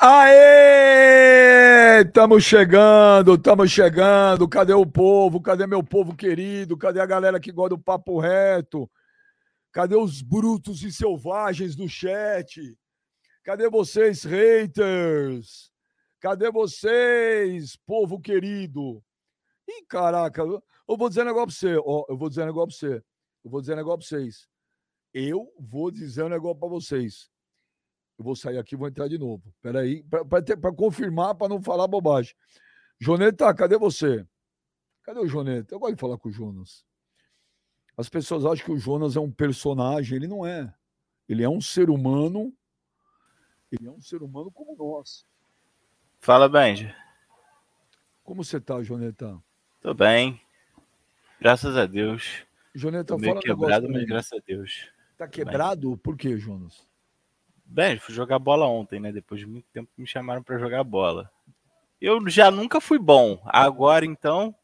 Aê! Estamos chegando, estamos chegando. Cadê o povo? Cadê meu povo querido? Cadê a galera que gosta do papo reto? Cadê os brutos e selvagens do chat? Cadê vocês, haters? Cadê vocês, povo querido? Ih, caraca, eu vou dizer um negócio pra você, ó, eu vou dizer um negócio pra você. Eu vou dizer um negócio pra vocês. Eu vou dizer um negócio pra vocês. Eu vou sair aqui e vou entrar de novo. Peraí, para confirmar, para não falar bobagem. Joneta, cadê você? Cadê o Joneta? Eu gosto de falar com o Jonas. As pessoas acham que o Jonas é um personagem, ele não é. Ele é um ser humano. Ele é um ser humano como nós. Fala, Benji. Como você tá, Joneta? Tô bem. Graças a Deus. Joneta, Tô meio fala quebrado, mas graças a Deus. Tá quebrado? Por quê, Jonas? Bem, fui jogar bola ontem, né? Depois de muito tempo me chamaram para jogar bola. Eu já nunca fui bom. Agora, então.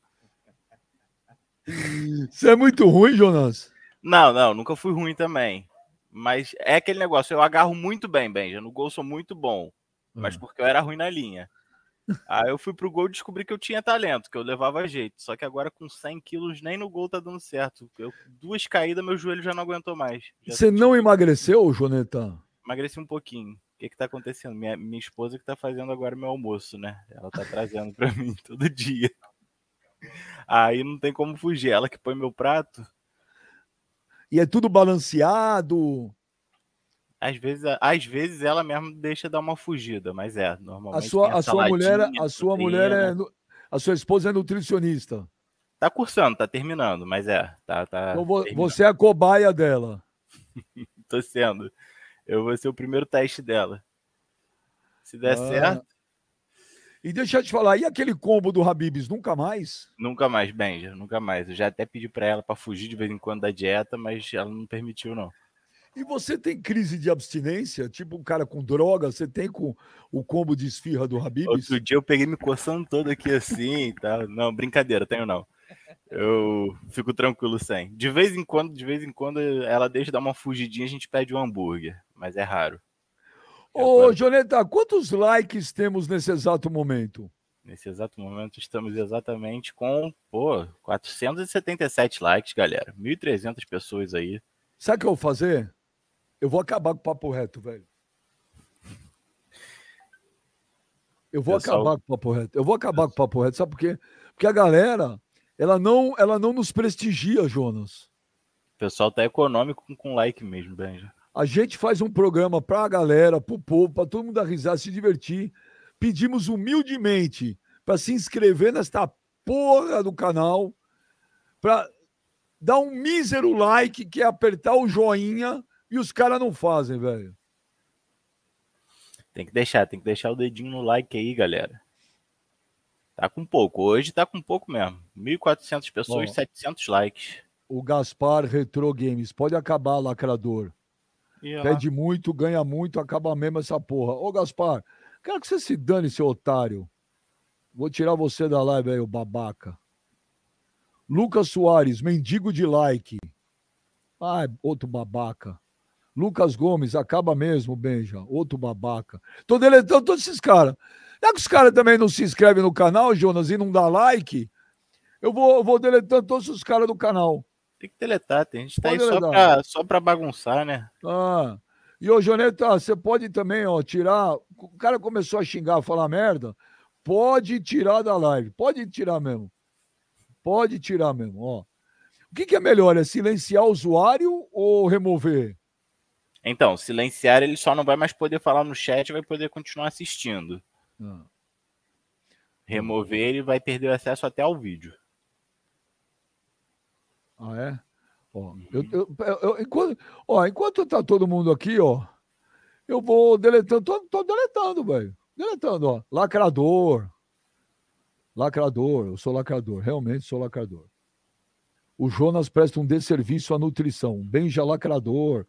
Você é muito ruim, Jonas? Não, não, nunca fui ruim também. Mas é aquele negócio, eu agarro muito bem, Benja. No gol sou muito bom. Mas Ah. porque eu era ruim na linha. Aí eu fui pro gol e descobri que eu tinha talento, que eu levava jeito. Só que agora com 100 quilos nem no gol tá dando certo. Eu, duas caídas, meu joelho já não aguentou mais. Já Você não emagreceu, Joneta? Emagreci um pouquinho. O que que tá acontecendo? Minha, minha esposa que tá fazendo agora meu almoço, né? Ela tá trazendo pra mim todo dia. Aí não tem como fugir. Ela que põe meu prato, E é tudo balanceado. às vezes, às vezes ela mesmo deixa dar uma fugida, mas é, A normalmente sua, tem a sua mulher, a sua mulher é, a sua esposa é nutricionista. Tá cursando, tá terminando, mas é, tá, tá Então você é a cobaia dela. tô sendo. Eu vou ser o primeiro teste dela. Se der Ah. certo, E deixa eu te falar, e aquele combo do Habibs, nunca mais? nunca mais, Benja, nunca mais. Eu já até pedi pra ela pra fugir de vez em quando da dieta, mas ela não permitiu, não. E você tem crise de abstinência? Tipo um cara com droga, você tem com o combo de esfirra do Habibs? Outro dia eu peguei me coçando todo aqui assim e tal. Não, brincadeira, tenho não. Eu fico tranquilo sem. De vez em quando, de vez em quando ela deixa dar uma fugidinha, a gente pede um hambúrguer, mas é raro. Ô, Agora- Joneta, quantos likes temos nesse exato momento? Nesse exato momento estamos exatamente com, pô, 477 likes, galera. 1.300 pessoas aí. Sabe o que eu vou fazer? Eu vou acabar com o papo reto, velho. Eu vou Pessoal- acabar com o papo reto. Eu vou acabar com o papo reto. Sabe por quê? Porque a galera, ela não, ela não nos prestigia, Jonas. O pessoal tá econômico com, like mesmo, Benja. A gente faz um programa pra galera, pro povo, pra todo mundo dar risada, se divertir. Pedimos humildemente para se inscrever nesta porra do canal, para dar um mísero like, que é apertar o joinha, e os caras não fazem, velho. Tem que deixar, tem que deixar o dedinho no like aí, galera. Tá com pouco. Hoje tá com pouco mesmo. 1.400 pessoas, Ó. 700 likes. O Gaspar Retro Games, pode acabar, lacrador. Pede muito, ganha muito, acaba mesmo essa porra. Ô, Gaspar, quero que você se dane, seu otário. Vou tirar você da live aí, ô babaca. Lucas Soares, mendigo de like. Ai, outro babaca. Lucas Gomes, acaba mesmo, Benja. Outro babaca. Tô deletando todos esses caras. Já que os caras também não se inscrevem no canal, Jonas, e não dá like, eu vou, eu vou deletando todos os caras do canal. Tem que deletar, tem gente tá aí Pode só deletar. pra, só pra bagunçar, né? Ah, e ô Joneta, você pode também, ó, tirar. O cara começou a xingar, a falar merda. Pode tirar da live. Pode tirar mesmo. Pode tirar mesmo, ó. O que, que é melhor? É silenciar o usuário ou remover? Então, silenciar ele só não vai mais poder falar no chat, vai poder continuar assistindo. Ah, Remover ele vai perder o acesso até ao vídeo. Ah, é? Ó, eu, eu- eu- eu- enquanto, ó, enquanto tá todo mundo aqui, ó, eu vou deletando. Tô, tô deletando, velho. Deletando, ó. Lacrador. Lacrador. Eu sou lacrador. Realmente sou lacrador. O Jonas presta um desserviço à nutrição. Benja lacrador.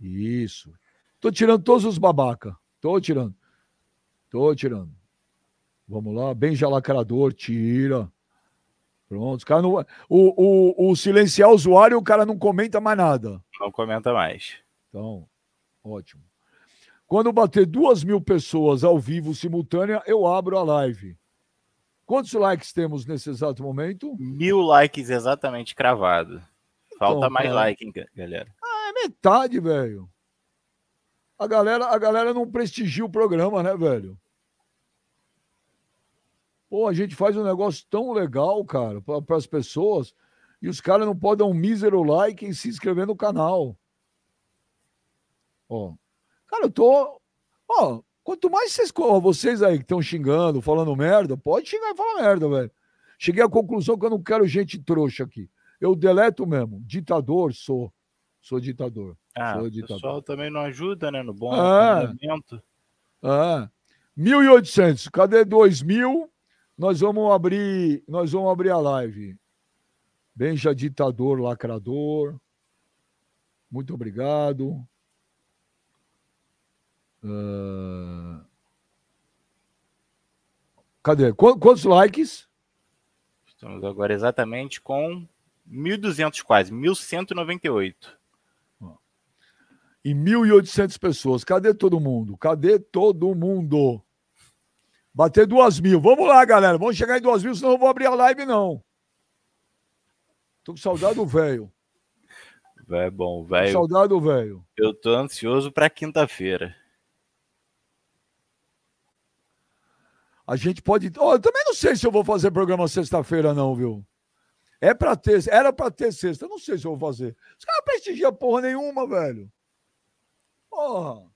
Isso. Tô tirando todos os babaca. Tô tirando. Tô tirando. Vamos lá. Benja lacrador. Tira. Pronto. Os cara não... o, o, o silenciar o usuário, o cara não comenta mais nada. Não comenta mais. Então, ótimo. Quando bater duas mil pessoas ao vivo simultânea, eu abro a live. Quantos likes temos nesse exato momento? Mil likes exatamente cravado. Falta Então, mais cara. like, hein, galera. É metade, velho. A galera, a galera não prestigia o programa, né, velho? Pô, a gente faz um negócio tão legal, cara, para as pessoas, e os caras não podem dar um mísero like e se inscrever no canal. Ó. Cara, eu tô. Ó, quanto mais vocês, ó, vocês aí que estão xingando, falando merda, pode xingar e falar merda, velho. Cheguei à conclusão que eu não quero gente trouxa aqui. Eu deleto mesmo. Ditador, sou. Sou ditador. Ah, Sou o ditador. pessoal também não ajuda, né? No bom Ah. momento. Ah, 1.800. Cadê 2.000? Nós vamos abrir, nós vamos abrir a live. Benja ditador, lacrador. Muito obrigado. Ah, Cadê? Qu- Quantos likes? Estamos agora exatamente com 1.200 quase, 1.198. E 1.800 pessoas. Cadê todo mundo? Cadê todo mundo? Bater duas mil. Vamos lá, galera. Vamos chegar em duas mil, senão eu não vou abrir a live, não. Tô com saudade do velho. É bom, velho. Saudade do velho. Eu tô ansioso pra quinta-feira. A gente pode. Ó, eu também não sei se eu vou fazer programa sexta-feira, não, viu? É pra ter. Era pra ter sexta. Eu não sei se eu vou fazer. Os caras prestigiam porra nenhuma, velho. Porra.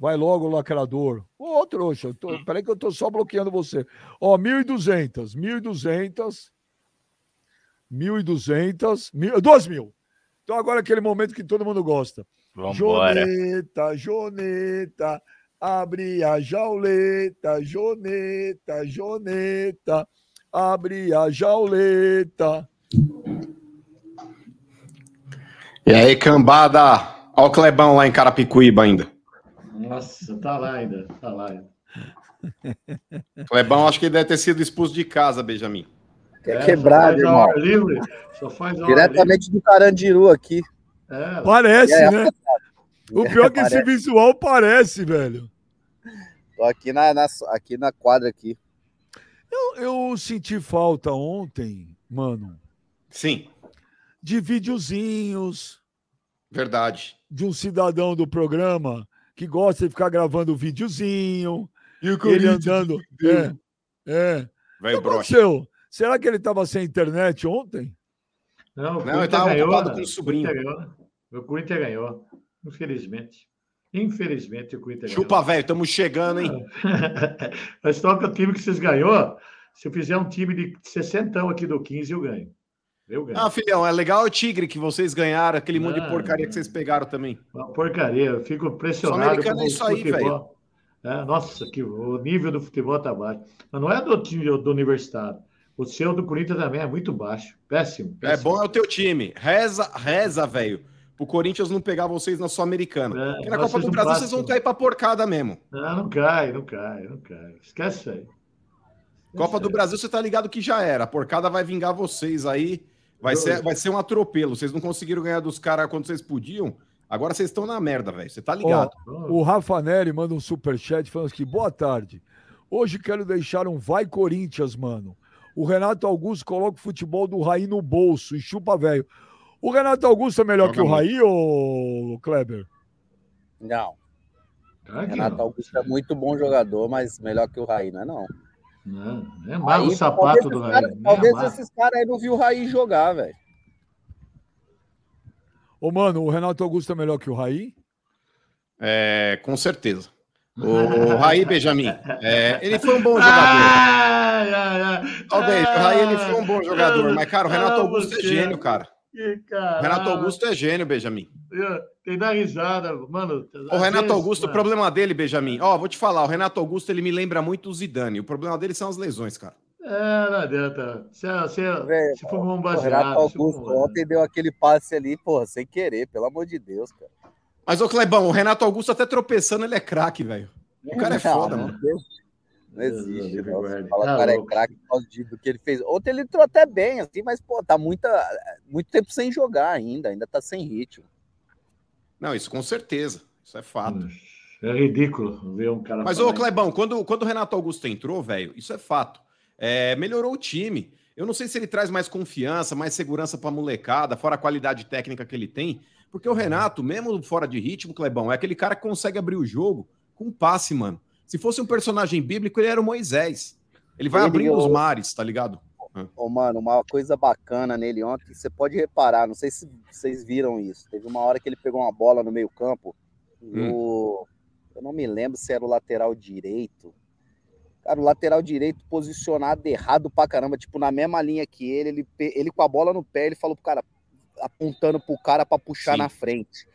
Vai logo, lacrador. Ô, trouxa. Eu tô... Peraí que eu tô só bloqueando você. Ó, 1.200. 1.200. 1.200. mil- 2.000. Então agora é aquele momento que todo mundo gosta. Vambora. Joneta, Joneta, abre a jauleta, Joneta, Joneta, abre a jauleta. E aí, cambada? Ó o Clebão lá em Carapicuíba ainda. Nossa, tá lá ainda, tá lá ainda. Clebão, acho que ele deve ter sido expulso de casa, Benjamin. Que é É, quebrado, irmão. livre, Diretamente do Carandiru aqui. livre. É, Parece, É, né? O pior é que esse Parece. visual parece, velho. Tô aqui na, na- aqui na quadra aqui. Eu, eu senti falta ontem, mano, Sim, de videozinhos verdade. de um cidadão do programa que gosta de ficar gravando videozinho, E o ele andando. É, é. O que Velho broxa. aconteceu? Será que ele estava sem internet ontem? Não, o Não, ele Corinthians tava ganhou. ocupado né? com o sobrinho. Ganhou. O Corinthians ganhou, infelizmente. Infelizmente, o Corinthians Chupa, velho, estamos chegando, hein? ganhou. Mas que o time que vocês ganhou, se eu fizer um time de 60 aqui do 15, eu ganho. Eu ganho. Ah, filhão, é legal o Tigre que vocês ganharam, aquele monte de Ah, porcaria que vocês pegaram também. Porcaria, eu fico impressionado é o isso aí, futebol. É, nossa, que o nível do futebol tá baixo. Mas não é do time do universitário. O seu do Corinthians também é muito baixo. Péssimo. É péssimo. bom é o teu time. Reza, reza, velho. Pro Corinthians não pegar vocês na Sul-Americana. É, Porque na Copa do Brasil vocês vão cair pra porcada mesmo. Não, não cai, não cai, não cai. Esquece aí. Copa do Brasil, você tá ligado que já era. A porcada vai vingar vocês aí. Vai ser, vai ser um atropelo. Vocês não conseguiram ganhar dos caras quando vocês podiam. Agora vocês estão na merda, velho. Você tá ligado. O Rafa Neri manda um superchat falando aqui, boa tarde. Hoje quero deixar um vai Corinthians, mano. O Renato Augusto coloca o futebol do Raí no bolso e chupa velho. O Renato Augusto é melhor Joga que o muito. Raí, ô Kleber? Não, que Renato não. Augusto é muito bom jogador, mas melhor que o Raí, não é não. Não, é mal o sapato talvez do Raí. caras- nem Talvez amar. esses caras aí não viu o Raí jogar, velho. Ô, mano, o Renato Augusto é melhor que o Raí? É, com certeza. O, Raí Benjamin, é, ele foi um bom jogador. Ai, ai, ai. Beijo, o Raí ele foi um bom jogador. Ah, Mas, cara, o Renato ah, Augusto é gênio, cara. Que O caralho. Renato Augusto é gênio, Benjamin. Tem da risada, mano. O Renato Augusto, o mano, problema dele, Benjamin, ó, vou te falar, o Renato Augusto ele me lembra muito o Zidane. O problema dele são as lesões, cara. É, não adianta. Se, se, Velho, se for O bombageado. Renato se for Augusto bombageado. ontem deu aquele passe ali, porra, sem querer, pelo amor de Deus, cara. Mas, ô Clebão, o Renato Augusto até tropeçando, ele é craque, velho. O cara é foda, não, mano. Não existe, não. Você fala Tá que o cara é louco. craque por causa de- do que ele fez. Ontem ele entrou até bem, assim, mas, pô, tá muita, muito tempo sem jogar ainda, ainda tá sem ritmo. Não, isso com certeza. Isso é fato. É ridículo ver um cara. Mas, ô, Clebão, quando, quando o Renato Augusto entrou, velho, isso é fato. É, melhorou o time. Eu não sei se ele traz mais confiança, mais segurança pra molecada, fora a qualidade técnica que ele tem. Porque o Renato, mesmo fora de ritmo, Clebão, é aquele cara que consegue abrir o jogo com passe, mano. Se fosse um personagem bíblico, ele era o Moisés. Ele vai Ele, abrindo os mares, tá ligado? Ô, mano, uma coisa bacana nele ontem, você pode reparar, não sei se vocês viram isso. Teve uma hora que ele pegou uma bola no meio-campo. no- Eu não me lembro se era o lateral direito. Cara, o lateral direito posicionado errado pra caramba, tipo, na mesma linha que ele, ele, ele com a bola no pé, ele falou pro cara, apontando pro cara pra puxar Sim. na frente.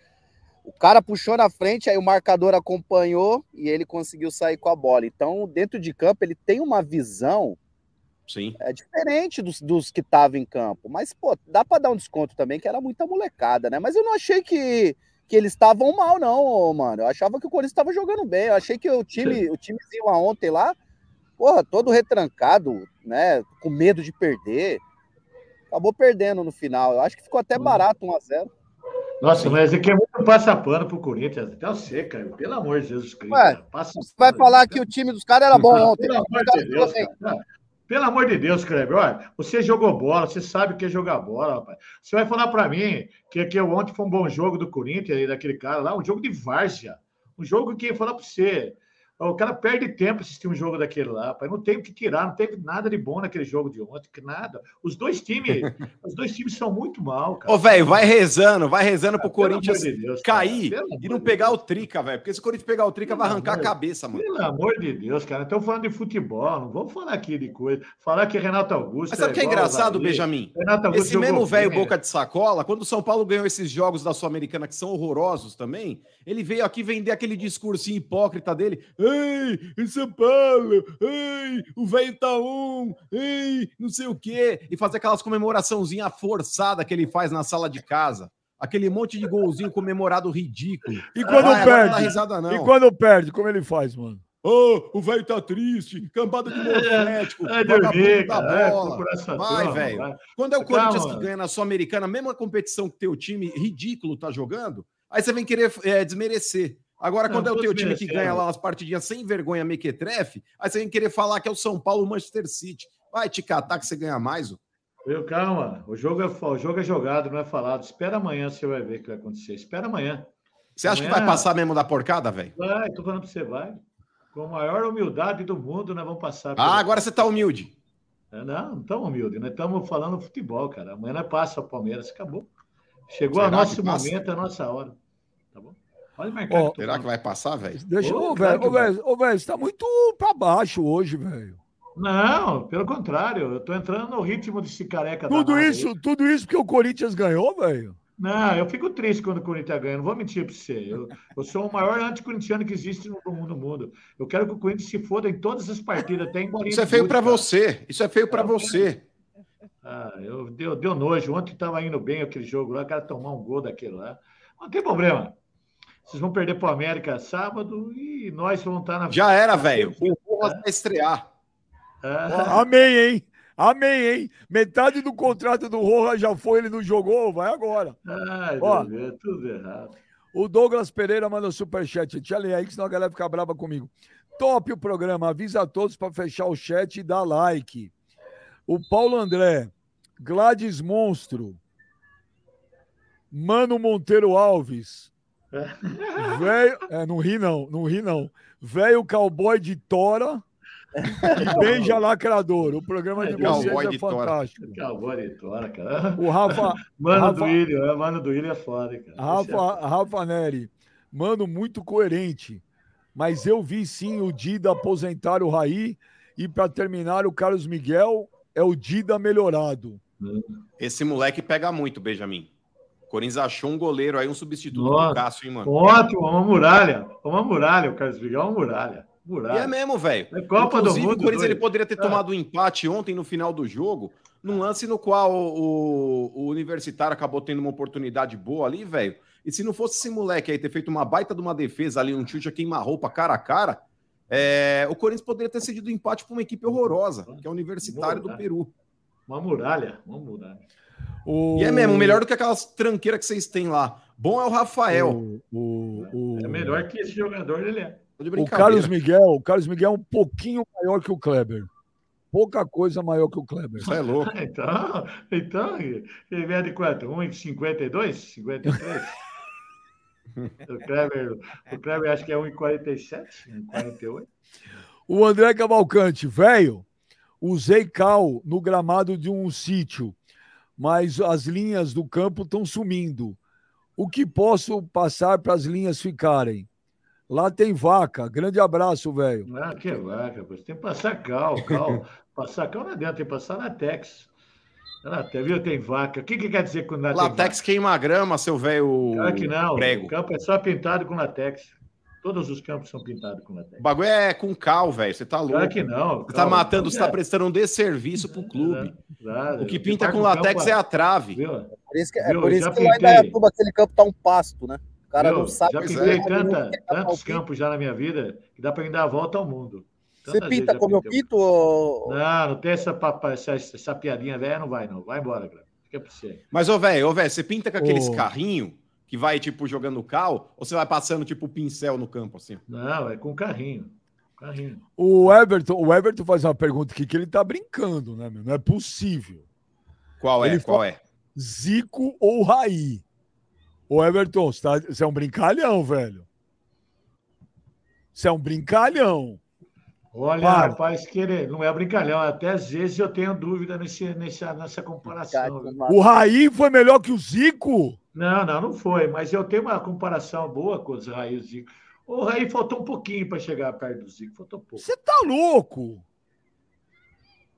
O cara puxou na frente, aí o marcador acompanhou e ele conseguiu sair com a bola. Então, dentro de campo, ele tem uma visão Sim. é diferente dos, dos que estavam em campo. Mas, pô, dá pra dar um desconto também, que era muita molecada, né? Mas eu não achei que, que eles estavam mal, não, mano. Eu achava que o Corinthians estava jogando bem. Eu achei que o time, o timezinho lá ontem lá, porra, todo retrancado, né? Com medo de perder. Acabou perdendo no final. Eu acho que ficou até barato 1x0. Nossa, mas aqui é muito passapano pro Corinthians. Até você, cara. Pelo amor de Jesus Cristo. Ué, Você vai falar que o time dos caras era bom ontem. Pelo amor de Deus, cara. Pelo amor de Deus, Kleber. Olha, você jogou bola, você sabe o que é jogar bola, rapaz. Você vai falar para mim que, que ontem foi um bom jogo do Corinthians e daquele cara lá, um jogo de várzea. Um jogo que, falar para você, o cara perde tempo assistindo um jogo daquele lá, rapaz. Não tem o que tirar, não teve nada de bom naquele jogo de ontem, que nada. Os dois times, os dois times são muito mal, cara. Ô, velho, vai rezando, vai rezando pro Ah, Pelo Corinthians de Deus, cair e não pegar Deus. o Trica, velho. Porque se o Corinthians pegar o Trica, vai Pelo arrancar a cabeça, mano. Pelo amor de Deus, cara. Estamos falando de futebol, não vamos falar aqui de coisa. Falar que Renato Augusto. Mas sabe o que é engraçado. Benjamin? Esse mesmo velho boca de sacola, quando o São Paulo ganhou esses jogos da Sul-Americana que são horrorosos também, ele veio aqui vender aquele discursinho hipócrita dele. Ei, em São Paulo, ei, o velho tá um, ei, não sei o quê. E fazer aquelas comemoraçãozinhas forçadas que ele faz na sala de casa. Aquele monte de golzinho comemorado ridículo. E quando Ah, agora não dá perde? risada, não. E quando perde, como ele faz, mano? Ô, o velho tá triste, cambada de morfético, Vai vagabundo dormir, da cara. Vai bola. sua Vai, velho. Quando é o Calma, Corinthians que ganha na Sul-Americana, a mesma competição que teu time ridículo tá jogando, aí você vem querer é, desmerecer. Agora, Não, quando é o teu time que desmerecendo. ganha lá umas partidinhas sem vergonha mequetrefe, aí você vem querer falar que é o São Paulo Manchester City. Vai te catar que você ganha mais. Viu? Calma. O jogo, é, o jogo é jogado, não é falado. Espera amanhã, você vai ver o que vai acontecer. Espera amanhã. Você acha que Amanhã- vai passar mesmo da porcada, velho? Vai, tô falando pra você, vai. Com a maior humildade do mundo, nós vamos passar. Ah, pelo- agora você tá humilde. É, Não, não estamos humildes, nós estamos falando futebol, cara. Amanhã nós passa o Palmeiras, acabou. Chegou o nosso que momento, a nossa hora. Tá? Pode marcar. Ó, aqui, Será tô que vai passar, velho? Deixa, Ô, velho, que ô, velho, você tá muito pra baixo hoje, velho. Não, pelo contrário, eu tô entrando no ritmo desse careca Tudo danado aí. isso, tudo isso porque o Corinthians ganhou, velho. Não, eu fico triste quando o Corinthians ganha, não vou mentir para você. Eu, eu sou o maior anticorintiano que existe no mundo, no mundo. Eu quero que o Corinthians se foda em todas as partidas, até em bolinha Isso é de feio cara. você. Isso é feio pra Eu você. Ah, eu, deu, deu nojo. Ontem estava indo bem aquele jogo lá, o cara tomar um gol daquele lá. Não tem problema. Vocês vão perder para o América sábado e nós vamos estar na. Já era, velho. O Rojas vai estrear. Ah, Amém, hein? Amém, hein? Metade do contrato do Roja já foi, ele não jogou, vai agora. ai, Ó. Deus, tudo errado. O Douglas Pereira manda superchat. Deixa eu ler aí, que senão a galera fica brava comigo. Top o programa. Avisa a todos para fechar o chat e dar like. O Paulo André. Gladys Monstro. Mano Monteiro Alves. Velho. É, não ri não, não ri não. Velho cowboy de Tora. E Beija Lacrador. O programa de vocês Cowboy é de Tora. fantástico. Acabou de tora, cara. O Rafa, Mano Rafa- do Ilho, é, mano do Ilho é foda, cara. Esse é Rafa, Rafa Neri, mano, muito coerente. Mas eu vi sim o Dida aposentar o Raí e para terminar o Carlos Miguel é o Dida melhorado. Esse moleque pega muito, Benjamin. O Corinthians achou um goleiro aí, um substituto Nossa. do Cássio, hein, mano? Ótimo, uma muralha. Uma muralha, o Carlos Miguel, uma muralha. E é Muralha. mesmo, velho. É Copa do Inclusive, Mundo. o Corinthians ele poderia ter Ah. tomado um empate ontem no final do jogo, num lance no qual o, o Universitário acabou tendo uma oportunidade boa ali, velho. E se não fosse esse moleque aí ter feito uma baita de uma defesa ali, um chute a queima-roupa cara a cara, é, o Corinthians poderia ter cedido o empate para uma equipe horrorosa, que é o Universitário do? Peru. Uma muralha, uma muralha. O... E é mesmo, melhor do que aquelas tranqueiras que vocês têm lá. Bom é o Rafael. O, o, o, É melhor que esse jogador, ele é. O. Carlos Miguel, o Carlos Miguel é um pouquinho maior que o Kleber. Pouca coisa maior que o Kleber. Você é louco. Então, então ele vem de quanto? 1,52? 53? o Kleber, o Kleber acho que é 1,47? 1,48? O André Cavalcante, velho, usei cal no gramado de um sítio, mas as linhas do campo estão sumindo. O que posso passar para as linhas ficarem? Lá tem vaca. Grande abraço, velho. Ah, que vaca, pô. Tem que passar cal, cal. passar cal não adianta, tem que passar latex. Latex, viu? Tem vaca. O que, que quer dizer com latex? Latex queima a grama, seu velho Claro que não. prego. O campo é só pintado com latex. Todos os campos são pintados com latex. O bagulho é com cal, velho. Você tá louco. Claro que não. Você tá matando, você tá prestando um desserviço pro clube. O que pinta com latex é a trave. Viu? Por isso que, é por isso já que lá em pintei. Dayatuba aquele campo tá um pasto, né? O cara Viu? não sabe Já pintei é, tanta- tantos campos já na minha vida que dá para me dar a volta ao mundo. Você Tantas vezes pinta como eu pinto? ô- Não, não tem essa, papa, essa, essa piadinha velha, não vai, não. Vai embora, cara. Fica pra você. Mas, ô, velho, ô, velho, você pinta com aqueles Ô. carrinhos que vai, tipo, jogando cal, ou você vai passando, tipo, pincel no campo, assim? Não, é com carrinho. Carrinho. O Everton, o Everton faz uma pergunta aqui que ele tá brincando, né, meu? Não é possível. Qual é? Ele Qual é? Zico ou Raí? Ô, Everton, você, tá- você é um brincalhão, velho. Você é um brincalhão. Olha, Para. rapaz, que ele não é brincalhão. Até às vezes eu tenho dúvida nesse, nessa, nessa comparação. O Raí foi melhor que o Zico? Não, não, não foi. Mas eu tenho uma comparação boa com os Raí e o Zico. O Raí faltou um pouquinho para chegar perto do Zico. Faltou pouco. Você tá louco?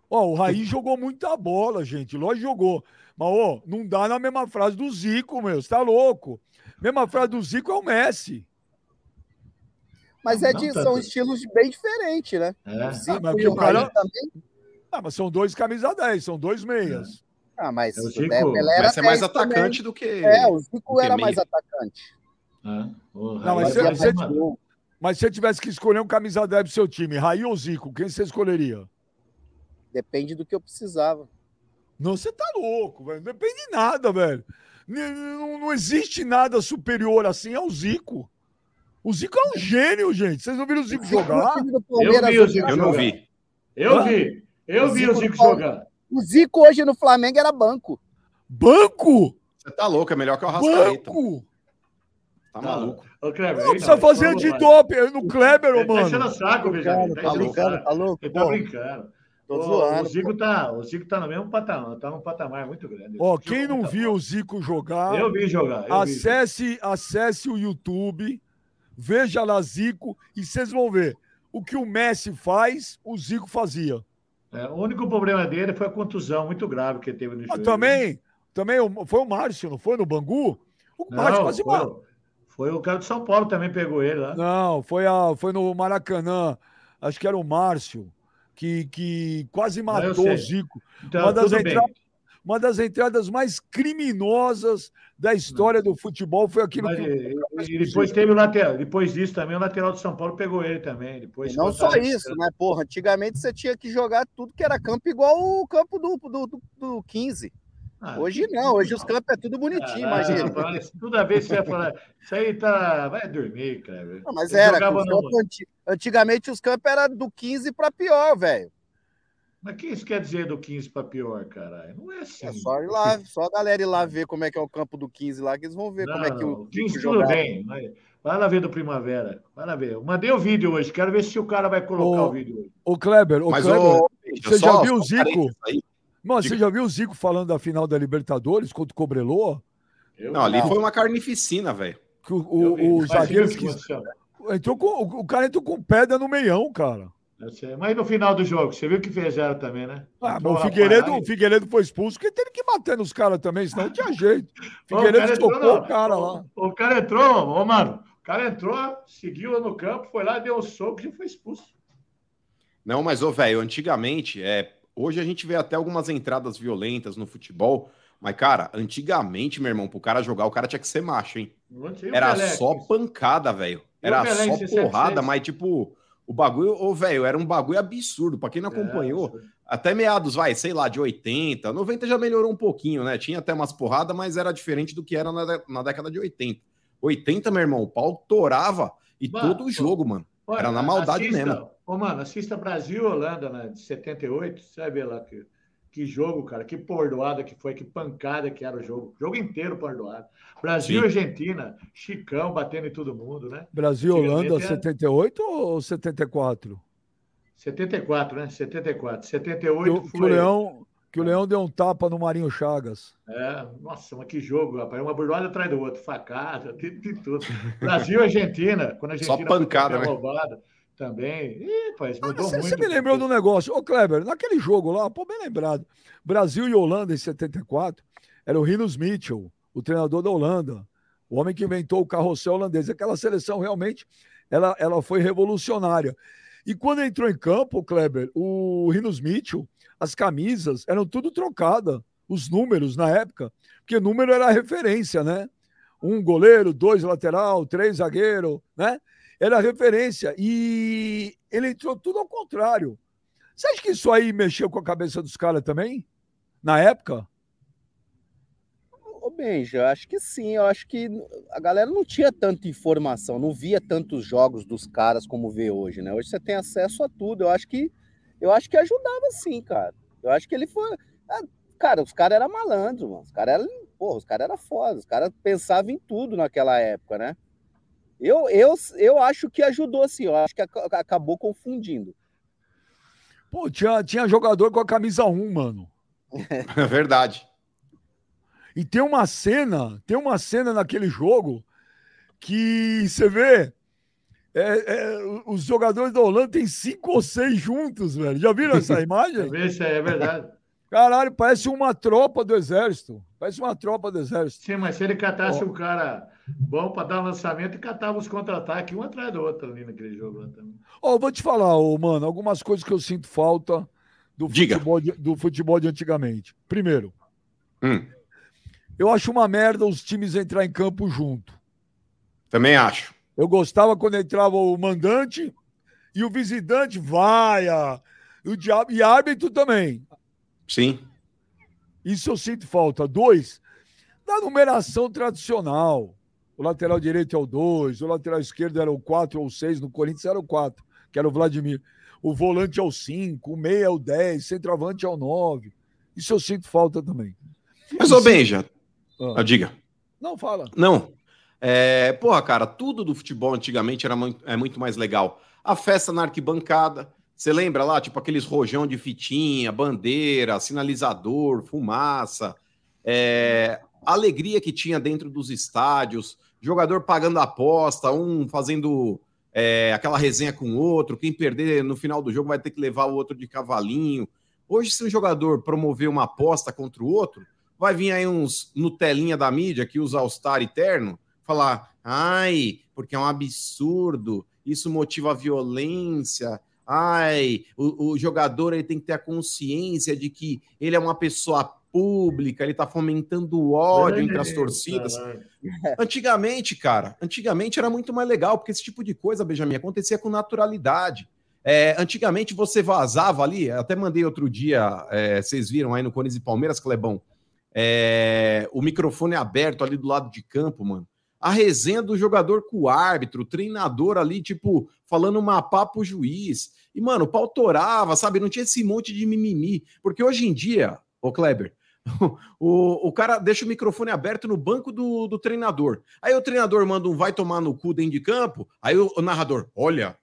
Ó, o Raí jogou muita bola, gente. Lógico jogou. Mas, ó, não dá na mesma frase do Zico, meu. Você tá louco? Mesma frase do Zico é o Messi. Mas é Não de, tanto. são estilos bem diferentes, né? É. O Zico mas e o o cara- Raí também. Ah, mas são dois camisa 10, são dois meias. Ah, mas É o Zico, Pelé era é mais 10 também. atacante do que. É, o Zico era meia. mais atacante. É. O Não, mas é mais gol. Mas se você tivesse que escolher um camisa 10 pro seu time, Raí ou Zico, quem você escolheria? Depende do que eu precisava. Não, você tá louco, velho. Não depende de nada, velho. Não, não existe nada superior assim ao Zico. O Zico é um gênio, gente. Vocês não viram o Zico jogar? Time do Palmeiras vi o Zico Eu não jogar. vi. Eu vi. Eu vi o Zico jogar. O Zico hoje no Flamengo era banco. Banco? Você tá louco, é melhor que o Rascaeta. Banco? Tá maluco. Ô, Kleber, Não precisa não, fazer lá. antidoping no Kleber, ô, tá enchendo mano. o saco. Tá Tá enchendo o brincando, saco. tá louco? Ele tá brincando. Tô O- zoando. O Zico tá, o Zico tá no mesmo patamar, tá num patamar muito grande. Ó, quem não muita viu o Zico jogar, Eu vi jogar. Eu vi jogar. acesse, acesse o YouTube, veja lá Zico e vocês vão ver. O que o Messi faz, o Zico fazia. É, o único problema dele foi a contusão muito grave que ele teve no Mas joelho. também, também foi o Márcio, não foi no Bangu? O Não, Márcio quase foi, matou. foi o cara do São Paulo também pegou ele lá. Não, foi, a, foi no Maracanã. Acho que era o Márcio, que, que quase matou sei. o Zico. Então, Uma das entradas- Uma das entradas mais criminosas da história do futebol foi aquilo Mas, que. e, e depois teve o lateral. Depois disso também, o lateral do São Paulo pegou ele também. Depois não só isso, né? Porra, antigamente você tinha que jogar tudo que era campo igual o campo do, do, do, do 15. Ah, Hoje não, hoje os campos é tudo bonitinho, ah, imagina. rapaz, Toda vez que você vai falar, isso aí tá. Vai dormir, cara. Não, mas Eu era, os campos antigamente os campos eram do 15 para pior, velho. Mas o que isso quer dizer do 15 para pior, caralho? Não é assim. É só ir lá, só a galera ir lá ver como é que é o campo do 15 lá, que eles vão ver como é que Não, o o 15 Zico tudo bem. Vai, vai lá ver do Primavera. Vai lá ver. Eu mandei o vídeo hoje. Quero ver se o cara vai colocar Ô, o vídeo hoje. Ô, Kleber, ô, Mas Kleber, ô, você já viu o um Zico? mano, Diga. você já viu o Zico falando da final da Libertadores contra o Cobreloa? Eu- Não, ali Não. foi uma carnificina, velho. O, o, o zagueiro que entrou com, o, o cara entrou com pedra no meião, cara. Sei. Mas no final do jogo, você viu que fizeram também, né? Ah, o Figueiredo, o Figueiredo foi expulso porque teve que bater nos caras também, senão não tinha jeito. Figueiredo o cara entrou, tocou não. o cara lá. O, o cara entrou, ô, mano. O cara entrou, seguiu no campo, foi lá, deu um soco e foi expulso. Não, mas, ô, velho, antigamente, é, hoje a gente vê até algumas entradas violentas no futebol, mas, cara, antigamente, meu irmão, pro cara jogar, o cara tinha que ser macho, hein? Era só pancada, velho. Era só 66? porrada, mas, tipo, o bagulho, ô, velho, era um bagulho absurdo. Pra quem não acompanhou, até meados, vai, sei lá, de 80. 90 já melhorou um pouquinho, né? Tinha até umas porradas, mas era diferente do que era na, na década de 80. 80, meu irmão, o pau torava e mano, todo o jogo, mano. era na maldade assista, mesmo. Ô, mano, assista Brasil Holanda, né, de 78, você vai ver lá que, que jogo, cara, que pordoada que foi, que pancada que era o jogo. Jogo inteiro pordoado. Brasil e Argentina, Chicão batendo em todo mundo, né? Brasil Holanda, 78 ou 74? 74, né? 74. 78 que, foi... que o Leão que o Leão deu um tapa no Marinho Chagas. É, nossa, mas que jogo, rapaz. Uma burdoada atrás do outro, facada, de, de tudo. Brasil Argentina, quando a Argentina Só pancada, né? roubada também. Ih, rapaz, mudou ah, muito. Você me lembrou do negócio. Ô, Kleber, naquele jogo lá, pô, bem lembrado. Brasil e Holanda em 74, era o Rinos Mitchell, o treinador da Holanda, o homem que inventou o carrossel holandês. Aquela seleção realmente, ela, ela foi revolucionária. E quando entrou em campo, Kleber, o Rinos Mitchell, as camisas eram tudo trocada, os números na época, porque número era a referência, né? Um goleiro, dois lateral, três zagueiro, né? Era referência. E ele entrou tudo ao contrário. Você acha que isso aí mexeu com a cabeça dos caras também? Na época? Ô, Benja, acho que sim. Eu acho que a galera não tinha tanta informação, não via tantos jogos dos caras como vê hoje, né? Hoje você tem acesso a tudo. Eu acho que eu acho que ajudava sim, cara. Eu acho que ele foi. Ah, cara, os caras eram malandros, mano. Os caras eram. Porra, os caras eram foda. Os caras pensavam em tudo naquela época, né? Eu, eu, eu acho que ajudou sim. Eu acho que acabou confundindo. Pô, tinha, tinha jogador com a camisa 1, mano. É verdade. E tem uma cena, tem uma cena naquele jogo que você vê é, é, os jogadores da Holanda têm cinco ou seis juntos, velho. Já viram essa imagem? Isso é verdade. Caralho, parece uma tropa do exército. Parece uma tropa do exército. Sim, mas se ele catasse oh. um cara bom para dar um lançamento e catava os contra-ataques um atrás do outro ali naquele jogo lá também. Ó, oh, vou te falar, oh, mano, algumas coisas que eu sinto falta do futebol de, do futebol de antigamente. Primeiro, hum. Eu acho uma merda os times entrar em campo junto. Também acho. Eu gostava quando entrava o mandante e o visitante, vai, a, o diabo, e árbitro também. Sim. Isso eu sinto falta. Dois, da numeração tradicional. O lateral direito é o 2, o lateral esquerdo era o 4 ou o 6, no Corinthians era o 4, que era o Vladimir. O volante é o 5, o meia é o 10, centroavante é o 9. Isso eu sinto falta também. Mas, ô Benja, ah. ah. diga. Não, fala. Não. É, porra, cara, tudo do futebol antigamente era muito, é muito mais legal. A festa na arquibancada, você lembra lá, tipo aqueles rojão de fitinha, bandeira, sinalizador, fumaça, é, a alegria que tinha dentro dos estádios, jogador pagando aposta, um fazendo é, aquela resenha com o outro, quem perder no final do jogo vai ter que levar o outro de cavalinho. Hoje, se um jogador promover uma aposta contra o outro, vai vir aí uns Nutelinha da mídia que usa All-Star eterno, falar, ai, porque é um absurdo, isso motiva a violência, ai, o, o, jogador ele tem que ter a consciência de que ele é uma pessoa pública, ele está fomentando o ódio entre as torcidas. Antigamente, cara, antigamente era muito mais legal, porque esse tipo de coisa, Benjamin, acontecia com naturalidade. É, antigamente você vazava ali, até mandei outro dia, é, vocês viram aí no Corinthians e Palmeiras, Clebão, é, o microfone aberto ali do lado de campo, mano. A resenha do jogador com o árbitro, o treinador ali, tipo, falando uma papo juiz. E, mano, o pau torava, sabe? Não tinha esse monte de mimimi. Porque hoje em dia, ô Kleber, o, o cara deixa o microfone aberto no banco do, do treinador. Aí o treinador manda um vai tomar no cu dentro de campo. Aí o, o narrador, olha,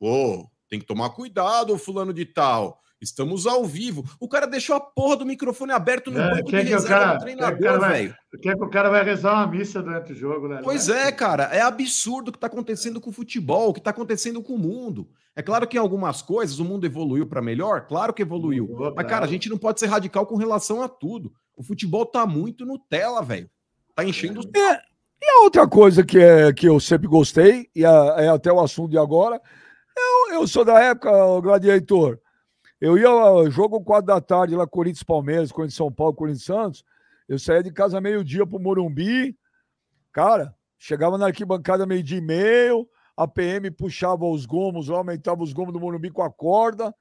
ô, tem que tomar cuidado, fulano de tal. Estamos ao vivo. O cara deixou a porra do microfone aberto no é, banco de reserva cara, do treinador, velho. Quer que o cara vai rezar uma missa durante o jogo, né? Pois é, cara. É absurdo o que está acontecendo com o futebol, o que está acontecendo com o mundo. É claro que em algumas coisas o mundo evoluiu para melhor, claro que evoluiu. Mas, cara, a gente não pode ser radical com relação a tudo. O futebol tá muito Nutella, velho. Tá enchendo os... É, e a outra coisa que, é, que eu sempre gostei, e é, é até o assunto de agora, eu, eu sou da época, o Gladiator, eu ia ao jogo 4 da tarde lá, Corinthians Palmeiras, Corinthians São Paulo, Corinthians Santos. Eu saía de casa meio-dia pro Morumbi. Cara, chegava na arquibancada meio-dia e meio, a PM puxava os gomos aumentava os gomos do Morumbi com a corda.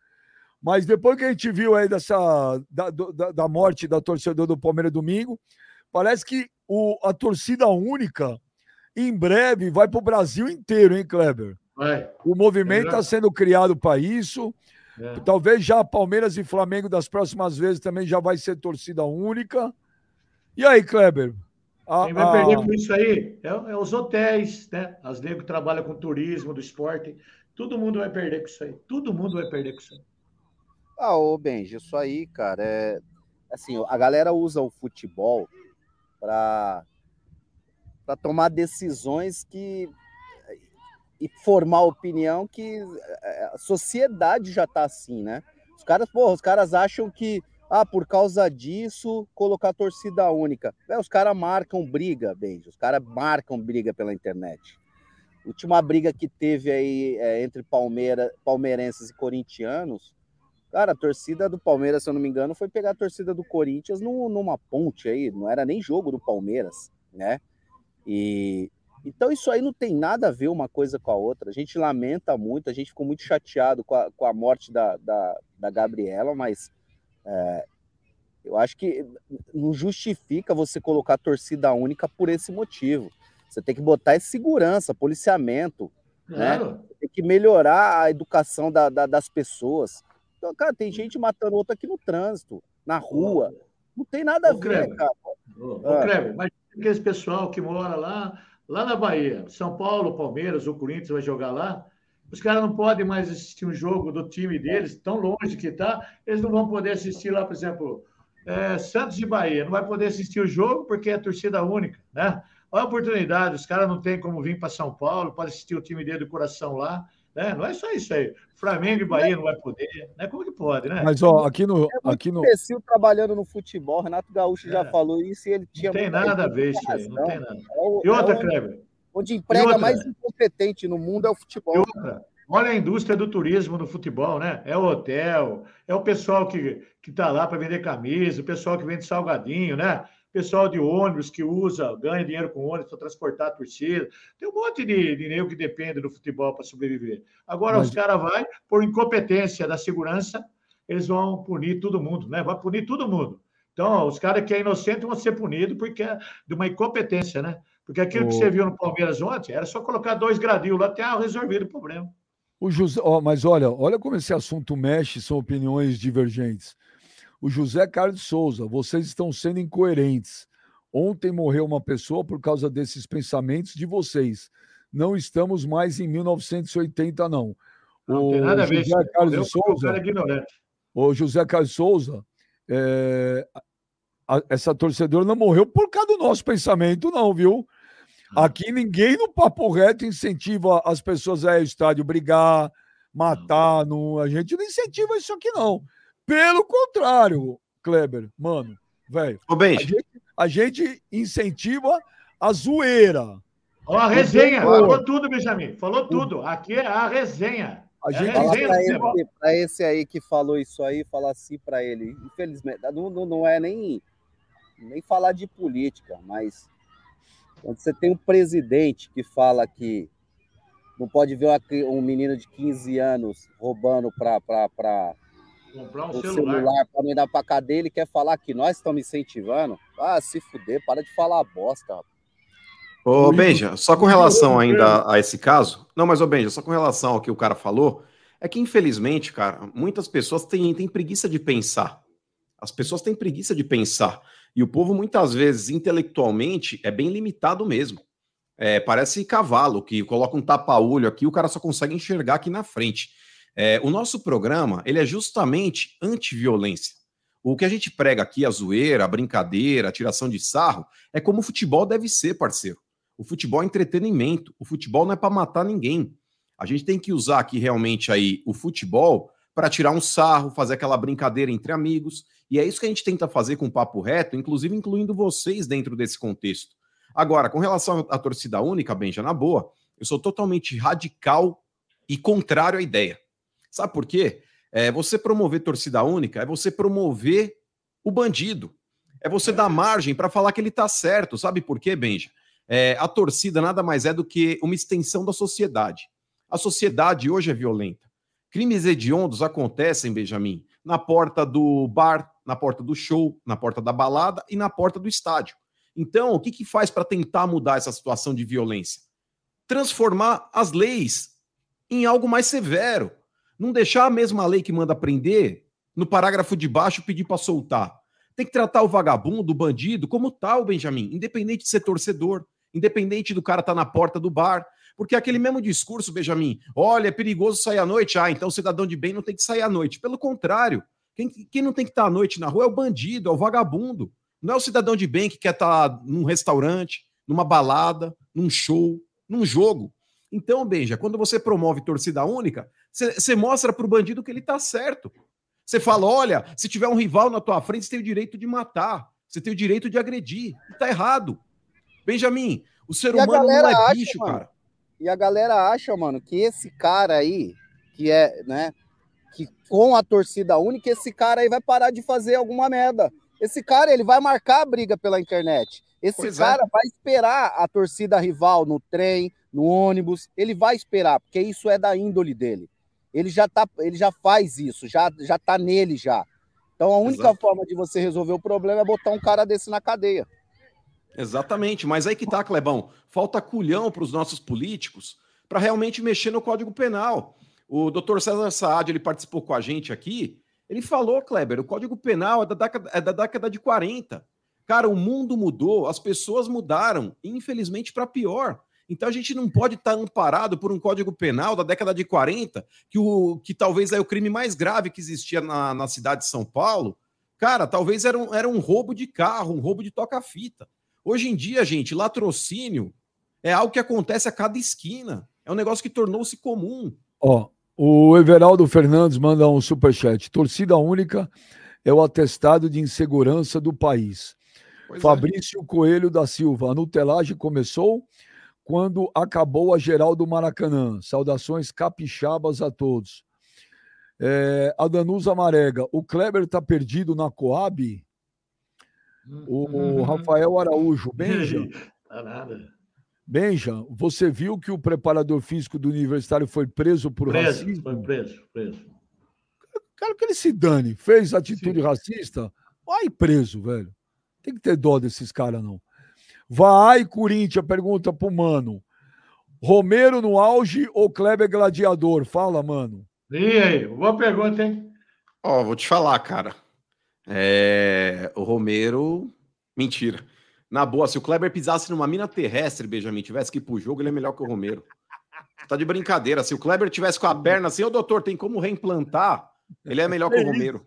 Mas depois que a gente viu aí dessa da, da, da morte da torcedor do Palmeiras domingo, parece que o, a torcida única em breve vai para o Brasil inteiro, hein, Kleber? Vai. O movimento está sendo criado para isso. É. Talvez já Palmeiras e Flamengo das próximas vezes também já vai ser torcida única. E aí, Kleber? A- Quem vai a- perder com isso aí é, é os hotéis, né? As negras que trabalham com turismo, do esporte. Todo mundo vai perder com isso aí. Todo mundo vai perder com isso aí. Ah, ô Benji, isso aí, cara, é assim, a galera usa o futebol para para tomar decisões que e formar opinião que é, a sociedade já tá assim, né? Os caras, porra, os caras acham que ah, por causa disso, colocar torcida única. É, os caras marcam briga, Benji. Os caras marcam briga pela internet. Última briga que teve aí é, entre Palmeira, palmeirenses e corintianos, Cara, a torcida do Palmeiras, se eu não me engano, foi pegar a torcida do Corinthians num- numa ponte aí, não era nem jogo do Palmeiras, né? E então isso aí não tem nada a ver uma coisa com a outra. A gente lamenta muito, a gente ficou muito chateado com a, com a morte da, da, da Gabriela, mas é, eu acho que não justifica você colocar torcida única por esse motivo. Você tem que botar segurança, policiamento, Claro. tem que melhorar a educação da- da- das pessoas. Então, cara, tem gente matando outra aqui no trânsito, na rua. Não tem nada a ver, cara. Ô, Ah. Kleber, mas aquele pessoal que mora lá, lá na Bahia, São Paulo, Palmeiras, o Corinthians vai jogar lá, os caras não podem mais assistir um jogo do time deles, tão longe que tá, eles não vão poder assistir lá, por exemplo, é, Santos e Bahia, não vai poder assistir o jogo porque é torcida única, né? Olha a oportunidade, os caras não têm como vir para São Paulo, pode assistir o time dele do coração lá, né? Não é só isso aí. Flamengo e Bahia não vai poder, né? Como que pode, né? Mas, ó, aqui no. É Aqui no imbecil trabalhando no futebol. Renato Gaúcho já É. falou isso e ele tinha Não tem nada a ver isso aí, não tem nada. É o- E outra, é o- Kleber, onde emprega outra? mais incompetente no mundo é o futebol. E outra, olha a indústria do turismo no futebol, né? É o hotel, é o pessoal que está lá para vender camisa, o pessoal que vende salgadinho, né? Pessoal de ônibus que usa, ganha dinheiro com ônibus para transportar a torcida. Tem um monte de, de nego que depende do futebol para sobreviver. Agora Mas- os caras vão, por incompetência da segurança, eles vão punir todo mundo, né? Vai punir todo mundo. Então, os caras que é inocente vão ser punidos porque é de uma incompetência, né? Porque aquilo que O- você viu no Palmeiras ontem era só colocar dois gradinhos lá, até resolvido o problema. O José, ó, mas olha, olha como esse assunto mexe, são opiniões divergentes. O José Carlos Souza, vocês estão sendo incoerentes. Ontem morreu uma pessoa por causa desses pensamentos de vocês. Não estamos mais em 1980, não. Não o tem nada a ver. José. Carlos Eu, de Souza, é ignorante. o José Carlos Souza, é, a- essa torcedora não morreu por causa do nosso pensamento, não, viu? Aqui ninguém no papo reto incentiva as pessoas a ir ao estádio brigar, matar. Não, a gente não incentiva isso aqui, não. Pelo contrário, Kleber, mano, velho, a a gente incentiva a zoeira. Ó, a resenha, falou tudo, Benjamin. Falou tudo. Aqui é a resenha. A É gente Fala resenha pra do esse, pra esse aí que falou isso aí, fala assim pra ele. Infelizmente, não, não, não é nem, nem falar de política, mas quando você tem um presidente que fala que não pode ver uma um menino de 15 anos roubando para Comprar um o celular. celular para me dar para cadeia, ele quer falar que nós estamos incentivando. Ah, se fuder, para de falar bosta. rapaz. Ô, Benja, só com relação ainda a esse caso. Não, mas, ô, Benja, só com relação ao que o cara falou, é que, infelizmente, cara, muitas pessoas têm, têm preguiça de pensar. As pessoas têm preguiça de pensar. E o povo, muitas vezes, intelectualmente, é bem limitado mesmo. É, parece cavalo, que coloca um tapa-olho aqui, o cara só consegue enxergar aqui na frente. É, o nosso programa, ele é justamente anti-violência. O que a gente prega aqui, a zoeira, a brincadeira, a tiração de sarro, é como o futebol deve ser, parceiro. O futebol é entretenimento. O futebol não é para matar ninguém. A gente tem que usar aqui realmente aí o futebol para tirar um sarro, fazer aquela brincadeira entre amigos. E é isso que a gente tenta fazer com o Papo Reto, inclusive incluindo vocês dentro desse contexto. Agora, com relação à torcida única, Benja, na boa, eu sou totalmente radical e contrário à ideia. Sabe por quê? É, você promover torcida única é você promover o bandido. É você dar margem para falar que ele está certo. Sabe por quê, Benja? É, a torcida nada mais é do que uma extensão da sociedade. A sociedade hoje é violenta. Crimes hediondos acontecem, Benjamin, na porta do bar, na porta do show, na porta da balada e na porta do estádio. Então, o que, que faz para tentar mudar essa situação de violência? Transformar as leis em algo mais severo. Não deixar a mesma lei que manda prender, no parágrafo de baixo, pedir para soltar. Tem que tratar o vagabundo, o bandido, como tal, Benjamin, independente de ser torcedor, independente do cara estar tá na porta do bar. Porque aquele mesmo discurso, Benjamin, olha, é perigoso sair à noite, ah, então o cidadão de bem não tem que sair à noite. Pelo contrário, quem, quem não tem que estar tá à noite na rua é o bandido, é o vagabundo. Não é o cidadão de bem que quer estar tá num restaurante, numa balada, num show, num jogo. Então, Benja, quando você promove torcida única, você mostra para o bandido que ele está certo. Você fala: olha, se tiver um rival na tua frente, você tem o direito de matar, você tem o direito de agredir. Está errado. Benjamin, o ser e humano não é acha, bicho, mano, cara. E a galera acha, mano, que esse cara aí, que é, né, que com a torcida única, esse cara aí vai parar de fazer alguma merda. Esse cara, ele vai marcar a briga pela internet. Esse pois é. cara é. vai esperar a torcida rival no trem, no ônibus, ele vai esperar, porque isso é da índole dele. Ele já tá, ele já faz isso, já já tá nele já. Então a única Exato. forma de você resolver o problema é botar um cara desse na cadeia. Exatamente, mas aí que tá, Clebão. Falta culhão para os nossos políticos para realmente mexer no Código Penal. O doutor César Saad, ele participou com a gente aqui, ele falou, Kleber, o Código Penal é da, década, é da década de 40. Cara, o mundo mudou, as pessoas mudaram, infelizmente para pior. Então a gente não pode estar tá amparado por um Código Penal da década de 40, que, o, que talvez é o crime mais grave que existia na, na cidade de São Paulo. Cara, talvez era um, era um roubo de carro, um roubo de toca-fita. Hoje em dia, gente, latrocínio é algo que acontece a cada esquina. É um negócio que tornou-se comum. Ó, o Everaldo Fernandes manda um superchat. Torcida única é o atestado de insegurança do país. Pois é. Fabrício é. Coelho da Silva. A nutelagem começou quando acabou a geral do Maracanã. Saudações capixabas a todos. É, a Danusa Marega. O Kleber está perdido na Coab? O, o Rafael Araújo. Benja. Tá nada. Benja, você viu que o preparador físico do Universitário foi preso por preso, racismo? Foi preso, preso. Quero que ele se dane. Fez atitude Sim. racista? Vai preso, velho. Tem que ter dó desses caras, não. Vai, Corinthians, pergunta pro mano. Romero no auge ou Kleber gladiador? Fala, mano. E aí? Boa pergunta, hein? Ó, vou te falar, cara. É... O Romero. Mentira. Na boa, se o Kleber pisasse numa mina terrestre, Benjamin, tivesse que ir pro jogo, ele é melhor que o Romero. Tá de brincadeira. Se o Kleber tivesse com a perna assim, ô doutor, tem como reimplantar? Ele é melhor que, que o Romero.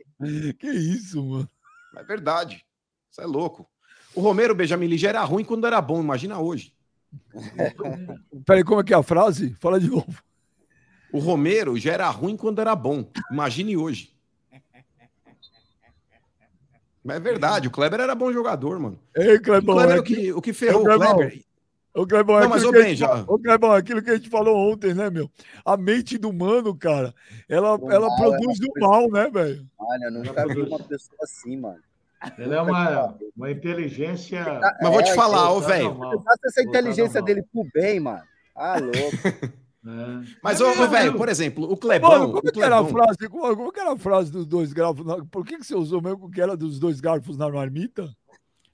Que isso, mano? É verdade. Isso é louco. O Romero, Benjamin, ele já era ruim quando era bom, imagina hoje. Peraí, como é que é a frase? Fala de novo. O Romero já era ruim quando era bom. Imagine hoje. Mas é verdade, o Kleber era bom jogador, mano. Ei, Clebão, o Kleber, é o, que, o que ferrou o Kleber. O Clebão, não, mas o bem, já. O Clebão, aquilo que a gente falou ontem, né, meu? A mente do mano, cara, ela, ela mal, produz o mal, né, velho? Olha, nunca vi uma pessoa assim, mano. Ele é uma, uma inteligência. Mas vou te é, falar, ô, velho. Essa inteligência dele pro bem, mano. Ah, louco. É. Mas, ô, velho, por exemplo, o Clebão. Mano, como, o Clebão... Era a frase, como, como era a frase dos dois garfos? Por que, que você usou mesmo que era dos dois garfos na marmita?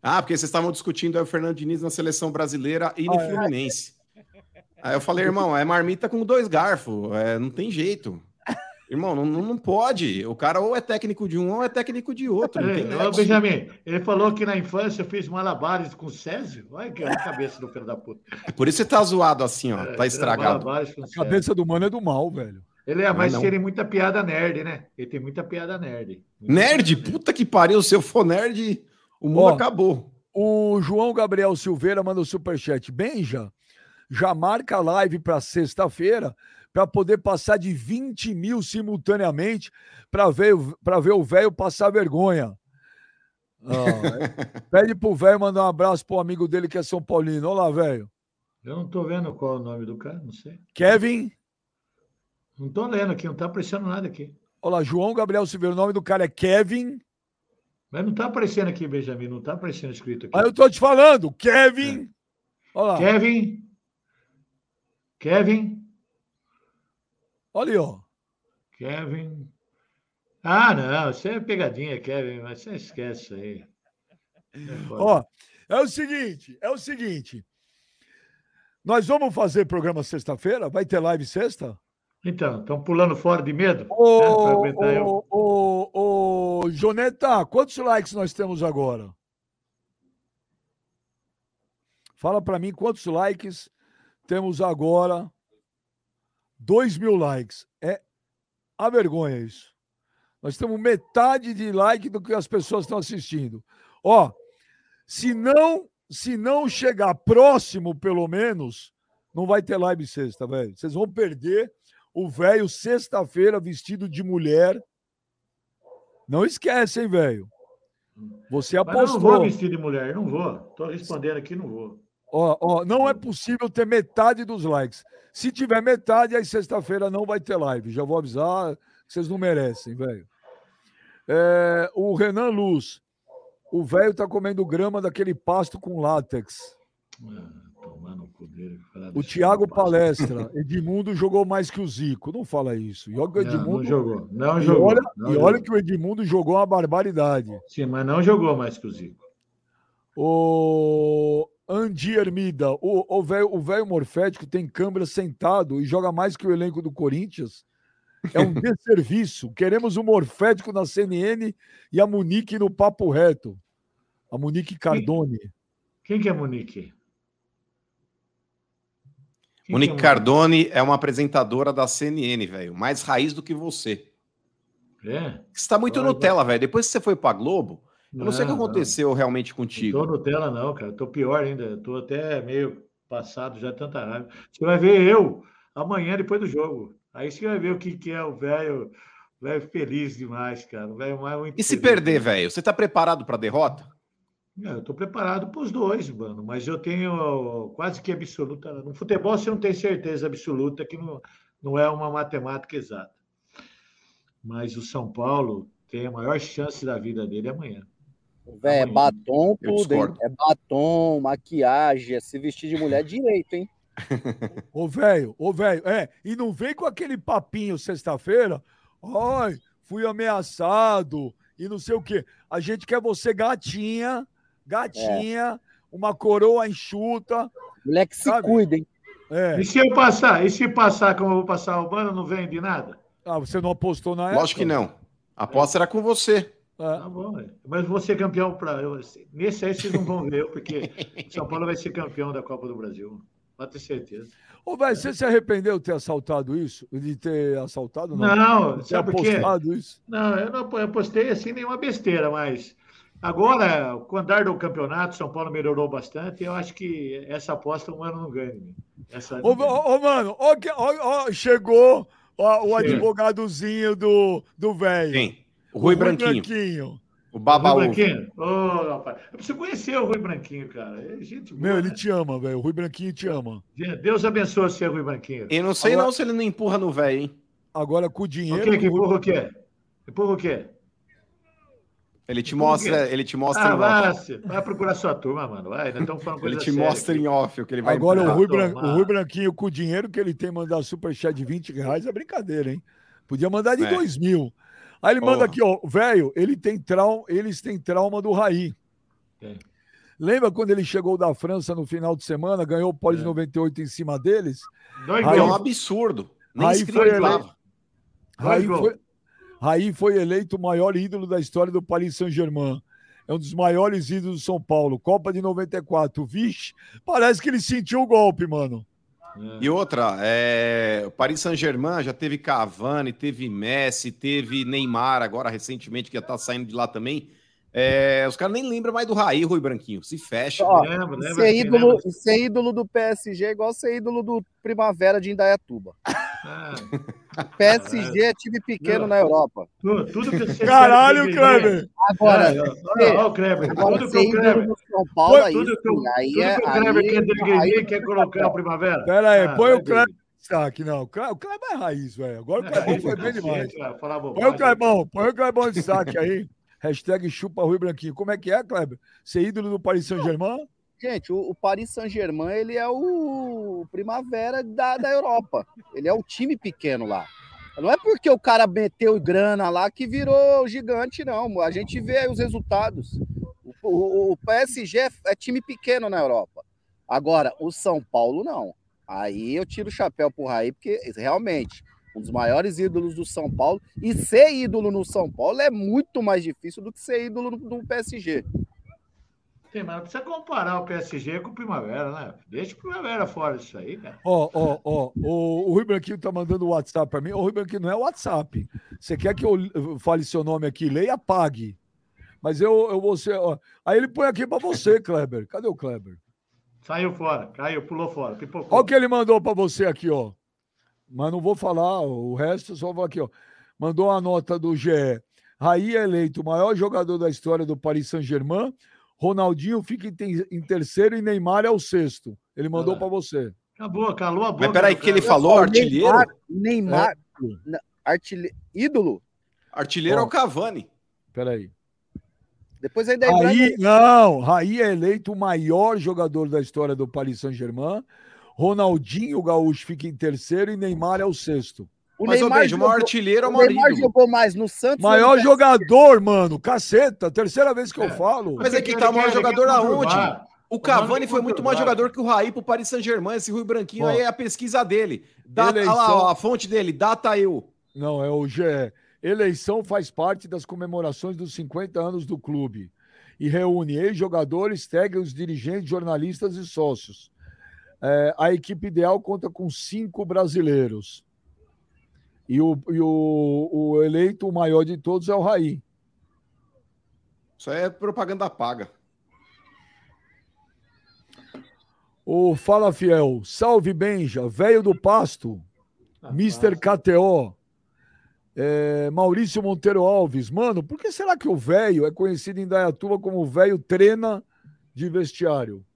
Ah, porque vocês estavam discutindo aí o Fernando Diniz na seleção brasileira e no ah, é? Fluminense. É. Aí eu falei, irmão, é marmita com dois garfos, é, não tem jeito. Irmão, não, não pode. O cara ou é técnico de um ou é técninico de outro. Não tem Ô, Benjamin, ele falou que na infância fez malabares com o Césio. Olha que é a cabeça do filho da puta. Por isso você tá zoado assim, ó. É, tá estragado. A cabeça do mano é do mal, velho. Ele é, mas tem muita piada nerd, né? Ele tem muita piada nerd. Muita nerd? Piada Puta que pariu. Se eu for nerd, o mundo ó, acabou. O João Gabriel Silveira manda o superchat. Benja, já marca a live para sexta-feira para poder passar de 20 mil simultaneamente para ver, ver o velho passar vergonha. Ah, pede pro velho mandar um abraço pro amigo dele que é São Paulino. Olá, velho. Eu não tô vendo qual é o nome do cara, não sei. Kevin. Não tô lendo aqui, não tá aparecendo nada aqui. Olá, João Gabriel Silveira. O nome do cara é Kevin. Mas não tá aparecendo aqui, Benjamin, não tá aparecendo escrito aqui. Aí eu tô te falando, Kevin. É. Olá. Kevin. Kevin. Olha aí, ó. Kevin. Ah, não, isso é pegadinha, Kevin, mas você esquece isso aí. Ó, é o seguinte, é o seguinte. Nós vamos fazer programa sexta-feira? Vai ter live sexta? Então, estão pulando fora de medo? Ô, né, ô, ô, ô, Joneta, quantos likes nós temos agora? Fala pra mim quantos likes temos agora. 2 mil likes. É a vergonha isso. Nós temos metade de like do que as pessoas estão assistindo. Ó, se não, se não chegar próximo, pelo menos, não vai ter live sexta, velho. Vocês vão perder o velho sexta-feira vestido de mulher. Não esquece, hein, velho. Você Mas eu não vou apostou. vestir de mulher, não vou. Estou respondendo aqui, não vou. Ó, ó, não é possível ter metade dos likes. Se tiver metade, aí sexta-feira não vai ter live. Já vou avisar, vocês não merecem, velho. É, o Renan Luz. O velho tá comendo grama daquele pasto com látex. Ah, O Thiago. Palestra. Edmundo jogou mais que o Zico. Não fala isso. E olha que o Não, não Edmundo. jogou. Não e jogou. olha, não e jogou. olha que o Edmundo jogou uma barbaridade. Sim, mas não jogou mais que o Zico. O Andi Hermida, o velho morfético tem câmera sentado e joga mais que o elenco do Corinthians. É um desserviço. Queremos o morfético na CNN e a Munique no papo reto. A Munique Cardone. Quem que é Monique? Quem Monique que é Cardone é uma apresentadora da CNN, velho. Mais raiz do que você. É? Você tá muito Olha, Nutella, velho. Depois que você foi pra Globo, eu não sei o que Não, aconteceu realmente Não contigo. tô Nutella, não, cara. Tô pior ainda. Tô até meio passado já tanta raiva. Você vai ver eu amanhã, depois do jogo. Aí você vai ver o que, que é o velho. Velho feliz demais, cara. Velho mais muito E se feliz. perder, velho? Você tá preparado pra derrota? Não, eu tô preparado para os dois, mano. Mas eu tenho quase que absoluta. No futebol você não tem certeza absoluta que não, não é uma matemática exata. Mas o São Paulo tem a maior chance da vida dele amanhã. Véi, é batom tudo, hein? É batom, maquiagem, é se vestir de mulher direito, hein? Ô, velho, ô, velho, é. E não vem com aquele papinho sexta-feira. Ai, fui ameaçado e não sei o quê. A gente quer você gatinha, gatinha, uma coroa enxuta. Mulher que se cuida, hein? É. E se eu passar? E se passar como eu vou passar o mano, não vende nada? Ah, você não apostou na época? Lógico que não. A aposta era com você. É. Tá bom, velho. mas vou ser campeão para eu. Nesse aí vocês não vão ver, porque o São Paulo vai ser campeão da Copa do Brasil. Pode ter certeza. Ô, velho, você se arrependeu de ter assaltado isso? De ter assaltado? Não, Não, De ter sabe apostado isso? Não, eu não eu postei assim nenhuma besteira, mas agora, com o andar do campeonato, São Paulo melhorou bastante. Eu acho que essa aposta um ano não ganha. Essa Ô, ô, ô, mano, ó, que- ó, ó, chegou ó, o Chega. advogadozinho do do velho. Quem? O Rui Branquinho. Branquinho. O Rui Babaú. Branquinho? Ô, rapaz, eu preciso conhecer o Rui Branquinho, cara. É gente boa, Meu, ele né? te ama, velho. O Rui Branquinho te ama. Deus abençoe você, Rui Branquinho. Eu não sei Agora- não se ele não empurra no velho, hein? Agora com o O dinheiro. que que Rui- empurra o quê? Empurra o quê? Ele te o mostra, ele te mostra Ah, em vai, vai procurar sua turma, mano. Vai, nós estamos falando Ele te séria mostra aqui. em off o que ele vai Agora o. Rui, Bran- o Rui Branquinho com o dinheiro que ele tem mandar superchat de 20 reais é brincadeira, hein? Podia mandar de É. 2 mil. Aí ele manda Porra. aqui, ó, velho, ele tem trauma, eles têm trauma do Raí. Lembra quando ele chegou da França no final de semana, ganhou o de É. 98 em cima deles? Dois Aí É um absurdo. Nem Aí escrito foi ele- tava. Raí foi, Raí foi eleito o maior ídolo da história do Paris Saint-Germain. É um dos maiores ídolos do São Paulo. Copa de 94. Vixe, parece que ele sentiu o golpe, mano. E outra, é, o Paris Saint-Germain já teve Cavani, teve Messi, teve Neymar agora recentemente, que já tá saindo de lá também. É, os caras nem lembram mais do Raí, Rui Branquinho. Se fecha. Ó, Lembra, lembra Ser assim, ídolo, lembra? ser ídolo do PSG é igual ser ídolo do Primavera de Indaiatuba. Ah, PSG é time pequeno Não. na Europa. tu- tudo que você Caralho, quer Kleber! Agora, Olha, olha, o Kleber. Tudo que o Kleber, São Paulo, aí, tudo que aí tudo é. que o Kleber aí- quer aí- quer colocar o Primavera. Pera aí, Ah, põe o Kleber destaque. Não, o Kleber é raiz, velho. Agora o É, Clebão aí, foi bem demais. Põe o. Clebão, põe o Clebão em destaque aí. Hashtag chupa Rui Branquinho. Como é que é, Kleber? Ser ídolo do Paris Saint-Germain? Gente, o, o Paris Saint-Germain, ele é o Primavera da, da Europa. Ele é o time pequeno lá. Não é porque o cara meteu grana lá que virou gigante, não. A gente vê os resultados. O, o, o PSG é, é time pequeno na Europa. Agora, o São Paulo não. Aí eu tiro o chapéu pro Raí, porque realmente, um dos maiores ídolos do São Paulo. E ser ídolo no São Paulo é muito mais difícil do que ser ídolo no, PSG. Sim, mas não precisa comparar o PSG com o Primavera, né? Deixa o Primavera fora disso aí, cara. Ó, ó, ó, o Rui Branquinho tá mandando o WhatsApp para mim. O Rui Branquinho não é WhatsApp. Você quer que eu fale seu nome aqui? Leia, pague. Mas eu, eu vou ser. Ó. Aí ele põe aqui para você, Kleber. Cadê o Kleber? Saiu fora, caiu, pulou fora, pipocou. Olha o que ele mandou para você aqui, ó. Mas não vou falar, o resto só vou aqui, ó. Mandou a nota do GE. Raí é eleito o maior jogador da história do Paris Saint-Germain Ronaldinho fica em, terceiro e Neymar é o sexto. Ele mandou para você. Acabou, calou a boca. Mas peraí, que ele falou artilheiro? Neymar, Neymar é. artilheiro, ídolo? Artilheiro Ó, é o Cavani. Peraí. Depois ainda Raí, Não, Raí é eleito o maior jogador da história do Paris Saint-Germain. Ronaldinho Gaúcho fica em terceiro e Neymar é o sexto. O Mas, Neymar, o maior artilheiro é o Maurício. O Neymar jogou mais no Santos. Maior jogador, mano. Caceta. Terceira vez que é. eu falo. Mas é que tá o maior jogador aonde? O Cavani foi muito mais jogador que o Raí pro Paris Saint-Germain. Esse Rui Branquinho aí é a pesquisa dele. Data, Eleição... lá, a fonte dele, data eu. Não, é o GE. Eleição faz parte das comemorações dos 50 anos do clube e reúne ex-jogadores, técnicos, dirigentes, jornalistas e sócios. É, a equipe ideal conta com cinco brasileiros. E o, e o, o eleito o maior de todos é o Raí. Isso aí é propaganda paga. O Fala Fiel, salve Benja, velho do pasto, ah, Mr. KTO, é, Maurício Monteiro Alves. Mano, por que será que o velho é conhecido em Dayatuba como velho treina de vestiário?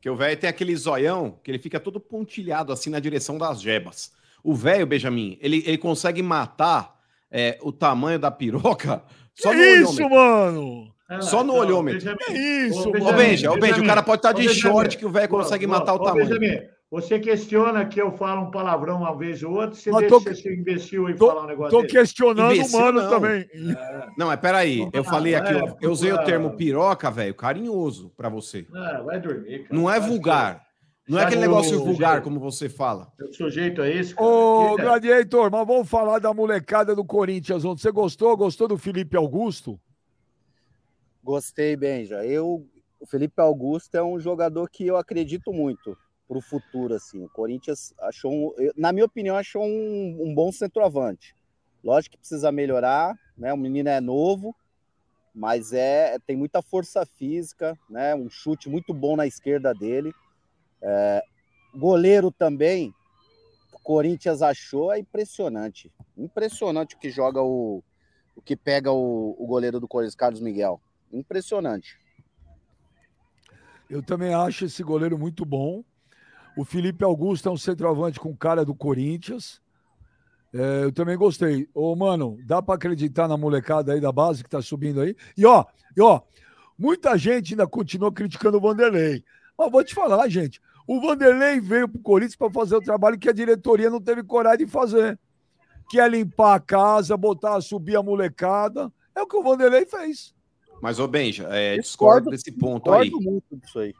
Que o velho tem aquele zoião que ele fica todo pontilhado assim na direção das jebas. O velho, Benjamin, ele, ele consegue matar é, o tamanho da piroca só que no isso, olhômetro. mano? Ah, só no então, olhômetro. É isso, ô, Benja, ô, Benja, o cara pode estar tá de short que o velho consegue matar o tamanho. Benjamin, você questiona que eu falo um palavrão uma vez ou outra, você deixa tô, você imbecil e falar um negócio Tô dele. questionando o mano não. também. É. Não, mas peraí, eu falei aqui, é, eu usei o termo piroca, velho, carinhoso para você. É, vai dormir, cara. Não é vulgar. Não é aquele negócio vulgar, como você fala. O sujeito é esse? Cara? Ô, Gladiator, mas vamos falar da molecada do Corinthians ontem. Você gostou? Gostou do Felipe Augusto? Gostei, Benja. Eu, o Felipe Augusto é um jogador que eu acredito muito para o futuro. Assim. O Corinthians achou, um, na minha opinião, achou um, um bom centroavante. Lógico que precisa melhorar, né? O menino é novo, mas é tem muita força física, né? Um chute muito bom na esquerda dele. É, goleiro também, o Corinthians achou, é impressionante. Impressionante o que joga o, o que pega o, o goleiro do Corinthians, Carlos Miguel. Impressionante. Eu também acho esse goleiro muito bom. O Felipe Augusto é um centroavante com cara do Corinthians. É, eu também gostei. Ô, mano, dá para acreditar na molecada aí da base que tá subindo aí? E ó, e ó, muita gente ainda continua criticando o Vanderlei. Mas vou te falar, gente. O Vanderlei veio para o Corinthians para fazer o trabalho que a diretoria não teve coragem de fazer. Que é limpar a casa, botar, subir a molecada. É o que o Vanderlei fez. Mas, ô Benja, é, discordo, discordo desse ponto discordo aí. muito disso aí.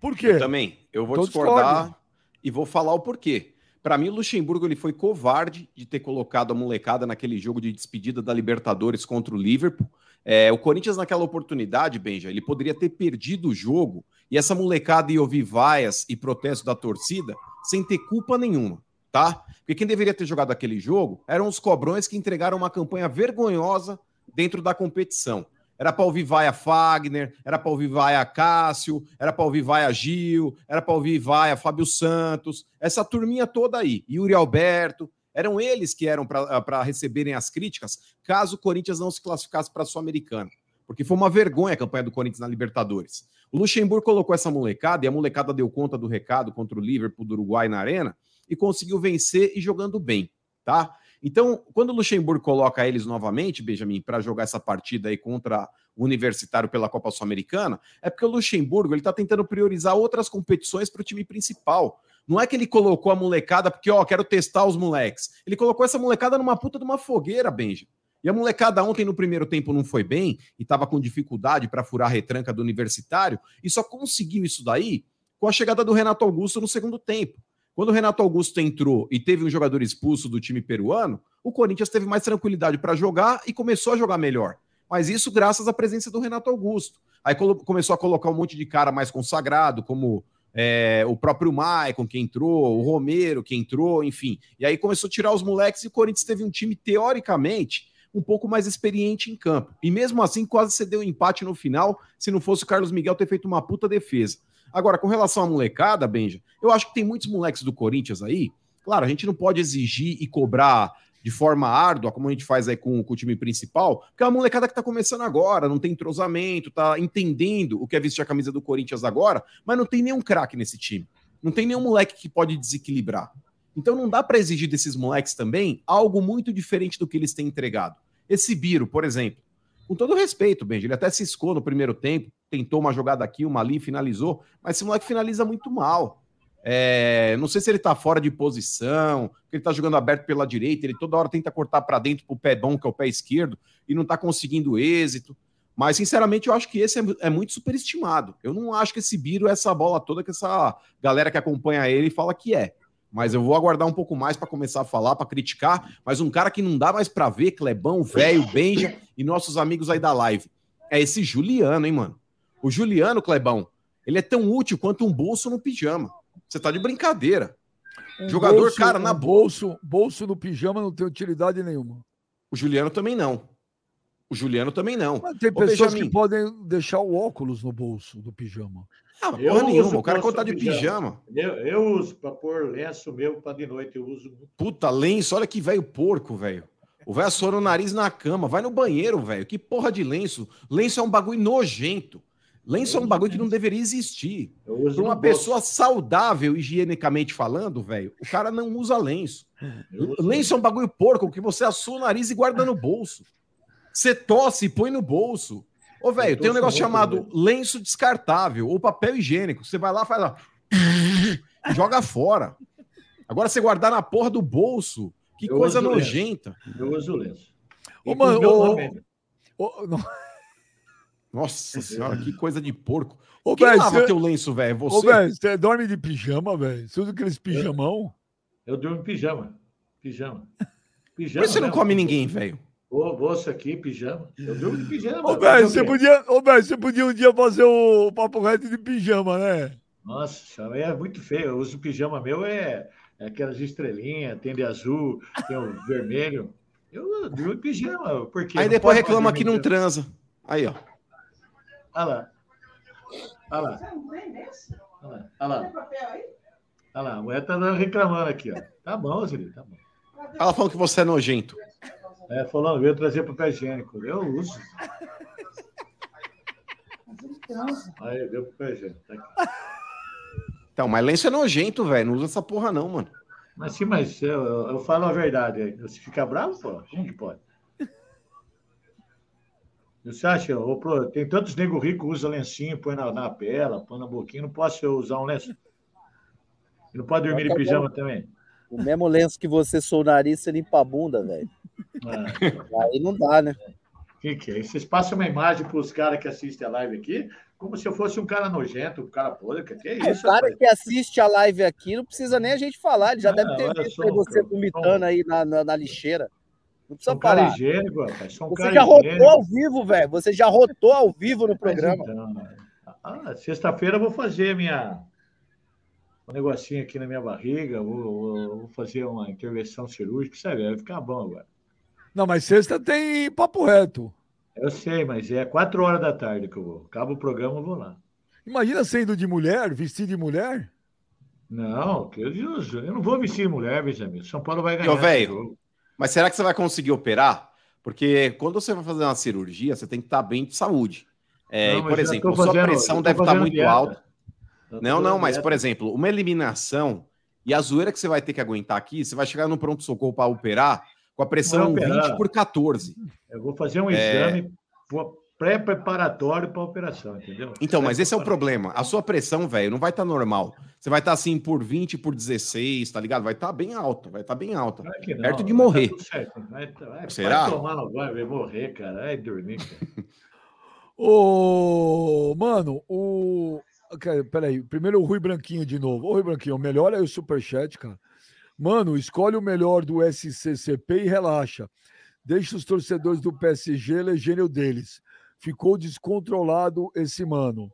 Por quê? Eu também. Eu vou Tô discordar discordo. e vou falar o porquê. Para mim, o Luxemburgo ele foi covarde de ter colocado a molecada naquele jogo de despedida da Libertadores contra o Liverpool. É, o Corinthians, naquela oportunidade, Benja, ele poderia ter perdido o jogo e essa molecada ia ouvir vaias e protestos da torcida sem ter culpa nenhuma, tá? Porque quem deveria ter jogado aquele jogo eram os cobrões que entregaram uma campanha vergonhosa dentro da competição. Era para ouvir vaia Fagner, era para ouvir vaia Cássio, era para ouvir vaia Gil, era para ouvir vaia Fábio Santos, essa turminha toda aí, Yuri Alberto, eram eles que eram para receberem as críticas caso o Corinthians não se classificasse para a Sul-Americana. Porque foi uma vergonha a campanha do Corinthians na Libertadores. O Luxemburgo colocou essa molecada e a molecada deu conta do recado contra o Liverpool do Uruguai na Arena e conseguiu vencer e jogando bem, tá? Então, quando o Luxemburgo coloca eles novamente, Benjamin, para jogar essa partida aí contra o Universitário pela Copa Sul-Americana, é porque o Luxemburgo ele está tentando priorizar outras competições para o time principal. Não é que ele colocou a molecada porque, ó, quero testar os moleques. Ele colocou essa molecada numa puta de uma fogueira, Benja. E a molecada ontem no primeiro tempo não foi bem e estava com dificuldade para furar a retranca do universitário e só conseguiu isso daí com a chegada do Renato Augusto no segundo tempo. Quando o Renato Augusto entrou e teve um jogador expulso do time peruano, o Corinthians teve mais tranquilidade para jogar e começou a jogar melhor. Mas isso graças à presença do Renato Augusto. Aí começou a colocar um monte de cara mais consagrado, como é, o próprio Maicon que entrou, o Romero que entrou, enfim. E aí começou a tirar os moleques e o Corinthians teve um time, teoricamente, um pouco mais experiente em campo. E mesmo assim, quase cedeu um empate no final, se não fosse o Carlos Miguel ter feito uma puta defesa. Agora, com relação à molecada, Benja, eu acho que tem muitos moleques do Corinthians aí. Claro, a gente não pode exigir e cobrar de forma árdua, como a gente faz aí com, com o time principal, porque é uma molecada que tá começando agora, não tem entrosamento, tá entendendo o que é vestir a camisa do Corinthians agora, mas não tem nenhum craque nesse time. Não tem nenhum moleque que pode desequilibrar. Então não dá para exigir desses moleques também algo muito diferente do que eles têm entregado. Esse Biro, por exemplo, com todo respeito, Benji, ele até ciscou no primeiro tempo, tentou uma jogada aqui, uma ali, finalizou, mas esse moleque finaliza muito mal. É, não sei se ele tá fora de posição, ele tá jogando aberto pela direita, ele toda hora tenta cortar para dentro pro pé bom, que é o pé esquerdo, e não tá conseguindo êxito. Mas, sinceramente, eu acho que esse é, é muito superestimado. Eu não acho que esse Biro é essa bola toda que essa galera que acompanha ele fala que é mas eu vou aguardar um pouco mais para começar a falar, para criticar. Mas um cara que não dá mais para ver, Clebão, velho, Benja e nossos amigos aí da live, é esse Juliano, hein, mano? O Juliano, Clebão, ele é tão útil quanto um bolso no pijama. Você tá de brincadeira. Um Jogador, bolso, cara, na um bolso, bolso no pijama não tem utilidade nenhuma. O Juliano também não. O Juliano também não. Mas tem Ô, pessoas Benjamin, que podem deixar o óculos no bolso do pijama. Ah, eu porra nenhuma. O cara conta de pijama. Eu, eu uso para pôr lenço meu para de noite. Eu uso. Puta, lenço. Olha que velho porco, velho. O velho assou o nariz na cama. Vai no banheiro, velho. Que porra de lenço? Lenço é um bagulho nojento. Lenço é um bagulho que não deveria existir. Para uma pessoa saudável, higienicamente falando, velho, o cara não usa lenço. Lenço é um bagulho porco que você assou o nariz e guarda no bolso. Você tosse e põe no bolso. Ô, velho, tem um negócio chamado lenço descartável ou papel higiênico. Você vai lá, faz lá. joga fora. Agora você guardar na porra do bolso. Que eu coisa nojenta. Lenço. Eu uso lenço. Ô, mano, ô, ô, Nossa senhora, que coisa de porco. Ô, Quem véio, lava você... teu lenço, velho? Você? Você dorme de pijama, velho? Você usa aqueles pijamão? Eu, eu durmo em pijama. Pijama. pijama Por que você não come ninguém, velho? Ô, bolsa aqui, pijama. Eu durmo de pijama. Ô, velho, você podia, ô, você podia um dia fazer o papo reto de pijama, né? Nossa, é muito feio. Eu uso pijama meu, é, é aquelas estrelinhas, tem de azul, tem o vermelho. Eu durmo de pijama. Porque Aí depois reclama que não transa. Aí, ó. Olha lá. Olha lá. Olha lá. Olha lá. A mulher tá reclamando aqui, ó. Tá bom, Zili, tá bom. Ela falou que você é nojento. É, falando, veio trazer papel higiênico. Eu uso. Aí, deu papel higiênico. Tá aqui. Então, mas lenço é nojento, velho. Não usa essa porra, não, mano. Mas sim, mas eu, eu falo a verdade. Você fica bravo, pô? Como que pode? Você acha? Tem tantos nego rico que usa lencinho, põe na, na pela, põe na boquinha. Não posso usar um lenço? Não pode dormir de pijama também? O mesmo lenço que você sou o nariz, você limpa a bunda, velho. É. Aí não dá, né? O que, que é? Vocês passam uma imagem para os caras que assistem a live aqui, como se eu fosse um cara nojento, um cara podre. Que é isso, o cara rapaz? que assiste a live aqui não precisa nem a gente falar, ele já deve ter visto você vomitando aí na, na, na, lixeira. Não precisa sou falar. Um você já rotou ao vivo, velho. Você já rotou ao vivo no programa. Então, ah, Sexta-feira eu vou fazer minha um negocinho aqui na minha barriga, vou, vou, vou fazer uma intervenção cirúrgica, sabe? Vai ficar bom agora. Não, mas sexta tem papo reto. Eu sei, mas é quatro horas da tarde que eu vou. Acaba o programa, eu vou lá. Imagina sendo de mulher, vestido de mulher? Não, que eu, eu não vou vestir de mulher, Benjamin. São Paulo vai ganhar. velho, mas será que você vai conseguir operar? Porque quando você vai fazer uma cirurgia, você tem que estar bem de saúde. É, não, por exemplo, fazendo, sua pressão deve estar muito dieta. alta. Não, não, mas, por exemplo, uma eliminação e a zoeira que você vai ter que aguentar aqui, você vai chegar no pronto-socorro para operar com a pressão 20 por 14. Eu vou fazer um é... exame, vou pré-preparatório para a operação, entendeu? Então, mas esse é o problema. A sua pressão, velho, não vai estar normal. Você vai estar assim por 20, por 16, tá ligado? Vai estar bem alto, vai estar bem alta. Claro que não, Perto de vai morrer. tá tudo certo. Vai, vai, Será? Vai tomar vai, vai morrer, cara. Vai dormir, cara. Ô, mano, o. cara, Peraí, primeiro o Rui Branquinho de novo. Ô, Rui Branquinho, o melhor é o Superchat, cara. Mano, escolhe o melhor do SCCP e relaxa. Deixa os torcedores do PSG elegerem o deles. Ficou descontrolado esse mano.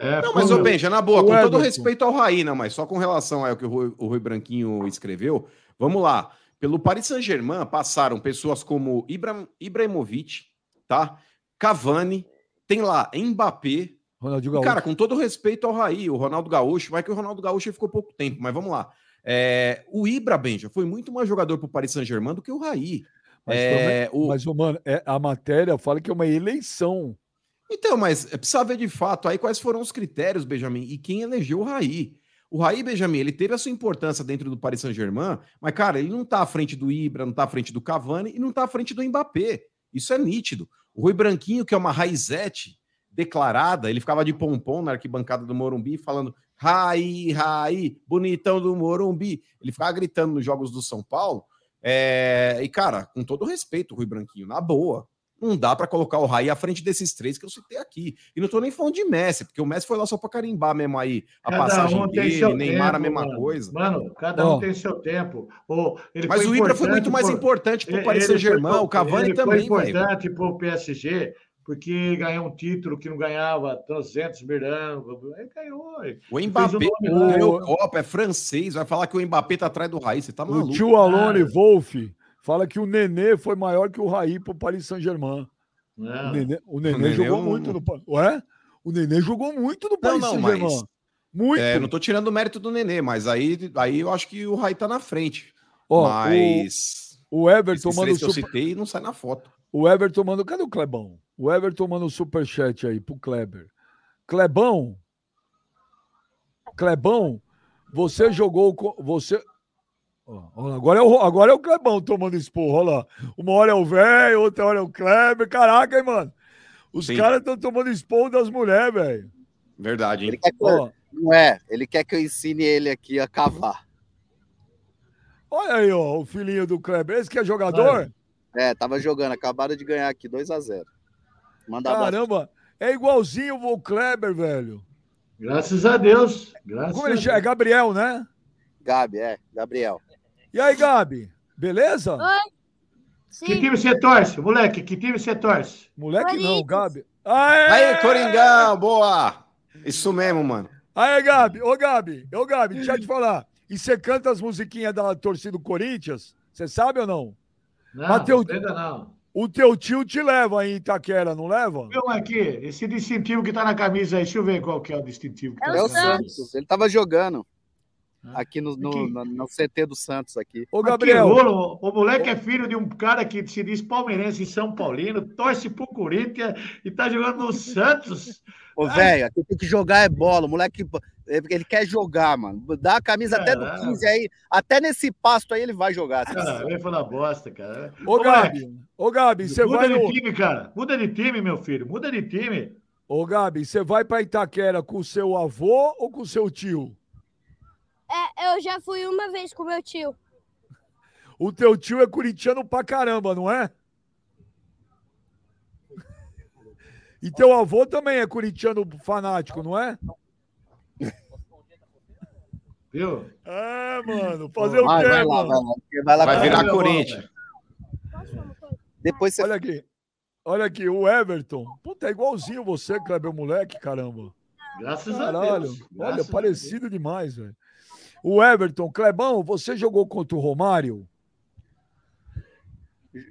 É, Não, mas, ô Benja, na boa, o com todo respeito ao Raí, não, mas só com relação ao que o Rui, o Rui Branquinho escreveu, vamos lá. Pelo Paris Saint-Germain passaram pessoas como Ibra, Ibrahimovic, tá? Cavani, tem lá Mbappé. Ronaldinho E, Gaúcho. cara, com todo respeito ao Raí, o Ronaldo Gaúcho, vai que o Ronaldo Gaúcho ficou pouco tempo, mas vamos lá. É, o Ibra, Benja, foi muito mais jogador pro Paris Saint-Germain do que o Raí. Mas, é, também- o- mas, mano, é, a matéria fala que é uma eleição. Então, mas precisa ver de fato aí quais foram os critérios, Benjamin, e quem elegeu o Raí. O Raí, Benjamin, ele teve a sua importância dentro do Paris Saint-Germain, mas, cara, ele não tá à frente do Ibra, não tá à frente do Cavani e não tá à frente do Mbappé. Isso é nítido. O Rui Branquinho, que é uma raizete declarada, ele ficava de pompom na arquibancada do Morumbi, falando Raí, Raí, bonitão do Morumbi. Ele ficava gritando nos jogos do São Paulo. É, E, cara, com todo respeito, o Rui Branquinho, na boa, não dá pra colocar o Raí à frente desses três que eu citei aqui. E não tô nem falando de Messi, porque o Messi foi lá só pra carimbar mesmo aí a Cada passagem um tem dele, seu Neymar a tempo, mesma mano. coisa. Mano, cada um tem seu tempo. Ele Mas foi o Ibra foi muito mais por- importante pro Paris Saint-Germain, o Cavani ele também, foi velho. importante pro PSG, porque ganhou um título que não ganhava 300 mirando. Ele ganhou. ele O Mbappé o nome lá. ganhou Copa, é francês, vai falar que o Mbappé tá atrás do Raí, você tá O maluco. tio Alone. Wolf fala que o Nenê foi maior que o Raí pro Paris Saint-Germain. O Não. Nenê, o Nenê Nenê jogou é um- muito no Ué? O Nenê jogou muito no Não, Paris não, Saint-Germain. mas Muito. é, não tô tirando o mérito do Nenê, mas aí, aí eu acho que o Raí tá na frente. Ó, mas o, o Everton manda o que eu super... citei não sai na foto. O Everton manda. Cadê o Clebão? O Everton manda o superchat aí pro Kleber. Clebão. Clebão, você jogou. com- Você. Agora é, o, agora é o Clebão tomando esporro, olha lá. Uma hora é o velho, outra hora é o Kleber. Caraca, hein, mano? Os Sim. caras estão tomando esporro das mulheres, velho. Verdade, Ele hein? quer que eu, não é, ele quer que eu ensine ele aqui a cavar. Olha aí, ó, o filhinho do Kleber. Esse que é jogador? Olha. É, tava jogando, acabaram de ganhar aqui 2 a 0 Manda. Caramba, é igualzinho o Kleber, velho. Graças a Deus. Graças Como a ele chama? É Gabriel, né? Gabi, é, Gabriel. E aí, Gabi? Beleza? Oi. Que Sim. time você torce, moleque? Que time você torce? Moleque não. Gabi. Aê! Aí, Coringão, boa! Isso mesmo, mano. Aí, Gabi. Ô, Gabi. Ô, Gabi, deixa eu te falar. E você canta as musiquinhas da torcida do Corinthians? Você sabe ou não? Não, Mateus- ainda não. O teu tio te leva aí em Itaquera, não leva? Viu, aqui, esse distintivo que tá na camisa aí, deixa eu ver qual que é o distintivo. Que É tá É o o camisa. Santos. Ele tava jogando aqui no, no, Aqui. no- no CT do Santos aqui. Ô, Gabriel. rolo, o moleque é filho de um cara que se diz palmeirense e São Paulino, torce pro Corinthians e tá jogando no Santos. Ô, velho, aqui tem que jogar é bola. O moleque, ele quer jogar, mano. Dá a camisa até do Caralho. 15 aí. Até nesse pasto aí ele vai jogar. Cara, precisar. vai falar bosta, cara. Ô, moleque, Gabi. Ô, Gabi, você muda vai de no... time, cara. Muda de time, meu filho. Muda de time. Ô, Gabi, você vai pra Itaquera com o seu avô ou com o seu tio? É, eu já fui uma vez com meu tio. O teu tio é corintiano pra caramba, não é? E teu avô também é corintiano fanático, não é? Viu? É, mano. Fazer o Vai, quê, vai lá, mano? vai lá. Vai lá Vai virar Corinthians. Depois você Olha aqui. Olha aqui, o Everton. Puta, é igualzinho você, Kleber Moleque, caramba. Graças a Caralho. Deus. Olha, Graças a parecido demais, velho. O Everton, Clebão, você jogou contra o Romário?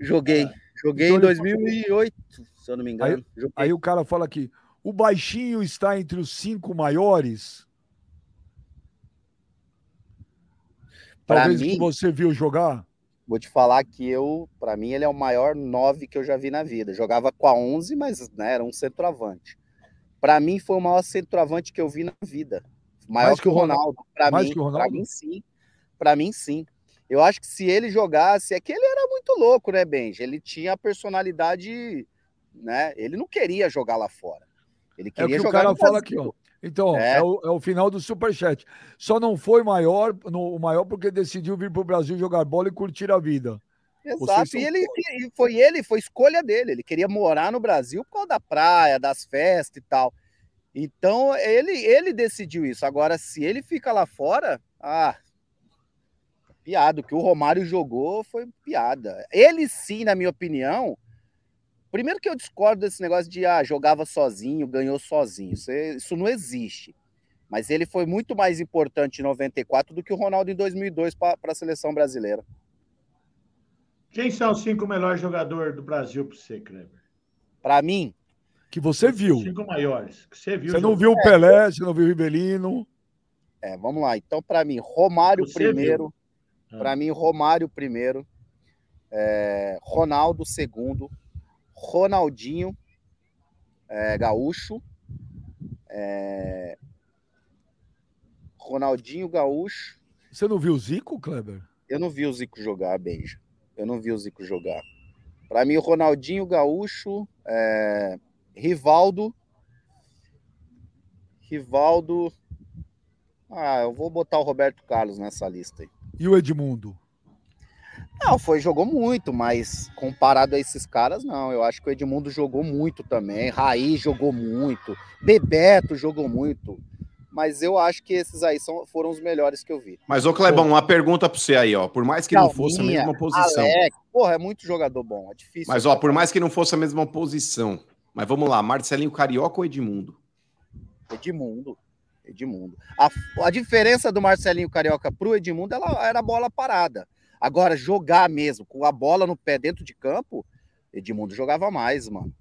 joguei. Joguei Então em ele- 2008, se eu não me engano. Joguei. Aí o cara fala aqui: o baixinho está entre os cinco maiores? Talvez mim- que você viu jogar? Vou te falar que eu, pra mim, ele é o maior 9 que eu já vi na vida. Jogava com a 11, mas né, era um centroavante. Pra mim, foi o maior centroavante que eu vi na vida. Maior Mais que, que o o Ronaldo? Ronaldo. Pra Mais mim, que o pra Ronaldo? mim, sim. Pra mim, sim. Eu acho que se ele jogasse, é que ele era muito louco, né, Benji? Ele tinha a personalidade né? Ele não queria jogar lá fora. Ele É o queria que o jogar cara no fala aqui, ó. Então, É. é, o, é o final do Superchat. Só não foi maior, no, o maior porque decidiu vir pro Brasil jogar bola e curtir a vida. Exato, e ele e foi ele, foi escolha dele. Ele queria morar no Brasil por causa da praia, das festas e tal. Então, ele, ele decidiu isso. Agora, se ele fica lá fora, ah, piada. O que o Romário jogou foi piada. Ele sim, na minha opinião. Primeiro que eu discordo desse negócio de ah, jogava sozinho, ganhou sozinho. Isso, é- isso não existe. Mas ele foi muito mais importante em 94 do que o Ronaldo em 2002 para a seleção brasileira. Quem são os cinco melhores jogadores do Brasil para você, Kleber? Para mim, Que você viu. Os cinco maiores. Que você viu. Você não viu o Pelé, você não viu o Rivelino. É, vamos lá. Então, para mim, Romário Você primeiro. Ah. Para mim, Romário primeiro. É, Ronaldo segundo. Ronaldinho é, Gaúcho. é, Ronaldinho Gaúcho. Você não viu o Zico, Kleber? Eu não vi o Zico jogar, Benja. Eu não vi o Zico jogar. Para mim, o Ronaldinho Gaúcho, é, Rivaldo. Rivaldo. Ah, eu vou botar o Roberto Carlos nessa lista aí. E o Edmundo? Não, foi, jogou muito, mas comparado a esses caras, não. Eu acho que o Edmundo jogou muito também. Raí jogou muito. Bebeto jogou muito. Mas eu acho que esses aí são, foram os melhores que eu vi. Mas, ô Clebão, uma pergunta pra você aí, ó. Por mais que não fosse a Calminha, mesma posição. Alex, porra, é muito jogador bom. É difícil. Mas, ó, por mais que não fosse a mesma posição. Mas vamos lá, Marcelinho Carioca ou Edmundo? Edmundo. Edmundo. A, a diferença do Marcelinho Carioca pro Edmundo ela, era a bola parada. Agora, jogar mesmo, com a bola no pé dentro de campo, Edmundo jogava mais, mano.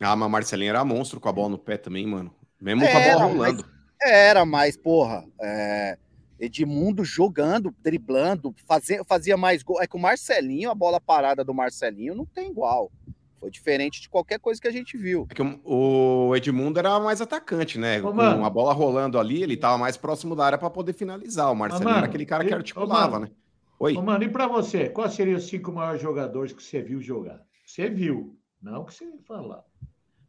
Ah, mas Marcelinho era monstro com a bola no pé também, mano. Mesmo com a Era, bola rolando. Era, mas, porra, é, Edmundo jogando, driblando, fazia, fazia mais gol. É que o Marcelinho, a bola parada do Marcelinho não tem igual. Foi diferente de qualquer coisa que a gente viu. É que o- Edmundo era mais atacante, né? Ô, Com mano. a bola rolando ali, ele tava mais próximo da área para poder finalizar. O Marcelinho mano, era aquele cara que ô, articulava, mano. né? Oi. Ô, mano, e pra você? Quais seriam os cinco maiores jogadores que você viu jogar? Você viu, não que você falar.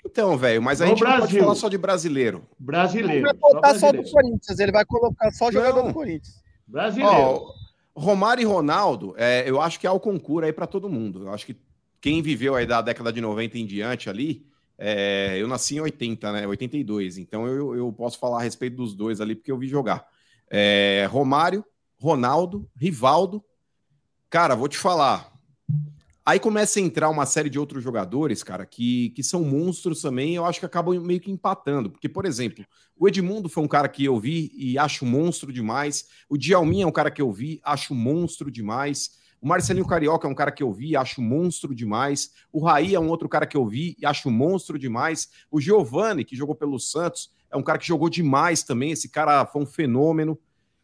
Então, velho, mas a No gente não pode Brasil. falar só de brasileiro. Ele Brasileiro. vai Só botar só do. Corinthians, ele vai colocar só jogador Não. do Corinthians. Brasileiro. Ó, Romário e Ronaldo, é, eu acho que há o concurso aí para todo mundo. Eu acho que quem viveu aí da década de 90 em diante ali, é, eu nasci em 80, né? 82. Então eu, eu posso falar a respeito dos dois ali, porque eu vi jogar. É, Romário, Ronaldo, Rivaldo. Cara, vou te falar. Aí começa a entrar uma série de outros jogadores, cara, que, que são monstros também, eu acho que acabam meio que empatando. Porque, por exemplo, o Edmundo foi um cara que eu vi e acho monstro demais. O Djalmin é um cara que eu vi, acho monstro demais. O Marcelinho Carioca é um cara que eu vi, acho monstro demais. O Raí é um outro cara que eu vi e acho monstro demais. O Giovani, que jogou pelo Santos, é um cara que jogou demais também. Esse cara foi um fenômeno.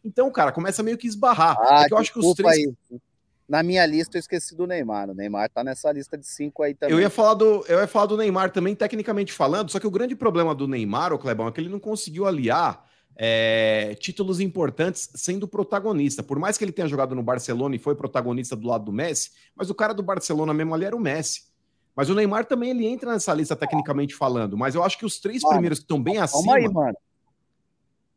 Então, cara, começa meio que esbarrar. Ah, é que eu acho que os três. aí. Na minha lista eu esqueci do Neymar. O Neymar tá nessa lista de cinco aí também. Eu ia, falar do, eu ia falar do Neymar também, tecnicamente falando, só que o grande problema do Neymar, o Clebão, é que ele não conseguiu aliar é, títulos importantes sendo protagonista. Por mais que ele tenha jogado no Barcelona e foi protagonista do lado do Messi, mas o cara do Barcelona mesmo ali era o Messi. Mas o Neymar também ele entra nessa lista tecnicamente falando, mas eu acho que os três Mano, primeiros que estão bem acima. Calma aí, mano.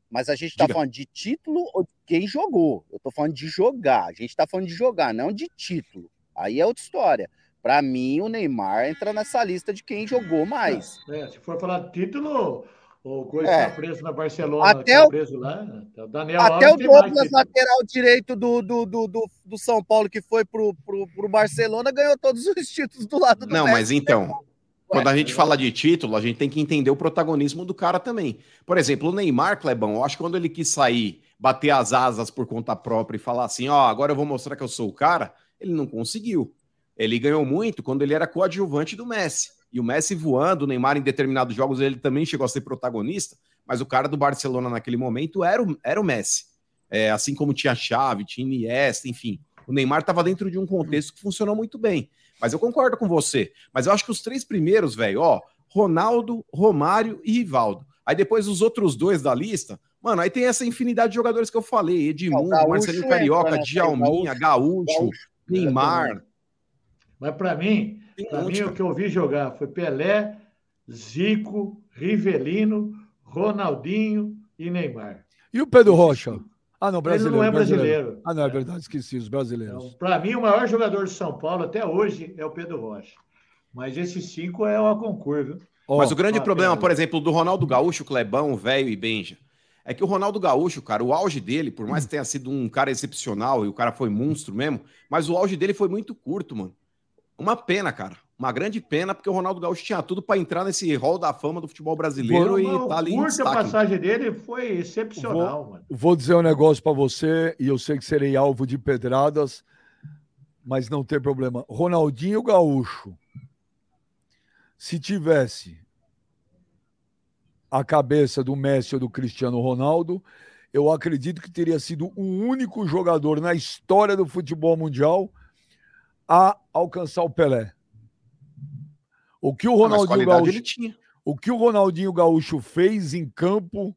Mas a gente tá Diga. falando de título ou de quem jogou? Eu tô falando de jogar. A gente tá falando de jogar, não de título. Aí é outra história. Pra mim, o Neymar entra nessa lista de quem jogou mais. É, se for falar de título, o Coisa É. tá preso na Barcelona, Até tá o- preso lá. O Daniel Até Alves o Douglas, lateral direito do, do, do, do, do São Paulo, que foi pro, pro, pro Barcelona, ganhou todos os títulos do lado do Não, Messi. mas então, quando a gente fala de título, a gente tem que entender o protagonismo do cara também. Por exemplo, o Neymar, Clebão, eu acho que quando ele quis sair, bater as asas por conta própria e falar assim, ó, agora eu vou mostrar que eu sou o cara, ele não conseguiu. Ele ganhou muito quando ele era coadjuvante do Messi. E o Messi voando, o Neymar em determinados jogos ele também chegou a ser protagonista, mas o cara do Barcelona naquele momento era o, era o Messi. É, assim como tinha Xavi, tinha Iniesta, enfim. O Neymar estava dentro de um contexto que funcionou muito bem. Mas eu concordo com você. Mas eu acho que os três primeiros, velho, ó, Ronaldo, Romário e Rivaldo. Aí depois os outros dois da lista, mano, aí tem essa infinidade de jogadores que eu falei: Edmundo, Gaúcho Marcelinho Carioca, nessa aí, Djalminha, Gaúcho, Gaúcho. Neymar. Mas para mim, monte, mim, o que eu vi jogar foi Pelé, Zico, Rivelino, Ronaldinho e Neymar. E o Pedro Rocha? Ah, não, Ele brasileiro. não é brasileiro. Ah, não, é verdade, esqueci os brasileiros. Para mim, o maior jogador de São Paulo até hoje é o Pedro Rocha. Mas esses cinco é uma concurso, viu? Ó, Mas o grande problema, pera aí. por exemplo, do Ronaldo Gaúcho, Clebão, velho e Benja, é que o Ronaldo Gaúcho, cara, o auge dele, por mais que tenha sido um cara excepcional e o cara foi monstro mesmo, mas o auge dele foi muito curto, mano. Uma pena, cara. Uma grande pena, porque o Ronaldo Gaúcho tinha tudo pra entrar nesse hall da fama do futebol brasileiro Não, e tá ali em curta destaque. passagem dele foi excepcional, mano. Vou dizer um negócio pra você, e eu sei que serei alvo de pedradas, mas não tem problema. Ronaldinho Gaúcho, se tivesse a cabeça do Messi ou do Cristiano Ronaldo, eu acredito que teria sido o único jogador na história do futebol mundial a alcançar o Pelé. O que o Ronaldinho Gaúcho, tinha. o que o Ronaldinho Gaúcho fez em campo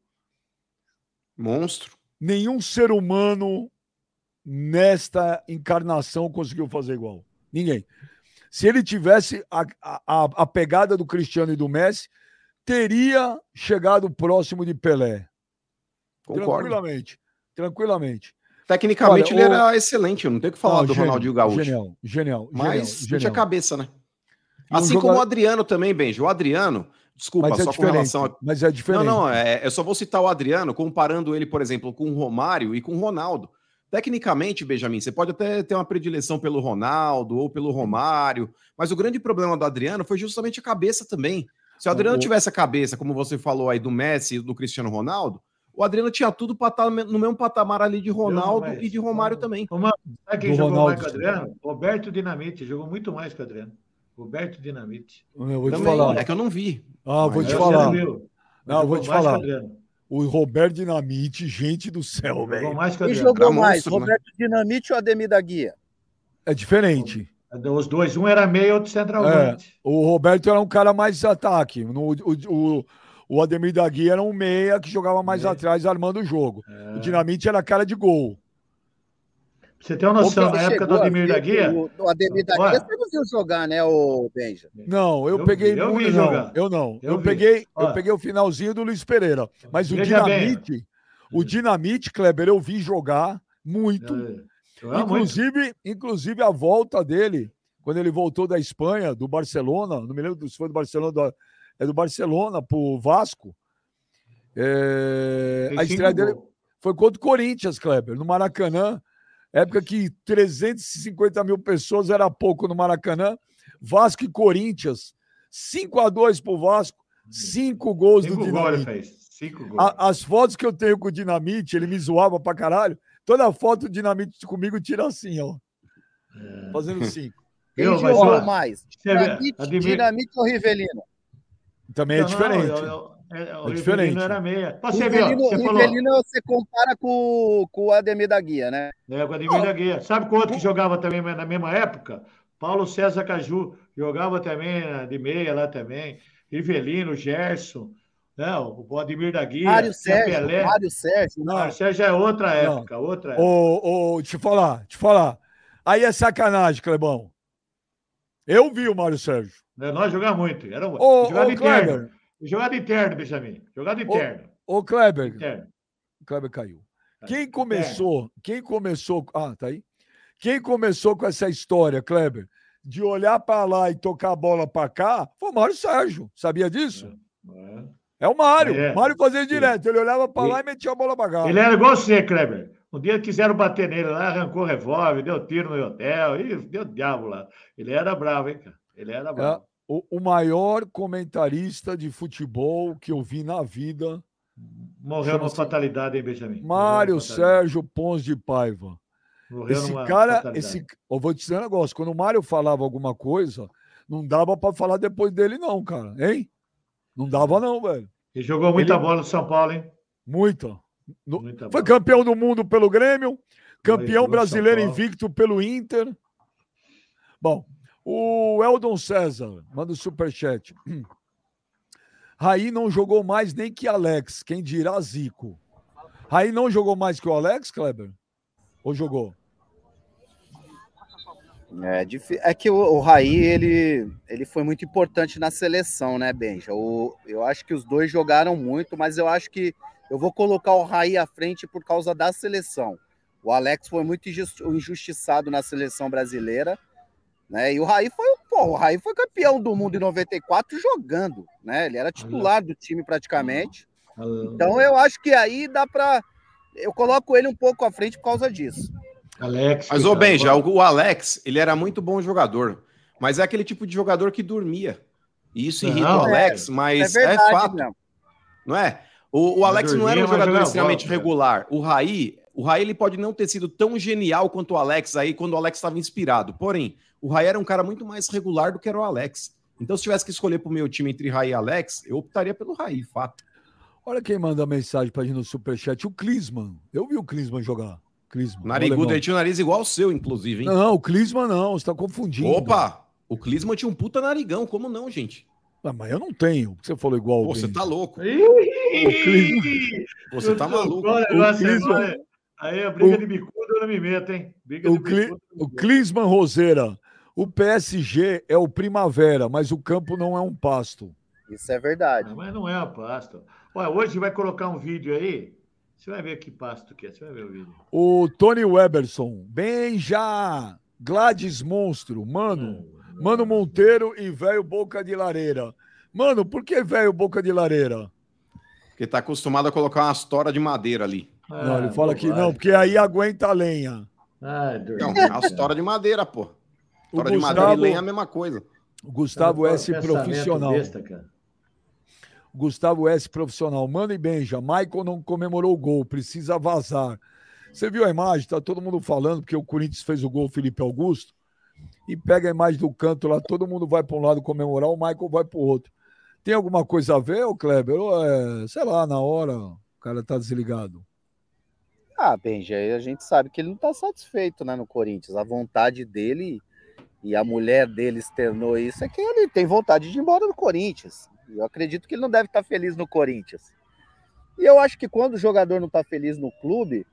Monstro. nenhum ser humano nesta encarnação conseguiu fazer igual. Ninguém. Se ele tivesse a, a, a pegada do Cristiano e do Messi, teria chegado próximo de Pelé. Concordo. Tranquilamente. Tranquilamente. Tecnicamente Olha, ele o- era excelente, eu não tenho o que falar Não, do gênio, Ronaldinho Gaúcho. Genial, genial. Mas genial, tinha cabeça, né? Um Assim joga- como o Adriano também, Benji. O Adriano, desculpa, Mas é só com relação a Mas é diferente. Não, não, é, eu só vou citar o Adriano, comparando ele, por exemplo, com o Romário e com o Ronaldo. Tecnicamente, Benjamin, você pode até ter uma predileção pelo Ronaldo ou pelo Romário, mas o grande problema do Adriano foi justamente a cabeça também. Se o Adriano O- tivesse a cabeça, como você falou aí, do Messi e do Cristiano Ronaldo, o Adriano tinha tudo para estar no mesmo patamar ali de Ronaldo mas- e de Romário também. Sabe quem Do jogou Ronaldo, mais que o Adriano? Roberto Dinamite. Jogou muito mais que o Adriano. Roberto Dinamite. Eu vou te Também, falar. É que eu não vi. Ah, vou Mas te falar. não viu? Não, eu vou te falar. O Roberto Dinamite, gente do céu, velho. Quem jogou mais, monstro, né? Roberto Dinamite ou Ademir da Guia? É diferente. Os dois, um era meio, outro centralmente. O Roberto era um cara mais ataque. No, o, o, o Ademir da Guia era um meia que jogava mais É. atrás, armando o jogo. É. O Dinamite era cara de gol. Você tem uma noção, na época do Ademir da Guia, O, o Ademir da. Guia você não viu jogar, né, o Benja? Não, eu, Eu peguei vi, eu muito. vi não, jogar. eu não. Eu, Eu peguei, eu peguei o finalzinho do Luiz Pereira. Mas o Veja bem. Dinamite, o Dinamite, Kleber, eu vi jogar muito. É, jogava muito. Inclusive, inclusive a volta dele, quando ele voltou da Espanha, do Barcelona, não me lembro se foi do Barcelona, do- é do Barcelona pro Vasco. É, a estreia dele foi contra o Corinthians, Kleber, no Maracanã. Época que 350 mil pessoas era pouco no Maracanã. Vasco e Corinthians, 5 a 2 pro Vasco, 5 gols do Cinco gols ele Dinamite. fez. Cinco gols. A- as fotos que eu tenho com o Dinamite, ele me zoava pra caralho. Toda foto do Dinamite comigo tira assim, ó. Fazendo cinco. Quem Viu, mas, mais? Dinamite, Dinamite ou Rivelino? Também é Não, diferente. eu- eu- é, o É Rivelino diferente. era meia. Você Rivelino, você falou. Rivelino você compara com, com o Ademir da Guia, né? É, com o Ademir da Guia. Sabe qual outro que jogava também na mesma época? Paulo César Caju. Jogava também né, de meia lá também. Rivelino, Gerson. Né, o Ademir da Guia. Mário Sérgio, Pelé. Mário Sérgio. Não, Mário Sérgio é outra Não. época. Outra época. ô, ô, te falar, te falar. Aí é sacanagem, Clebão. Eu vi o Mário Sérgio. Né, Nós jogávamos muito. Era, Ô, jogava ô de Kleber, Jogava de terno, Benjamin. Jogava de Ô, terno. ô Kleber, terno. Kleber caiu. Tá. Quem começou, quem começou, ah, tá aí. Quem começou com essa história, Kleber, de olhar para lá e tocar a bola para cá, foi o Mário Sérgio. Sabia disso? É. É o Mário. É. Mário fazia direto. Ele olhava para lá e metia a bola para cá. Ele era igual você, Kleber. Um dia quiseram bater nele lá, arrancou o revólver, deu tiro no hotel, e deu diabo lá. Ele era bravo, hein, cara? Ele era bravo. O, o maior comentarista de futebol que eu vi na vida, Morreu numa fatalidade, hein, Benjamin? Mário. Sérgio Pons de Paiva. Morreu Esse cara, fatalidade. esse, eu vou te dizer um negócio, quando o Mário falava alguma coisa, não dava para falar depois dele não, cara, hein? Não dava não, velho. Ele jogou muita ele- bola no São Paulo, hein? Muita. No- Muita Foi bola. campeão do mundo pelo Grêmio, campeão brasileiro invicto pelo Inter. Bom, o Eldon César manda o superchat. Raí não jogou mais nem que Alex, quem dirá Zico. Raí não jogou mais que o Alex, Kleber? Ou jogou? É, é que o, o Raí, ele, ele foi muito importante na seleção, né, Benja? O, eu acho que os dois jogaram muito, mas eu acho que eu vou colocar o Raí à frente por causa da seleção. O Alex foi muito injusti- injustiçado na seleção brasileira, né? E o Raí foi, pô, o Raí foi campeão do mundo em 94 jogando, né? Ele era titular do time praticamente. Então eu acho que aí dá pra. Eu coloco ele um pouco à frente por causa disso. Alex. Mas, ô Benja, o Alex, ele era muito bom jogador, mas é aquele tipo de jogador que dormia. E isso irrita Não, o Alex, É mas é, verdade, fato, mesmo. não é? O, o Alex não era um dormia, jogador extremamente né? regular. O Raí, o Raí ele pode não ter sido tão genial quanto o Alex aí quando o Alex estava inspirado. Porém, o Raí era um cara muito mais regular do que era o Alex. Então, se tivesse que escolher pro meu time entre Raí e Alex, eu optaria pelo Raí, fato. Olha quem manda mensagem pra gente no Superchat, o Klisman. Eu vi o Klisman jogar. Klisman. Narigudo, ele tinha o nariz igual o seu, inclusive, hein? Não, o Klisman não, você tá confundindo. Opa! O Klinsmann tinha um puta narigão, como não, gente? Ah, mas eu não tenho. Você falou igual. Pô, você tá louco. Ih, Você tá maluco. Negócio O Klinsmann- agora, Aí é briga o- de bicudo, eu não me meto, hein? Briga O de Cli- bicudo. O. Klisman Roseira. O PSG é o primavera, mas o campo não é um pasto. Isso é verdade. Ah, Mas não é a pasto. Olha, hoje vai colocar um vídeo aí. Você vai ver que pasto que é. Você vai ver o vídeo. O Tony Weberson. Benja! Gladys Monstro. Mano. Mano Monteiro e velho Boca de Lareira. Mano, por que velho Boca de Lareira? Porque tá acostumado a colocar umas toras de madeira ali. Não, ele fala que não, porque aí aguenta a lenha. Ah, Não, dormindo, as toras de madeira, pô. O Tora de madeira e lenha é a mesma coisa. o Gustavo Cara, S. Profissional. besta, cara. Gustavo S. Profissional. Mano e Benja, Michael não comemorou o gol, precisa vazar. Você viu a imagem? Tá todo mundo falando, porque o Corinthians fez o gol, Felipe Augusto, e pega a imagem do canto lá, todo mundo vai para um lado comemorar, o Michael vai para o outro. Tem alguma coisa a ver, ô Kleber? Ou é, sei lá, na hora o cara tá desligado. Ah, Benja, a gente sabe que ele não tá satisfeito né, no Corinthians. A vontade dele e a mulher dele externou isso é que ele tem vontade de ir embora do Corinthians. Eu acredito que ele não deve estar feliz no Corinthians. E eu acho que quando o jogador não tá feliz no clube,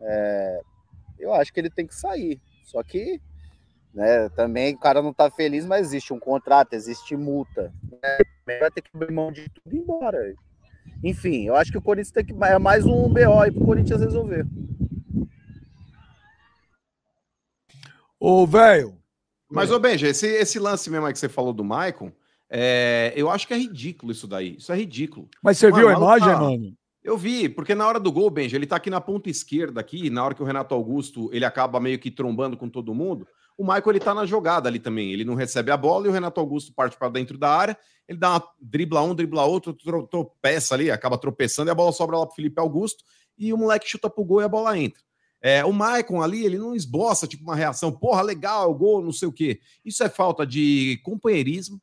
é, eu acho que ele tem que sair. Só que né, também o cara não tá feliz, mas existe um contrato, existe multa. Né? Vai ter que abrir mão de tudo e ir embora. Enfim, eu acho que o Corinthians tem que. É mais um BO aí pro Corinthians resolver. Ô, velho, Mas, ô Benja, esse, esse lance mesmo aí que você falou do Maicon, é, eu acho que é ridículo isso daí. Isso é ridículo. mas você Mano, viu a imagem, tá- mano? Eu vi, porque na hora do gol, Benja, ele tá aqui na ponta esquerda aqui, na hora que o Renato Augusto, ele acaba meio que trombando com todo mundo, o Michael ele tá na jogada ali também, ele não recebe a bola e o Renato Augusto parte para dentro da área, ele dá uma dribla um, dribla outro, tro- tropeça ali, acaba tropeçando e a bola sobra lá pro Felipe Augusto e o moleque chuta pro gol e a bola entra. É, o Maicon ali, ele não esboça tipo uma reação, porra, legal, gol, não sei o quê. Isso é falta de companheirismo,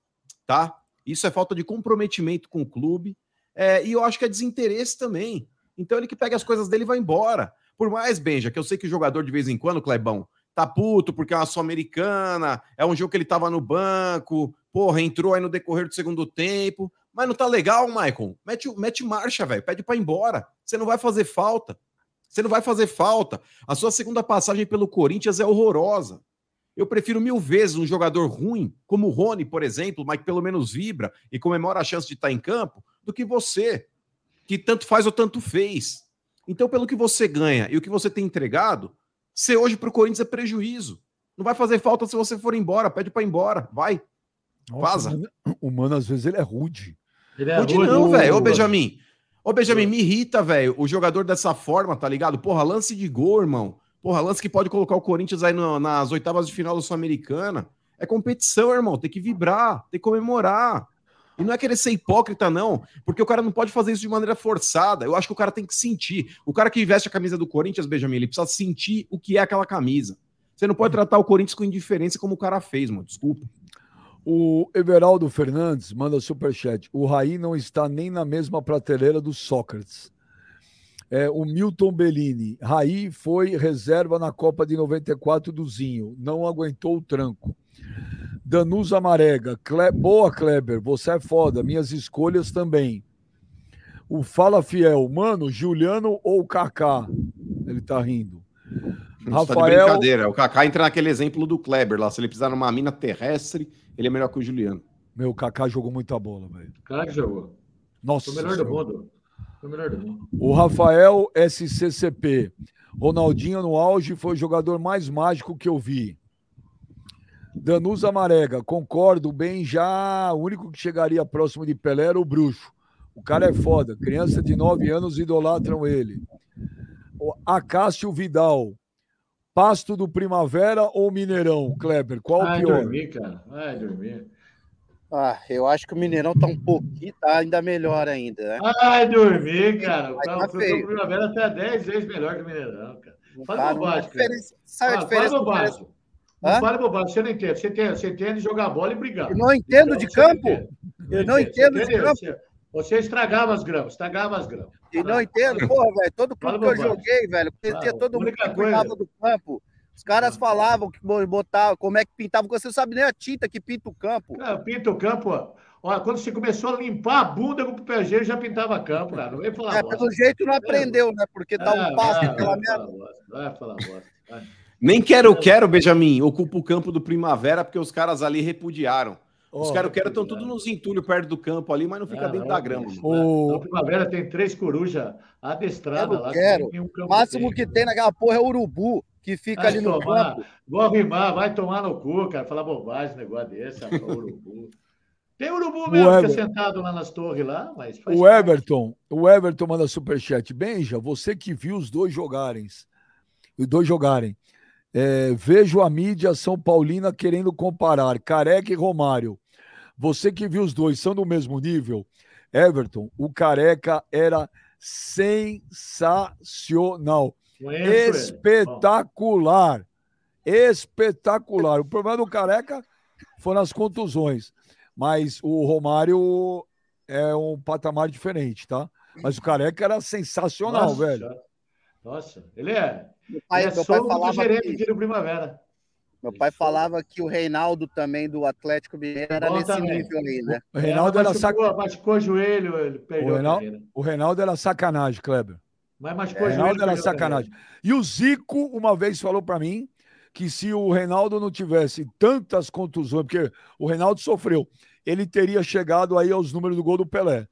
tá? Isso é falta de comprometimento com o clube. É, e eu acho que é desinteresse também. Então ele que pega as coisas dele e vai embora. Por mais, Benja, que eu sei que o jogador de vez em quando, Clebão, tá puto porque é uma sul-americana, é um jogo que ele tava no banco, porra, entrou aí no decorrer do segundo tempo. Mas não tá legal, Maicon. Mete, mete marcha, velho. Pede pra ir embora. Você não vai fazer falta. Você não vai fazer falta. A sua segunda passagem pelo Corinthians é horrorosa. Eu prefiro mil vezes um jogador ruim, como o Rony, por exemplo, mas que pelo menos vibra e comemora a chance de estar em campo, do que você, que tanto faz ou tanto fez. Então, pelo que você ganha e o que você tem entregado, ser hoje para o Corinthians é prejuízo. Não vai fazer falta se você for embora, pede para ir embora, vai. Nossa, Vaza. O mano, o mano, às vezes, ele é rude. Ele é Rude rude. não, velho. Ô, Benjamin. Ô, Benjamin, me irrita, velho, o jogador dessa forma, tá ligado? Porra, lance de gol, irmão. Porra, lance que pode colocar o Corinthians aí no- nas oitavas de final da Sul-Americana. É competição, irmão. Tem que vibrar, tem que comemorar. E não é querer ser hipócrita, não, porque o cara não pode fazer isso de maneira forçada. Eu acho que o cara tem que sentir. O cara que veste a camisa do Corinthians, Benjamin, ele precisa sentir o que é aquela camisa. Você não pode tratar o Corinthians com indiferença como o cara fez, mano. Desculpa. O Everaldo Fernandes manda superchat. O Raí não está nem na mesma prateleira do Sócrates. É, o Milton Bellini. Raí foi reserva na Copa de 94 do Zinho. Não aguentou o tranco. Danusa Marega. Cle... Boa, Kleber. Você é foda. Minhas escolhas também. O Fala Fiel. Mano, Juliano ou Kaká? Ele tá rindo. Isso tá de Rafael- brincadeira. O Kaká entra naquele exemplo do Kleber lá. Se ele precisar numa mina terrestre, ele é melhor que o Juliano. Meu, o Kaká jogou muita bola, velho. Que jogou. Nossa. Foi o melhor do mundo. Foi o melhor do mundo. O Rafael SCCP. Ronaldinho no auge foi o jogador mais mágico que eu vi. Danusa Marega, concordo bem já. O único que chegaria próximo de Pelé era o Bruxo. O cara é foda. Criança de 9 anos idolatram ele. O Acácio Vidal. Pasto do Primavera ou Mineirão, Kleber? Qual o Vai pior? dormir, cara. Vai dormir. Ah, eu acho que o Mineirão tá um pouquinho, tá ainda melhor ainda, né? Vai dormir, cara. O Vai cara tá foi feio. pro Primavera até 10 vezes melhor que o Mineirão, cara. Fala Tá, não- a bobagem, cara. diferença, sabe a Ah, diferença? Bobagem. Não Hã? fale bobagem, você não entende. Você entende, você entende jogar bola e brigar. Eu não entendo de Você não campo. entende. Eu não entendo você de campo. Você, você estragava as gramas, estragava as gramas. E não entendo, porra, velho. Todo clube que eu bobagem. joguei, velho, conhecia Ah, todo mundo que cuidava do campo. Os caras falavam que bo- botava, como é que pintava. Você não sabe nem a tinta que pinta o campo. Cara, pinta o campo, ó. Quando você começou a limpar a bunda com o PG, já pintava campo, cara. Não vem falar É, bosta. pelo jeito não aprendeu, né? Porque tá Ah, um passo, vai, aquela vai merda. falar bosta, Vai falar bosta. vai. Nem quero, quero, Benjamin, ocupa o campo do Primavera, porque os caras ali repudiaram. Os Ó, caras quero estão tudo nos entulhos perto do campo ali, mas não fica Ah, dentro não, da grama. O- Na Primavera tem três corujas adestradas lá. quero. que O máximo que tem naquela porra é o urubu, que fica Vai ali no tomar, campo. vou arrimar, vai tomar no cu, cara. Falar bobagem, negócio desse, urubu. Tem urubu mesmo, O Ever- sentado lá nas torres lá, mas faz O parte. Everton, o Everton manda superchat. Benja, você que viu os dois jogarem, os dois jogarem. É, vejo a mídia São Paulina querendo comparar Careca e Romário. Você que viu os dois, são do mesmo nível? Everton, o Careca era sensacional, espetacular, espetacular. O problema do Careca foram as contusões, mas o Romário é um patamar diferente, tá? Mas o Careca era sensacional, nossa, velho. Nossa, ele é, Meu pai, ele é meu pai falava gerente que, do Primavera. meu pai falava que o Reinaldo também do Atlético Mineiro era Bom nesse também. nível aí, né? O Reinaldo é, era machucou, sac... machucou o joelho, ele perdeu O Reinaldo- o Reinaldo era sacanagem, Kleber. Mas O machucou o joelho. Reinaldo era perdeu a carreira. sacanagem. E o Zico, uma vez, falou pra mim que se o Reinaldo não tivesse tantas contusões, porque o Reinaldo sofreu, ele teria chegado aí aos números do gol do Pelé.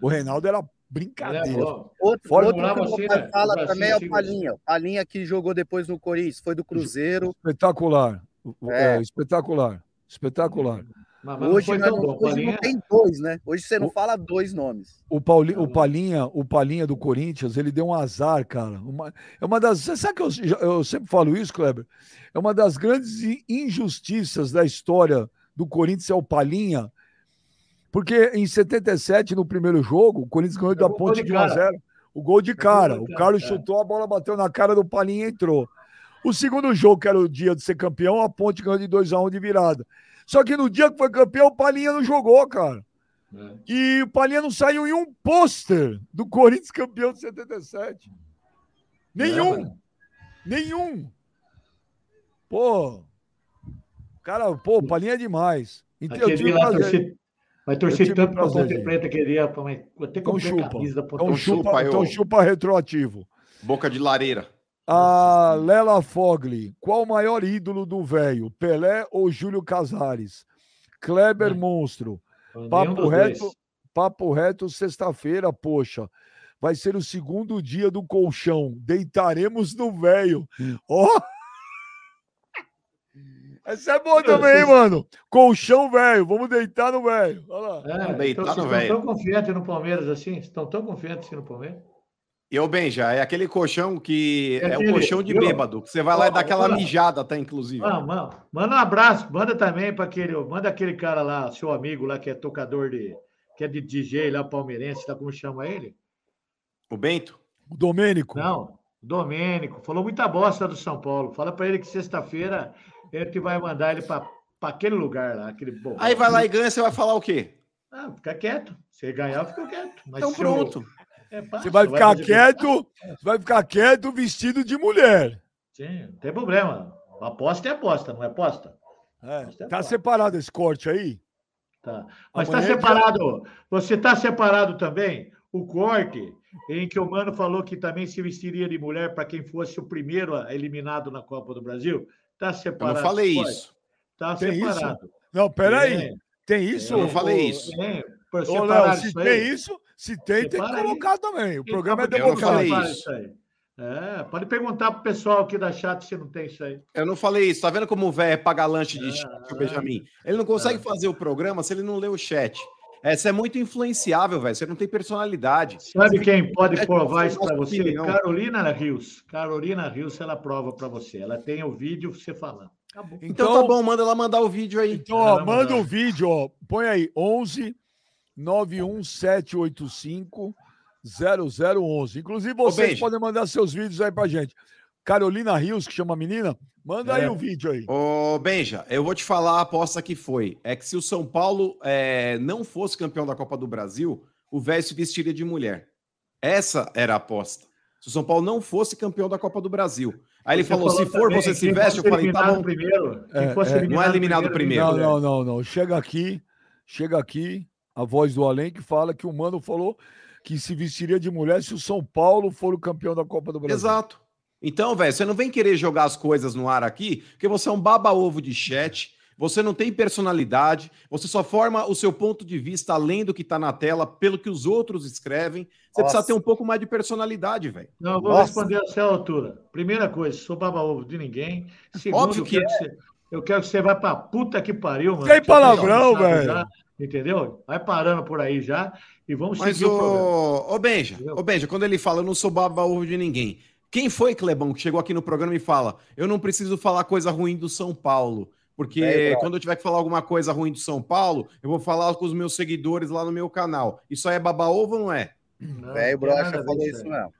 O Reinaldo era É brincadeira. Outro, Fora outro que você, meu pai fala No também é Brasil, o Palinha. Palinha que jogou depois no Corinthians, foi do Cruzeiro. Espetacular. É. É, espetacular. Espetacular. Mas, mas não Hoje, não, bom. hoje Palinha- não tem dois, né? Hoje você não O- fala dois nomes. O, Pauli, Tá o, Palinha, o Palinha do Corinthians, ele deu um azar, cara. Uma, é uma das. você Sabe que eu, eu sempre falo isso, Kleber? É uma das grandes injustiças da história do Corinthians é o Palinha. Porque em 77, no primeiro jogo, o Corinthians ganhou da Ponte de de 1 a cara. 0 O gol de cara. O Carlos é. chutou, a bola bateu na cara do Palinha e entrou. O segundo jogo, que era o dia de ser campeão, a Ponte ganhou de 2 a 1 de virada. Só que no dia que foi campeão, o Palinha não jogou, cara. É. E o Palinha não saiu em um pôster do Corinthians campeão de 77. Nenhum. É, nenhum. Pô. Cara, pô, o Palinha é demais. Então, eu Aquele lá prazer. Vai torcer tanto pra prazer, Ponte gente. Preta que ele ia pra uma- até Então a chupa. camisa da Ponte Então chupa, chupa, eu- então chupa retroativo. Boca de lareira. A Lela Fogli, qual o maior ídolo do velho? Pelé ou Júlio Casares? Kleber Hum. Monstro. Papo reto, dois. papo reto, sexta-feira, poxa. Vai ser o segundo dia do colchão. Deitaremos no velho. Ó! Essa é boa também, vocês- mano. Colchão velho. Vamos deitar no velho. Olha lá. É, Deitar então, no vocês velho. estão tão confiantes no Palmeiras assim? Estão tão confiantes assim no Palmeiras? E ô, Benja, é aquele colchão que É é, aquele- o colchão de bêbado, que você vai lá e dá aquela mijada, tá, inclusive. Ah, mano, manda um abraço, manda também para aquele, manda aquele cara lá, seu amigo lá que é tocador de, que é de DJ lá, palmeirense, tá como chama ele? O Bento? O Domênico. Não, Domênico, falou muita bosta do São Paulo. Fala para ele que sexta-feira ele que vai mandar ele para aquele lugar lá, aquele bom. Aí vai lá e ganha, você vai falar o quê? Ah, fica quieto. Se ganhar, fica quieto. Mas Então se eu- pronto. É, Você vai ficar fazer- quieto, vai ficar quieto vestido de mulher. Sim, não tem problema. Aposta é aposta, não é aposta? É, Você tá separado esse corte aí? Tá. Mas está é separado. Você está separado também o corte em que o Mano falou que também se vestiria de mulher para quem fosse o primeiro eliminado na Copa do Brasil? Está separado. Eu não falei isso. Está separado. Não, peraí. É. Tem isso? Eu não falei isso. É, Ô, Léo, se isso tem aí. isso, se tem, tem que Separa aí. colocar também. O programa é democrático. isso. aí? É, pode perguntar pro pessoal aqui da chat se não tem isso aí. Eu não falei isso. Tá vendo como o velho é paga lanche de Ah, chat, o Benjamin? Ele não consegue fazer o programa se ele não lê o chat. Você é muito influenciável, velho. Você não tem personalidade. Sabe quem pode É, provar isso para você? opinião. Carolina Rios. Carolina Rios, ela prova para você. Ela tem o vídeo você falando. Acabou. Então, Então, tá bom, manda ela mandar o vídeo aí. Então, ó, manda o vídeo, ó. Põe aí, 11 91785 0011. Inclusive, vocês podem mandar seus vídeos aí pra gente. Carolina Rios, que chama a menina, manda aí É. o vídeo aí. Ô, Benja, eu vou te falar a aposta que foi. É que se o São Paulo é, não fosse campeão da Copa do Brasil, o velho se vestiria de mulher. Essa era a aposta. Se o São Paulo não fosse campeão da Copa do Brasil. Aí ele Você falou: se for, também, você se veste. Eu falei: tá bom. Primeiro, É, é. Não é eliminado primeiro. Não, mulher. não, não, não. Chega aqui, chega aqui, a voz do além que fala que o Mano falou que se vestiria de mulher se o São Paulo for o campeão da Copa do Brasil. Exato. Então, velho, você não vem querer jogar as coisas no ar aqui, porque você é um baba-ovo de chat, você não tem personalidade, você só forma o seu ponto de vista além do que tá na tela, pelo que os outros escrevem. Você Nossa. precisa ter um pouco mais de personalidade, velho. Não, eu vou Nossa. responder a essa altura. Primeira coisa, sou baba-ovo de ninguém. Segundo, Óbvio eu que quero você, eu quero que você vá pra puta que pariu, mano. Tem palavrão, velho. Entendeu? Vai parando por aí já e vamos Mas, seguir o programa. ô, Benja, ô Benja, quando ele fala, eu não sou baba-ovo de ninguém. Quem foi, Clebão, que chegou aqui no programa e fala, eu não preciso falar coisa ruim do São Paulo, porque É, quando eu tiver que falar alguma coisa ruim do São Paulo, eu vou falar com os meus seguidores lá no meu canal. Isso aí é baba-ovo ou não é? Não, Velho nada a brocha falou isso mesmo.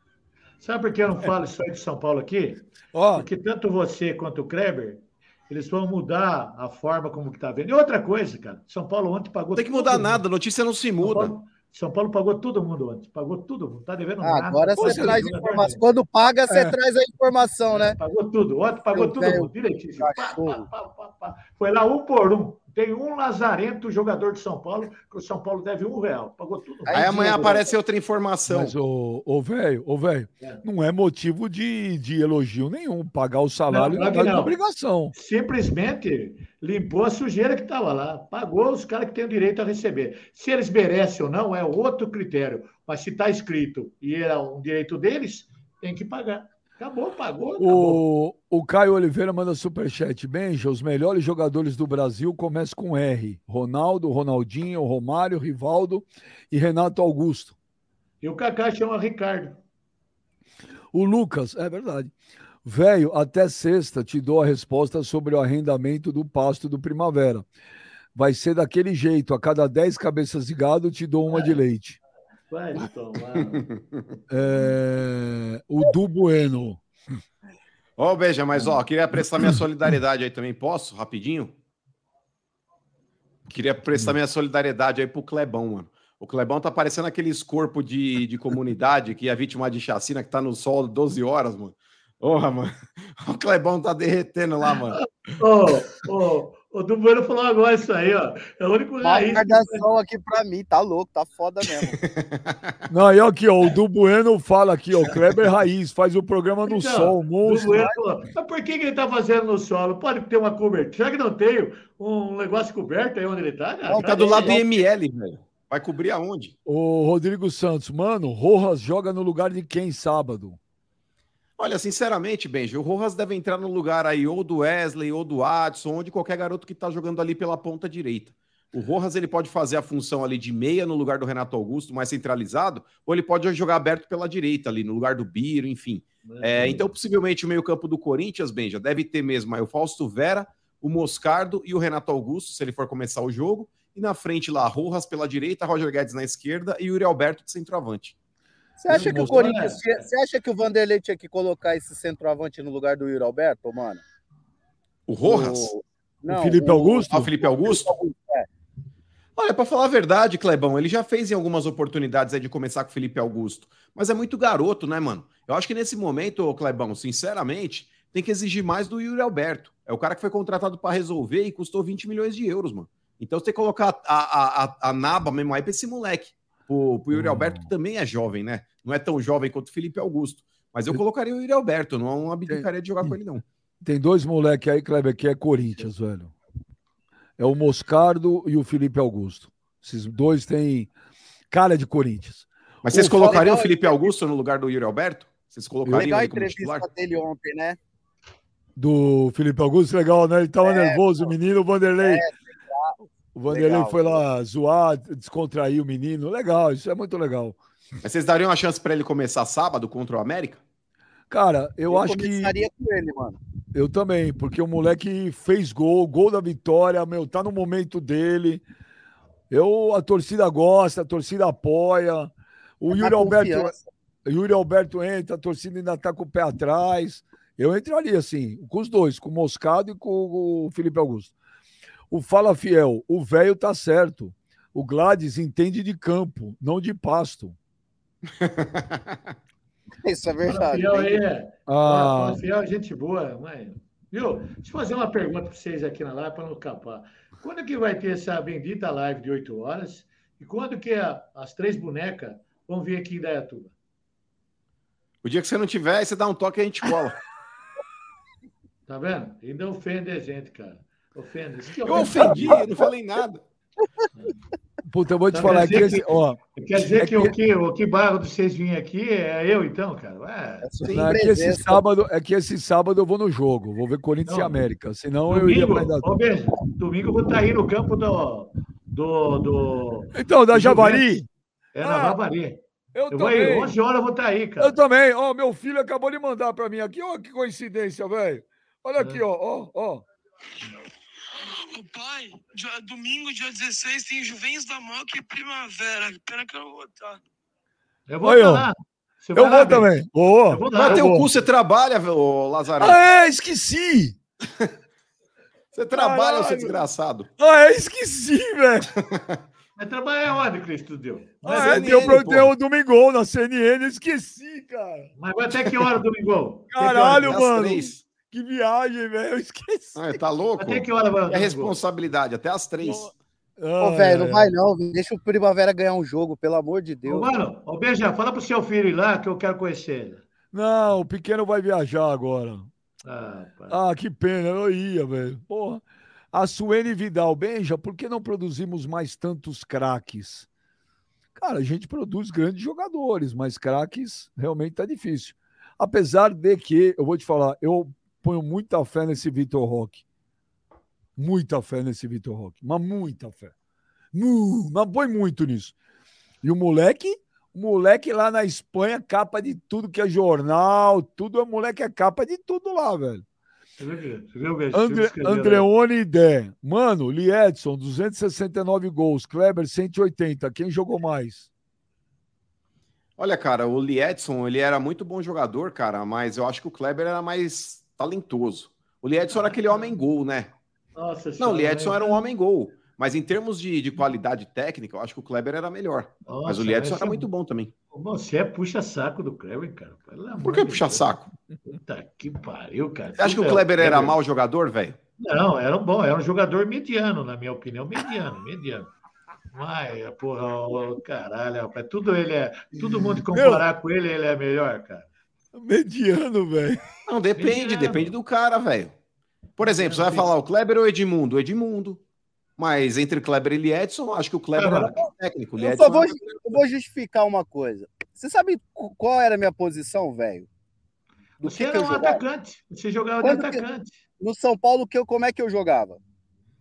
Sabe por que eu não falo isso aí de São Paulo aqui? Ó, Porque tanto você quanto o Kleber, eles vão mudar a forma como que tá vendo. E outra coisa, cara, São Paulo ontem pagou. Não tem que mudar mundo. nada, a notícia não se São muda. Paulo, São Paulo pagou todo mundo ontem. Pagou todo mundo. Tá devendo Ah, nada. agora Pô, você traz informação. nenhum. Quando paga, você É. traz a informação, né? Pagou tudo. Ontem pagou todo velho mundo. Direitinho. Pá, pá, pá, pá, pá. Foi lá um por um. Tem um lazarento jogador de São Paulo, que o São Paulo deve um real. Pagou tudo. Aí, Aí amanhã Diego, aparece outra informação. mas o ô, velho, ô, velho, É. não é motivo de, de elogio nenhum. Pagar o salário Não, não, é não. obrigação. Simplesmente limpou a sujeira que estava lá. Pagou os caras que têm o direito a receber. Se eles merecem ou não, é outro critério. Mas se está escrito e é um direito deles, tem que pagar. Acabou, pagou, acabou. O, o Caio Oliveira manda superchat. Benja, os melhores jogadores do Brasil começam com R. Ronaldo, Ronaldinho, Romário, Rivaldo e Renato Augusto. E o Kaká chama Ricardo. O Lucas, é verdade. Velho, até sexta te dou a resposta sobre o arrendamento do pasto do Primavera. Vai ser daquele jeito, a cada 10 cabeças de gado te dou uma de leite. Vai tomar. É, O Du Bueno. Ô, Beija, mas ó, queria prestar minha solidariedade aí também, posso? Rapidinho? Queria prestar minha solidariedade aí pro Clebão, mano. O Clebão tá parecendo aqueles corpos de, de comunidade que é vítima de chacina que tá no sol 12 horas, mano. Porra, mano. O Clebão tá derretendo lá, mano. Ô, ô, o do Bueno falou agora isso aí, ó. É o único raiz. guardação aqui pra mim, tá louco, tá foda mesmo. Não, e aqui, ó, o Du Bueno fala aqui, ó, Kleber Raiz, faz o programa no Então, sol, Do monstro. Bueno falou, mas por que, que ele tá fazendo no solo? Pode ter uma cobertura. Será que não tem um negócio coberto aí onde ele tá? cara? Tá do lado do IML, velho. Vai cobrir aonde? O Rodrigo Santos, mano, Rojas joga no lugar de quem sábado? Olha, sinceramente, Benji, o Rojas deve entrar no lugar aí ou do Wesley ou do Adson, ou de qualquer garoto que tá jogando ali pela ponta direita. O Rojas ele pode fazer a função ali de meia no lugar do Renato Augusto, mais centralizado, ou ele pode jogar aberto pela direita ali, no lugar do Biro, enfim. É, então, possivelmente, o meio-campo do Corinthians, Benja, deve ter mesmo aí o Fausto Vera, o Moscardo e o Renato Augusto, se ele for começar o jogo. E na frente lá, Rojas pela direita, Roger Guedes na esquerda e o Yuri Alberto de centroavante. Você acha que o mostrou, Corinthians. tinha- Você acha que o Vanderlei tinha que colocar esse centroavante no lugar do Yuri Alberto, mano? O Rojas? O, O Felipe Augusto? Ah, o Felipe Augusto? É. Olha, para falar a verdade, Clebão, ele já fez em algumas oportunidades aí de começar com o Felipe Augusto, mas é muito garoto, né, mano? Eu acho que nesse momento, Clebão, sinceramente, tem que exigir mais do Yuri Alberto. É o cara que foi contratado para resolver e custou 20 milhões de euros, mano. Então você tem que colocar a, a, a, a naba mesmo aí pra esse moleque. Pro, pro Yuri Hum. Alberto, que também é jovem, né? Não é tão jovem quanto o Felipe Augusto. Mas eu colocaria o Yuri Alberto, não abdicaria de jogar com ele, não. Tem dois moleque aí, Kleber, que é Corinthians, velho. É o Moscardo e o Felipe Augusto. Esses dois têm cara de Corinthians. Mas vocês O colocariam legal o Felipe Augusto no lugar do Yuri Alberto? Vocês colocariam Legal a ele como entrevista titular? dele ontem, né? Do Felipe Augusto, legal, né? Ele tava É, nervoso, o menino, o Vanderlei. O Vanderlei Legal. foi lá zoar, descontrair o menino. Legal, isso é muito legal. Mas vocês dariam uma chance para ele começar sábado contra o América? Cara, eu, acho que. começaria com ele, mano. Eu também, porque o moleque fez gol, gol da vitória, meu, tá no momento dele. Eu, a torcida gosta, a torcida apoia. O Tá Yuri Alberto, confiança. Yuri Alberto entra, a torcida ainda tá com o pé atrás. Eu entraria assim, com os dois, com o Moscado e com o Felipe Augusto. O Fala Fiel, o velho tá certo. O Gladys entende de campo, não de pasto. Isso é Fala, verdade. Fiel Bem- aí é. Ah, Fala, Fiel, é gente boa, mas. Viu? Deixa eu fazer uma pergunta para vocês aqui na live para não capar. Quando que vai ter essa bendita live de 8 horas? E quando que a- as três bonecas vão vir aqui em Dayatuba? O dia que você não tiver, aí você dá um toque e a gente cola. Tá vendo? Ainda ofende a gente, cara. Que Eu ofendi, eu não falei nada. puta, eu vou te Tá falar vendo? que ó, Quer dizer É que, o que o que bairro de vocês virem aqui é eu, então, cara? Ué, Sem Não, é, que esse sábado, é que esse sábado eu vou no jogo, vou ver Corinthians e Não. América. Senão eu iria domingo, pra ô, beijo, domingo eu vou estar aí no campo do. do, do Então, da do Javari, É na Ah, Javari. eu, Eu vou aí, também. 11 horas eu vou estar aí, cara. Eu também. Ó, meu filho acabou de mandar pra mim aqui. Ó, que coincidência, velho. Olha aqui, É. ó, ó, ó. O pai, dia- domingo, dia 16, tem Juventus da Moca e Primavera. Pena que eu não vou estar. Eu vou Oi, estar lá. Eu vai lá, vou Bento? também. Vou. Eu vou lá. Teu cu, você trabalha, ô Lazarão. Ah, é, esqueci. Você trabalha, seu Caralho. desgraçado. Ah, é, esqueci, velho. Mas trabalha onde, Cristo Deus? Na Ah, é, CNN, deu, pro- deu o Domingol na CNN, esqueci, cara. Mas vai até que hora, Domingão? Que hora? Caralho, as mano. três. Que viagem, velho. Eu esqueci. Ah, tá louco? Até que hora vai, É responsabilidade, até as três. Ô, Ah, velho, não vai não. Deixa o Primavera ganhar um jogo, pelo amor de Ô, Deus. mano, ô, Beija, fala pro seu filho ir lá que eu quero conhecer ele. Não, o pequeno vai viajar agora. Ah. Ah, que pena, eu ia, velho. Porra. A Suene Vidal, Benja, por que não produzimos mais tantos craques? Cara, a gente produz grandes jogadores, mas craques realmente tá difícil. Apesar de que, eu vou te falar, eu ponho muita fé nesse Vitor Roque. Muita fé nesse Vitor Roque, mas muita fé. Mas põe muito nisso. E o moleque, o moleque lá na Espanha, capa de tudo que é jornal, tudo, o moleque é capa de tudo lá, velho. Andre, Andreone e Dé. Mano, Liedson, 269 gols. Kleber, 180. Quem jogou mais? Olha, cara, o Liedson, ele era muito bom jogador, cara, mas eu acho que o Kleber era mais talentoso. O Liedson era aquele homem-gol, né? Nossa Não, o Liedson era um homem-gol. Mas em termos de, de qualidade técnica, eu acho que o Kleber era melhor. Nossa, mas o Liedson era você- muito bom também. Você é puxa-saco do Kleber, cara. Pelo Por que de puxar Deus. saco? Puta que pariu, cara. Você acha que o é Kleber era mau jogador, velho? Não, era um bom, era um jogador mediano, na minha opinião. Mediano, mediano. Mas, porra, ô, caralho, rapaz, tudo ele é. Todo mundo comparar com ele, ele é melhor, cara. Mediano, velho. Não, depende, Mediano. depende do cara, velho. Por exemplo, você vai falar o Kleber ou o Edmundo? O Edmundo. Mas entre Kleber e Liedson, acho que o Kleber era bom técnico. Eu só vou, era- eu vou justificar uma coisa. Você sabe qu- qual era a minha posição, velho? Do Você que, que era eu um jogava? atacante. Você jogava de Quando que- atacante. No São Paulo, que eu, como é que eu jogava?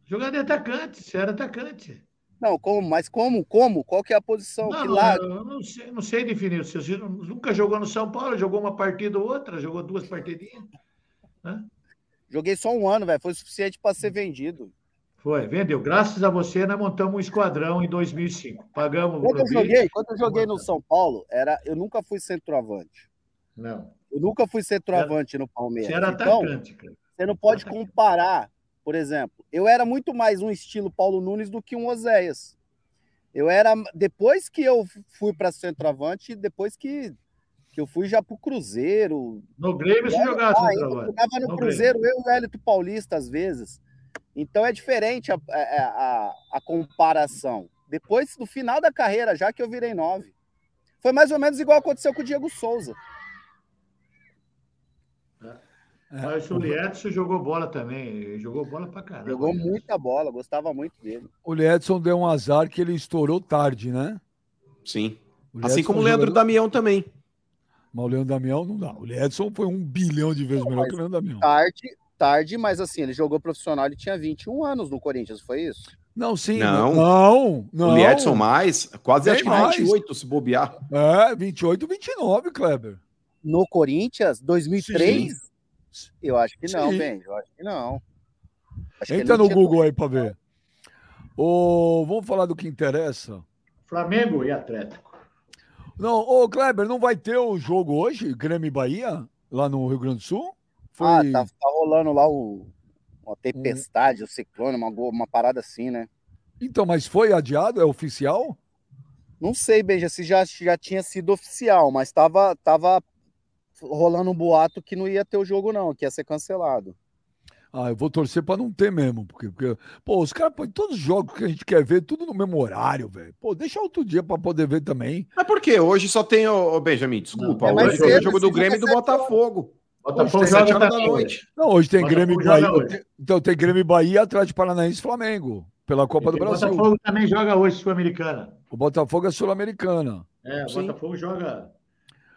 Jogava de atacante, você era atacante. Não, como? Mas como? Como? Qual que é a posição? Não, que lado? eu não sei, não sei definir. Você nunca jogou no São Paulo, jogou uma partida ou outra, jogou duas partidinhas. Joguei só um ano, velho. Foi suficiente para ser vendido. Foi, vendeu. Graças a você, nós montamos um esquadrão em 2005. Pagamos Quando eu joguei, quando eu joguei no São Paulo, era, eu nunca fui centroavante. Não, Eu nunca fui centroavante no Palmeiras. você era então, atacante, cara. você não pode comparar, por exemplo. Eu era muito mais um estilo Paulo Nunes do que um Oséias. Eu era depois que eu fui para centroavante, depois que, que eu fui já para o Cruzeiro. No Grêmio você jogava eu centroavante. jogava no No Cruzeiro, eu e o Hélito Paulista às vezes. Então é diferente a, a, a, a comparação. Depois, no final da carreira, já que eu virei nove. Foi mais ou menos igual aconteceu com o Diego Souza. Mas o Liedson jogou bola também. ele Jogou bola pra caramba. Jogou muita bola, gostava muito dele. O Edson deu um azar que ele estourou tarde, né? Sim. O Assim Edson como o Leandro jogador- Damião também. Mas o Leandro Damião não dá. O Edson foi um bilhão de vezes melhor que o Leandro Damião. Tarde, tarde, mas assim, ele jogou profissional, ele tinha 21 anos no Corinthians, foi isso? Não, sim. Não. Não, não. O Liedson mais, quase acho que mais. 28 se bobear. É, 28, 29, Kleber. No Corinthians, 2003? Eu acho que não, Sim. bem, eu acho que não. Acho que Entra não no Google aí pra ver. Ô, vamos falar do que interessa. Flamengo e Atlético. Não, ô Kleber, não vai ter o jogo hoje, Grêmio e Bahia, lá no Rio Grande do Sul? Ah, Foi- tá, tá rolando lá o, uma tempestade, o ciclone, uma, uma parada assim, né? Então, mas foi adiado? É oficial? Não sei, Beija, se já, já tinha sido oficial, mas tava, tava rolando um boato que não ia ter o jogo, não, que ia ser cancelado. Ah, eu vou torcer pra não ter mesmo, porque, porque pô, os caras põem todos os jogos que a gente quer ver, tudo no mesmo horário, velho. Pô, deixa outro dia pra poder ver também. Mas por quê? Hoje só tem, ô, ô, Benjamin, desculpa. Não, é hoje tem o jogo do Grêmio e do é Botafogo. Botafogo Hoje joga horas da noite. Não, hoje tem Botafogo Grêmio e Bahia. tem- Então tem Grêmio e Bahia, Atlético Paranaense e Flamengo, pela Copa do E o Brasil. Botafogo também joga hoje, Sul-Americana. O Botafogo é sul-americana. É, o Sim. Botafogo joga,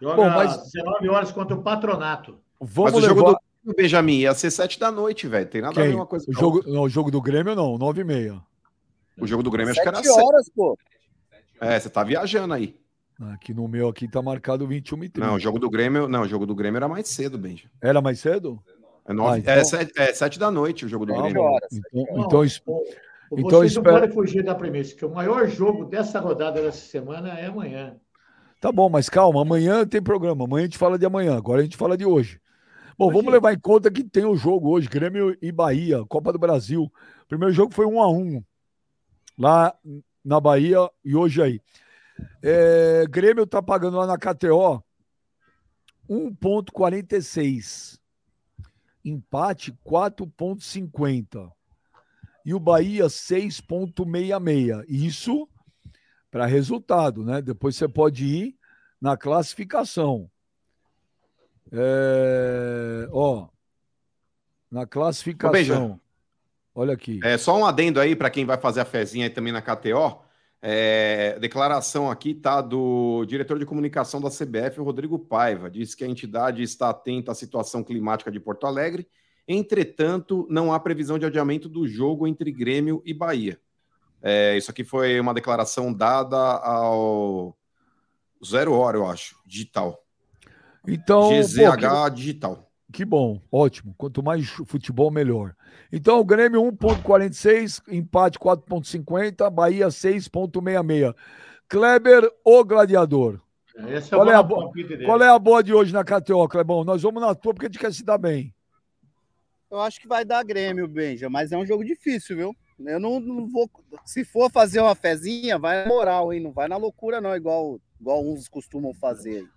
joga Bom, mas- às 19 horas contra o Patronato. Vamos Mas o jogo levar... do Benjamin ia ser 7 da noite, velho. Tem nada a ver Quem? uma coisa O jogo, não, o jogo do Grêmio não, 9 e meia. O jogo do Grêmio acho que era Sete 7. horas, pô. É, você tá viajando aí. Aqui no meu aqui tá marcado 21 e 30. Não, o jogo do Grêmio, não, o jogo do Grêmio era mais cedo, Benja. Era mais cedo? É, nove, Ah, então- é, sete, é sete da noite o jogo do Grêmio. horas, Então, Não, então, es- o- o- então vocês espera- não podem fugir da premissa, que o maior jogo dessa rodada dessa semana é amanhã. Tá bom, mas calma, amanhã tem programa. Amanhã a gente fala de amanhã, agora a gente fala de hoje. Bom, Hoje- vamos levar em conta que tem o jogo hoje, Grêmio e Bahia, Copa do Brasil. O primeiro jogo foi 1 a 1 lá na Bahia e hoje aí. É, Grêmio tá pagando lá na KTO 1,46. Empate 4,50. E o Bahia 6,66. Isso para resultado, né? Depois você pode ir na classificação. É, ó, na classificação. Olha aqui. É, só um adendo aí para quem vai fazer a fezinha aí também na KTO. É, declaração aqui tá do diretor de comunicação da CBF, Rodrigo Paiva. Diz que a entidade está atenta à situação climática de Porto Alegre. Entretanto, não há previsão de adiamento do jogo entre Grêmio e Bahia. É, isso aqui foi uma declaração dada ao Zero Hora, eu acho, digital. Então, pô, GZH digital. que, que bom, ótimo. Quanto mais futebol, melhor. Então, o Grêmio 1,46, empate 4,50, Bahia 6,66. Kleber, o gladiador. Esse Qual é bo-. Qual é a boa de hoje na KTO, Clebão? Nós vamos na tua porque a gente quer se dar bem. Eu acho que vai dar Grêmio, Benja, mas é um jogo difícil, viu? Eu não, não vou. Se for fazer uma fezinha, vai na moral, hein? Não vai na loucura, não, igual, igual uns costumam fazer. aí.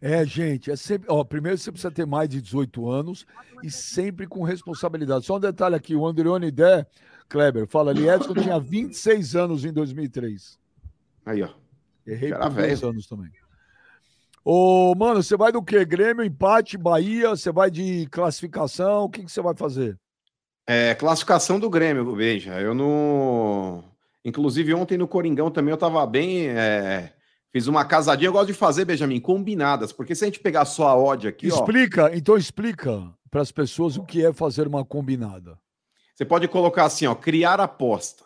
É, gente, é sempre. Ó, primeiro você precisa ter mais de 18 anos e sempre com responsabilidade. Só um detalhe aqui: o Andrione Dé, Kleber, fala ali, Edson tinha 26 anos em 2003. Aí, ó. Errei Era por dois velho. anos também. Ô, mano, você vai do quê? Grêmio, empate, Bahia? Você vai de classificação? O que, que você vai fazer? É, classificação do Grêmio, veja. Eu não. Inclusive, ontem no Coringão também eu tava bem. é, Fiz uma casadinha. Eu gosto de fazer, Benjamin, combinadas. Porque se a gente pegar só a odd aqui, ó, explica, então explica para as pessoas o que é fazer uma combinada. você pode colocar assim, ó, criar aposta.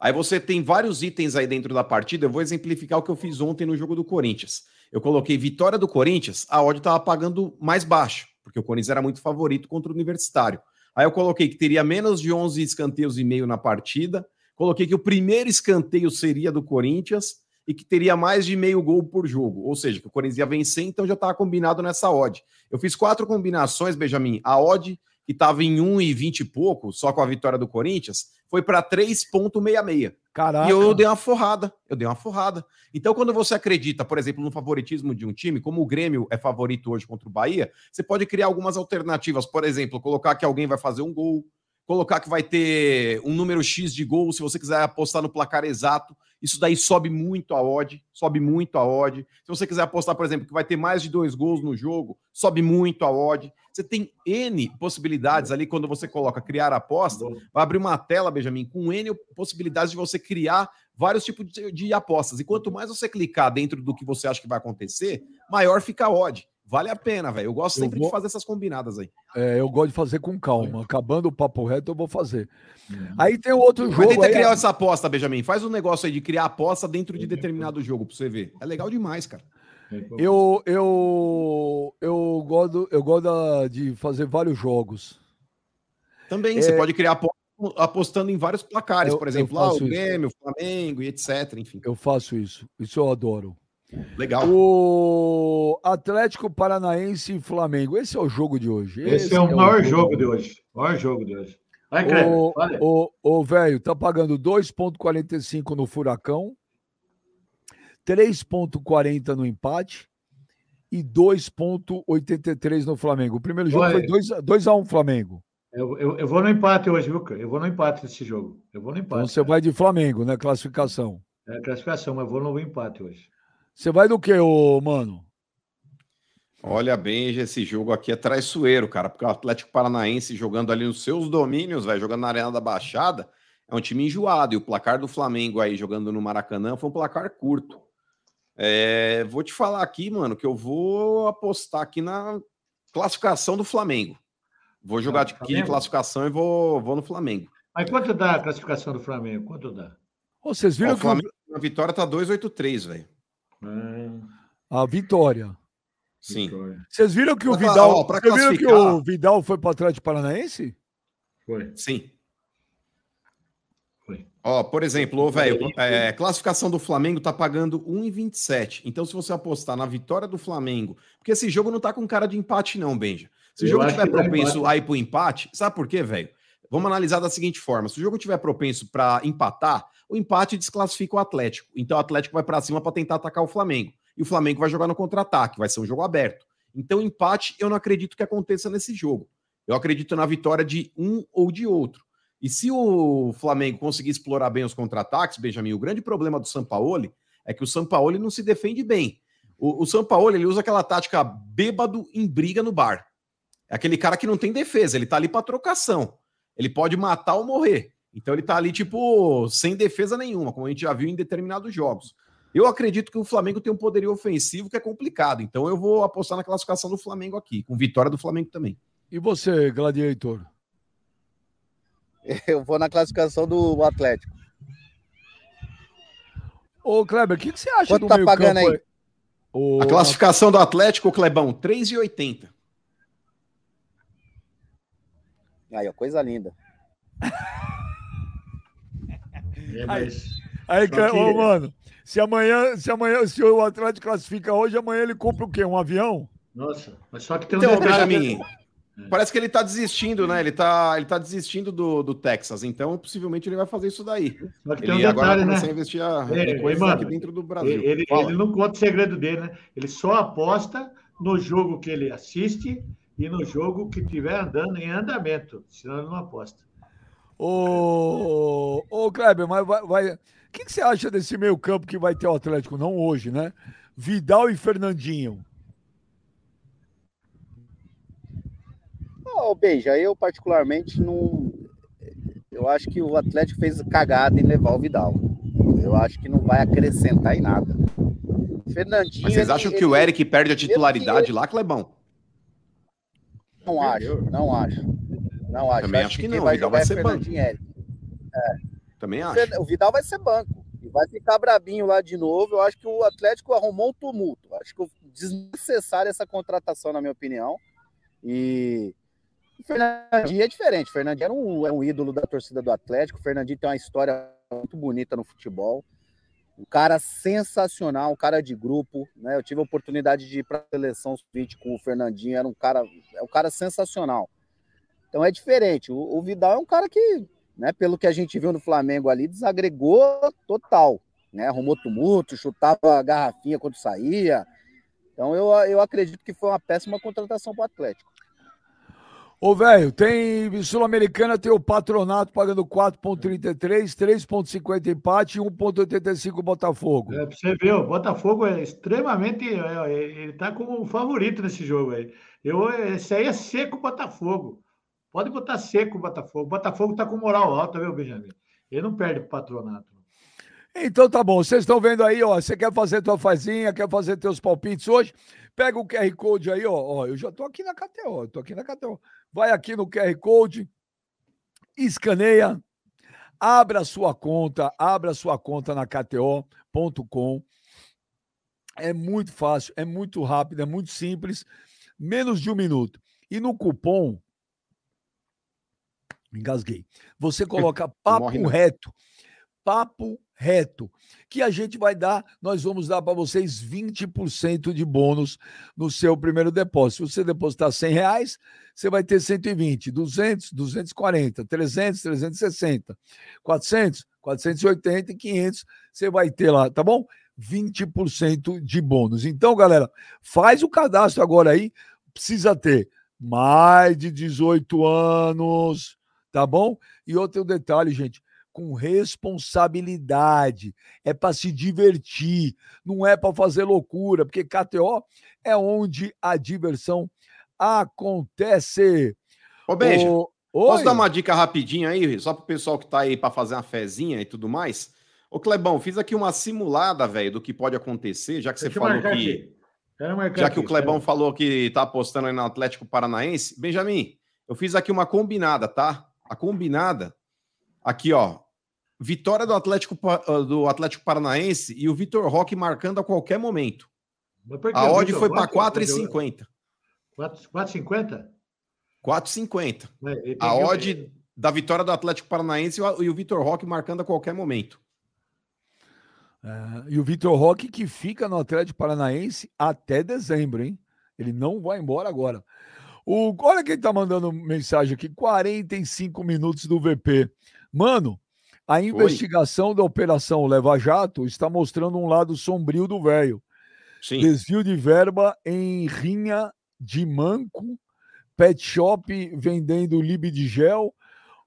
Aí você tem vários itens aí dentro da partida. Eu vou exemplificar o que eu fiz ontem no jogo do Corinthians. Eu coloquei vitória do Corinthians, a odd estava pagando mais baixo, porque o Corinthians era muito favorito contra o Universitário. Aí eu coloquei que teria menos de 11 escanteios e meio na partida. Coloquei que o primeiro escanteio seria do Corinthians e que teria mais de meio gol por jogo. Ou seja, que o Corinthians ia vencer, então já estava combinado nessa odd. Eu fiz quatro combinações, Benjamin. A odd, que estava em 1,20 e pouco, só com a vitória do Corinthians, foi para 3,66. Caraca. E eu dei uma forrada. Eu dei uma forrada. Então, quando você acredita, por exemplo, no favoritismo de um time, como o Grêmio é favorito hoje contra o Bahia, você pode criar algumas alternativas. Por exemplo, colocar que alguém vai fazer um gol, colocar que vai ter um número X de gols, se você quiser apostar no placar exato, isso daí sobe muito a odd, sobe muito a odd. Se você quiser apostar, por exemplo, que vai ter mais de dois gols no jogo, sobe muito a odd. Você tem N possibilidades ali quando você coloca criar aposta, vai abrir uma tela, Benjamin, com N possibilidades de você criar vários tipos de, de apostas. E quanto mais você clicar dentro do que você acha que vai acontecer, maior fica a odd. Vale a pena, velho. Eu gosto Eu sempre vou- de fazer essas combinadas aí. É, eu gosto de fazer com calma. Acabando o papo reto, eu vou fazer. Aí tem outro Mas jogo. tenta aí, criar essa aposta, Benjamin. Faz um negócio aí de criar aposta dentro de determinado jogo pra você ver. É legal demais, cara. Eu, eu, eu gosto, eu gosto de fazer vários jogos. Também, É. você pode criar aposta apostando em vários placares, Eu- por eu exemplo, lá o faço isso. Grêmio, o Flamengo e etc. Enfim, Eu faço isso. Isso eu adoro. Legal. O Atlético Paranaense e Flamengo. Esse é o jogo de hoje. Esse é o maior jogo de hoje. Maior jogo de hoje. Vai, Kleber, O, o, o velho tá pagando 2,45 no Furacão, 3,40 no empate e 2,83 no Flamengo. O primeiro jogo Olha- foi 2x1 Flamengo. Eu, eu, eu vou no empate hoje, viu, cara? Eu vou no empate nesse jogo. Eu vou no empate. Então você vai de Flamengo, né? Classificação. É classificação, mas eu vou no empate hoje. Você vai do que, ô, mano? Olha bem, esse jogo aqui é traiçoeiro, cara, porque o Atlético Paranaense jogando ali nos seus domínios, vai jogando na Arena da Baixada, é um time enjoado. E o placar do Flamengo aí jogando no Maracanã foi um placar curto. É, vou te falar aqui, mano, que eu vou apostar aqui na classificação do Flamengo. Vou jogar aqui de Flamengo? classificação e vou, vou no Flamengo. Mas quanto dá a classificação do Flamengo? Quanto dá? Ô, Vocês Ó, viram o que Flamengo na vitória tá 283, velho. Ah, a vitória. Sim. vitória. Vocês viram que o Pra- Vidal. ó, Vocês viram que classificar- o Vidal foi para o Atlético Paranaense? Foi, Sim. foi. Ó, por exemplo, velho, é, classificação do Flamengo tá pagando 1,27. Então, se você apostar na vitória do Flamengo, porque esse jogo não tá com cara de empate, não, Benja. Se o jogo tiver dá propenso a ir pro empate, sabe por quê, velho? Vamos analisar da seguinte forma: se o jogo tiver propenso para empatar, o empate desclassifica o Atlético. Então o Atlético vai para cima para tentar atacar o Flamengo. E o Flamengo vai jogar no contra-ataque, vai ser um jogo aberto. Então, empate, eu não acredito que aconteça nesse jogo. Eu acredito na vitória de um ou de outro. E se o Flamengo conseguir explorar bem os contra-ataques, Benjamin, o grande problema do Sampaoli é que o Sampaoli não se defende bem. O, o Sampaoli, ele usa aquela tática bêbado em briga no bar. É aquele cara que não tem defesa, ele tá ali pra trocação. Ele pode matar ou morrer. Então ele tá ali, tipo, sem defesa nenhuma, como a gente já viu em determinados jogos. Eu acredito que o Flamengo tem um poderio ofensivo que é complicado. Então eu vou apostar na classificação do Flamengo aqui, com vitória do Flamengo também. E você, Gladiator? Eu vou na classificação do Atlético. Ô, Kleber, o que, que você acha Quanto do tá meio pagando campo aí? O- A classificação do Atlético, Clebão, 3,80. Aí, ó, coisa linda. É, mas Aí, Cle- que- ô, mano, se amanhã, se amanhã, se o Atlético classifica hoje, amanhã ele compra o quê? Um avião? Nossa, mas só que tem um Então, detalhe. Benjamin, parece que ele tá desistindo, né? Ele tá, ele tá desistindo do, do Texas, então possivelmente ele vai fazer isso daí. Só que tem Ele um agora vai detalhe, começar a né? investir a, É, mano, aqui dentro do Brasil. Ele, ele não conta o segredo dele, né? Ele só aposta no jogo que ele assiste e no jogo que estiver andando em andamento. Senão ele não aposta. Ô, ô Kleber, mas vai. vai- O que, que você acha desse meio campo que vai ter o Atlético? Não hoje, né? Vidal e Fernandinho. Ô, Beija, eu particularmente não. Eu acho que o Atlético fez cagada em levar o Vidal. Eu acho que não vai acrescentar em nada. Fernandinho. Mas vocês ele- acham que ele- o Eric perde a ele- titularidade lá, Clebão? Não acho, não acho. Não acho. Também Eu acho que quem não, o vai Vidal vai é ser e Eric. Também acho. O Vidal vai ser banco. E vai ficar brabinho lá de novo. Eu acho que o Atlético arrumou um tumulto. Acho que desnecessária essa contratação, na minha opinião. E o Fernandinho é diferente. O Fernandinho era um, é um ídolo da torcida do Atlético. O Fernandinho tem uma história muito bonita no futebol. Um cara sensacional, um cara de grupo. Né? Eu tive a oportunidade de ir para a seleção sub com o Fernandinho. Era um cara, é um cara sensacional. Então é diferente. O, o Vidal é um cara que né, pelo que a gente viu no Flamengo ali, desagregou total, né? Arrumou tumulto, chutava a garrafinha quando saía. Então eu, eu acredito que foi uma péssima contratação para o Atlético. Ô, velho, tem. Sul-Americana tem o patronato pagando 4,33, 3,50 empate e 1,85 Botafogo. É, pra você ver, o Botafogo é extremamente. é, é, Ele tá como favorito nesse jogo aí. Eu, esse aí é seco o Botafogo. Pode botar seco o Botafogo. O Botafogo tá com moral alta, viu, Benjamin? Ele não perde pro patronato. Então tá bom, vocês estão vendo aí, ó. Você quer fazer tua fazinha, quer fazer teus palpites hoje? Pega o QR Code aí, ó. ó eu já tô aqui na KTO, eu tô aqui na KTO. Vai aqui no QR Code, escaneia, abra sua conta, abra sua conta na KTO.com. É muito fácil, é muito rápido, é muito simples, menos de um minuto. E no cupom, engasguei, você coloca papo morre reto, papo reto, que a gente vai dar, nós vamos dar para vocês 20% de bônus no seu primeiro depósito. Se você depositar 100 reais, você vai ter 120, 200, 240, 300, 360, 400, 480 e 500, você vai ter lá, tá bom? 20% de bônus. Então, galera, faz o cadastro agora aí, precisa ter mais de 18 anos, tá bom? E outro detalhe, gente, com responsabilidade. É para se divertir, não é para fazer loucura, porque KTO é onde a diversão acontece. Ô, Benja, posso dar uma dica rapidinha aí, só pro pessoal que tá aí para fazer uma fezinha e tudo mais? Ô, Clebão, fiz aqui uma simulada, velho, do que pode acontecer, já que você Deixa eu falou que. aqui. Já que o aqui, Clebão falou que tá apostando aí no Atlético Paranaense, Benjamin, eu fiz aqui uma combinada, tá? A combinada, aqui, ó. Vitória do Atlético, ah, do Atlético Paranaense e o Vitor Roque marcando a qualquer momento. A o odd Vitor foi para Roque- 4,50. 4 4,50? 4,50. Mas ele A odd da vitória do Atlético Paranaense e o- e o Vitor Roque marcando a qualquer momento. É, e o Vitor Roque que fica no Atlético Paranaense até dezembro, hein? Ele não vai embora agora. O, olha quem tá mandando mensagem aqui: 45 minutos do VP. Mano, a investigação da Operação Leva Jato está mostrando um lado sombrio do velho. Desvio de verba em rinha de manco, pet shop vendendo lib de gel,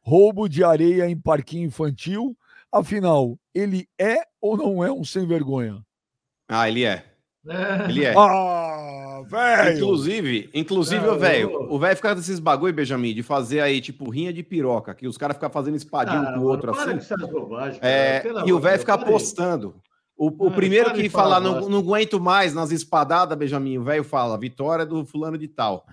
roubo de areia em parquinho infantil. Afinal, ele é ou não é um sem vergonha? Ah, ele é. É. Ele é. Ah, velho! Inclusive, inclusive, Não, ô, velho, eu- o velho fica desses bagulho, Benjamin, de fazer aí, tipo, rinha de piroca, que os caras ficam fazendo espadinho com o outro para assim. bobagens. É, e o velho fica apostando. O, o Ah, primeiro que falar falar, não, não aguento mais nas espadadas, Benjamin, o velho fala, vitória do fulano de tal.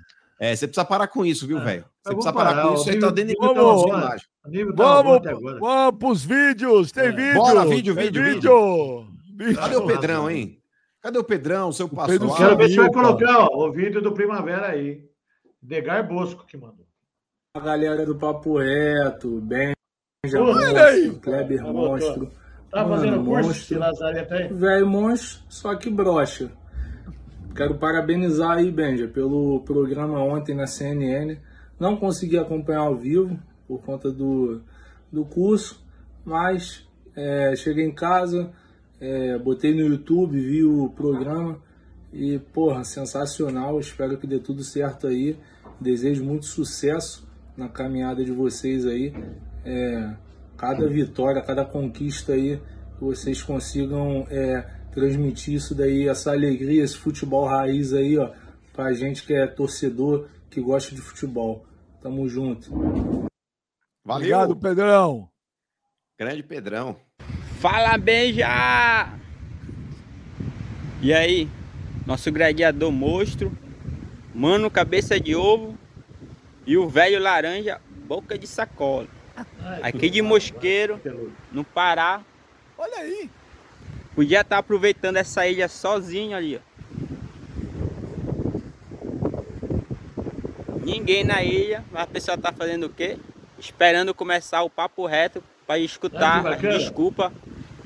É, você precisa parar com isso, viu, Ah, velho? Você precisa parar parar, com o isso, você tá nossa vamos. imagem. O tá Vamos, vamos pros vídeos, tem É. vídeo. Bora, vídeo, tem vídeo, vídeo. Vídeo. Cadê o Pedrão, hein? Cadê o Pedrão, o seu Pedro passo? Quero ver se vai colocar ó, o vídeo do Primavera aí. Degar Bosco que mandou. A galera do Papo Reto, Benja, Olha aí. Monstro, Kleber botou. Monstro, Tá Mano, fazendo curso monstro. de Lazareta aí? velho monstro, só que brocha. Quero parabenizar aí, Benja, pelo programa ontem na CNN. Não consegui acompanhar ao vivo por conta do, do curso, mas é, cheguei em casa, é, botei no YouTube, vi o programa e, porra, sensacional. Espero que dê tudo certo aí. Desejo muito sucesso na caminhada de vocês aí. É, cada vitória, cada conquista aí, que vocês consigam é, transmitir isso daí, essa alegria, esse futebol raiz aí, ó, pra gente que é torcedor, que gosta de futebol. Tamo junto. Valeu, Obrigado, Pedrão. grande Pedrão. Fala, beija! E aí, nosso gladiador monstro, mano cabeça de ovo e o velho laranja boca de sacola. Aqui de Mosqueiro, no Pará, Olha aí. podia estar aproveitando essa ilha sozinho ali, ó. Ninguém na ilha, mas a pessoa tá fazendo o quê? Esperando começar o papo reto para Ah, escutar que as bacana.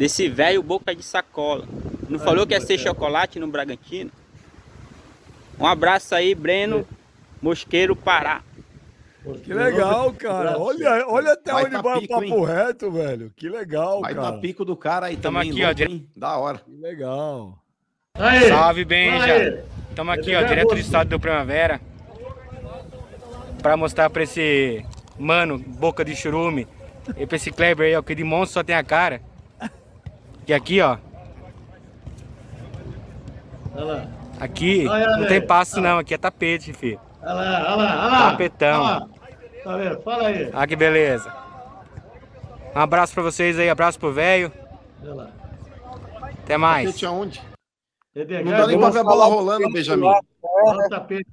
Desse velho boca de sacola. Não Ah, falou que ia ser chocolate no Bragantino? Um abraço aí, Breno Mosqueiro Pará. Que legal, cara. Olha, olha até Vai onde tá vai pico, o papo reto, velho. Que legal, Vai cara. dar pico do cara aí Tamo também, aqui, ó, louco, hein? Da hora. Que legal. Aí, Salve, Benja. Estamos aqui, ó, direto do estado do Primavera. pra mostrar pra esse mano, boca de churume, e pra esse Kleber aí, ó, que de monstro só tem a cara. Que aqui, ó, Olha lá. aqui Olha, não tem passo não, aqui é tapete, filho. Olha lá, olha lá, olha lá. Tapetão. Olha lá. Tá vendo? Fala aí. Ah, que beleza. Um abraço pra vocês aí, abraço pro velho. Olha lá. Até mais. Tapete aonde? Edgar, Não dá nem pra ver a bola rolando, Benjamin. Olha o tapete.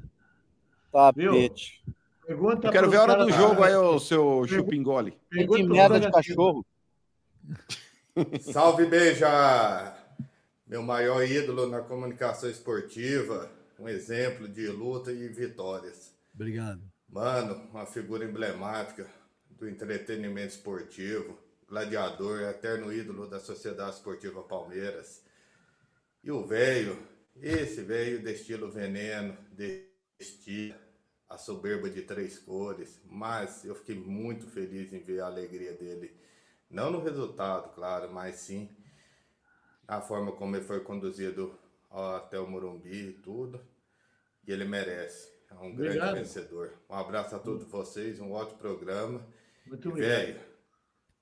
Tapete. Pergunta Eu quero ver a hora do jogo aí, ô seu chupingole. Pros merda de cachorro. Salve, Beija! Meu maior ídolo na comunicação esportiva, um exemplo de luta e vitórias. Obrigado. Mano, uma figura emblemática do entretenimento esportivo, gladiador, eterno ídolo da Sociedade Esportiva Palmeiras. E o velho, esse velho de estilo veneno, de estilo, a soberba de três cores, mas eu fiquei muito feliz em ver a alegria dele. Não no resultado, claro, mas sim na forma como ele foi conduzido até o Morumbi e tudo. E ele merece. É um Obrigado. grande vencedor. Um abraço a todos vocês, um ótimo programa. Muito E, obrigado. Velho,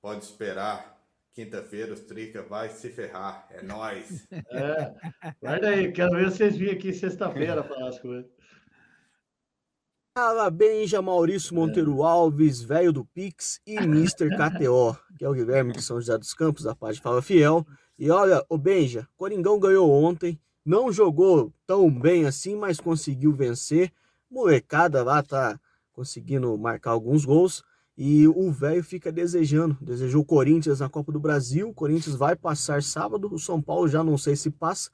pode esperar. Quinta-feira os Trica vai se ferrar. É nóis. É. Guarda aí, quero ver vocês virem aqui sexta-feira falar as coisas. Fala, Benja, Maurício Monteiro Alves, velho do Pix e Mr. KTO, que é o Guilherme de São José dos Campos, da página Fala Fiel. E olha, o Benja, Coringão ganhou ontem, não jogou tão bem assim, mas conseguiu vencer. Molecada lá tá conseguindo marcar alguns gols. E o velho fica desejando, desejou o Corinthians na Copa do Brasil. O Corinthians vai passar sábado, o São Paulo já não sei se passa.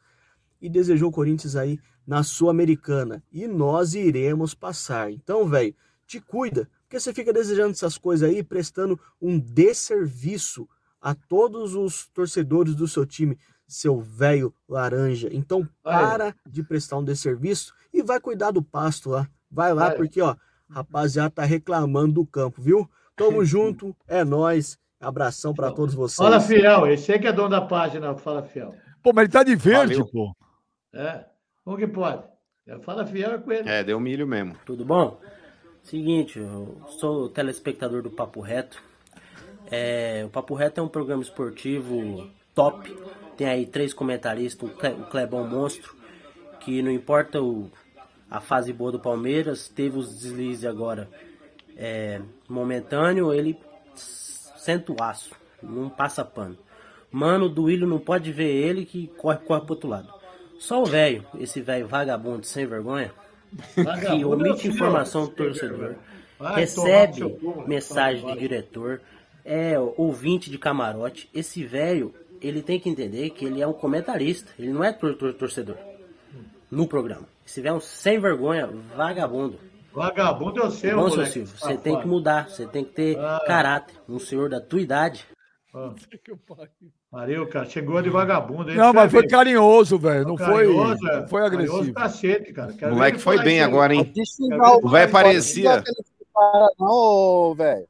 E desejou o Corinthians aí na Sul-Americana. E nós iremos passar. Então, velho, te cuida, porque você fica desejando essas coisas aí, prestando um desserviço a todos os torcedores do seu time, seu velho laranja. Então, para de prestar um desserviço e vai cuidar do pasto lá. Vai lá, porque, ó, rapaziada tá reclamando do campo, viu? Tamo junto, é nós. Abração para todos vocês. Fala Fiel, esse aí que é dono da página, Fala Fiel. Pô, mas ele tá de verde, Valeu. pô. É, como que pode? Fala Fiel é com ele. É, deu milho mesmo. Tudo bom? Seguinte, eu sou telespectador do Papo Reto. É, o Papo Reto é um programa esportivo top. Tem aí três comentaristas, o Cle- o Clebão Monstro, que não importa o, a fase boa do Palmeiras, teve os deslizes agora é, momentâneo, ele senta o aço, não passa pano. Mano, do Willian não pode ver ele que corre, corre pro outro lado. Só o velho, esse velho vagabundo sem vergonha, que Vagabundo é omite informação do torcedor. Vai tomar recebe mensagem de diretor, é ouvinte de camarote. Esse velho, ele tem que entender que ele é um comentarista, ele não é tor- tor- torcedor no programa. Se tiver um sem vergonha, vagabundo. Vagabundo é o seu, Bom, seu. Silvio, você safado. tem que mudar, você tem que ter Ah. caráter. Um senhor da tua idade. Ó. Pariu, cara. Chegou de vagabundo. hein? Não, mas foi Escreve. carinhoso, velho. Não foi, Carinhoso, é. não foi Carinhoso agressivo. cacete, cara. O Quero moleque foi bem aí. agora, hein? O o velho parecia- Não, velho.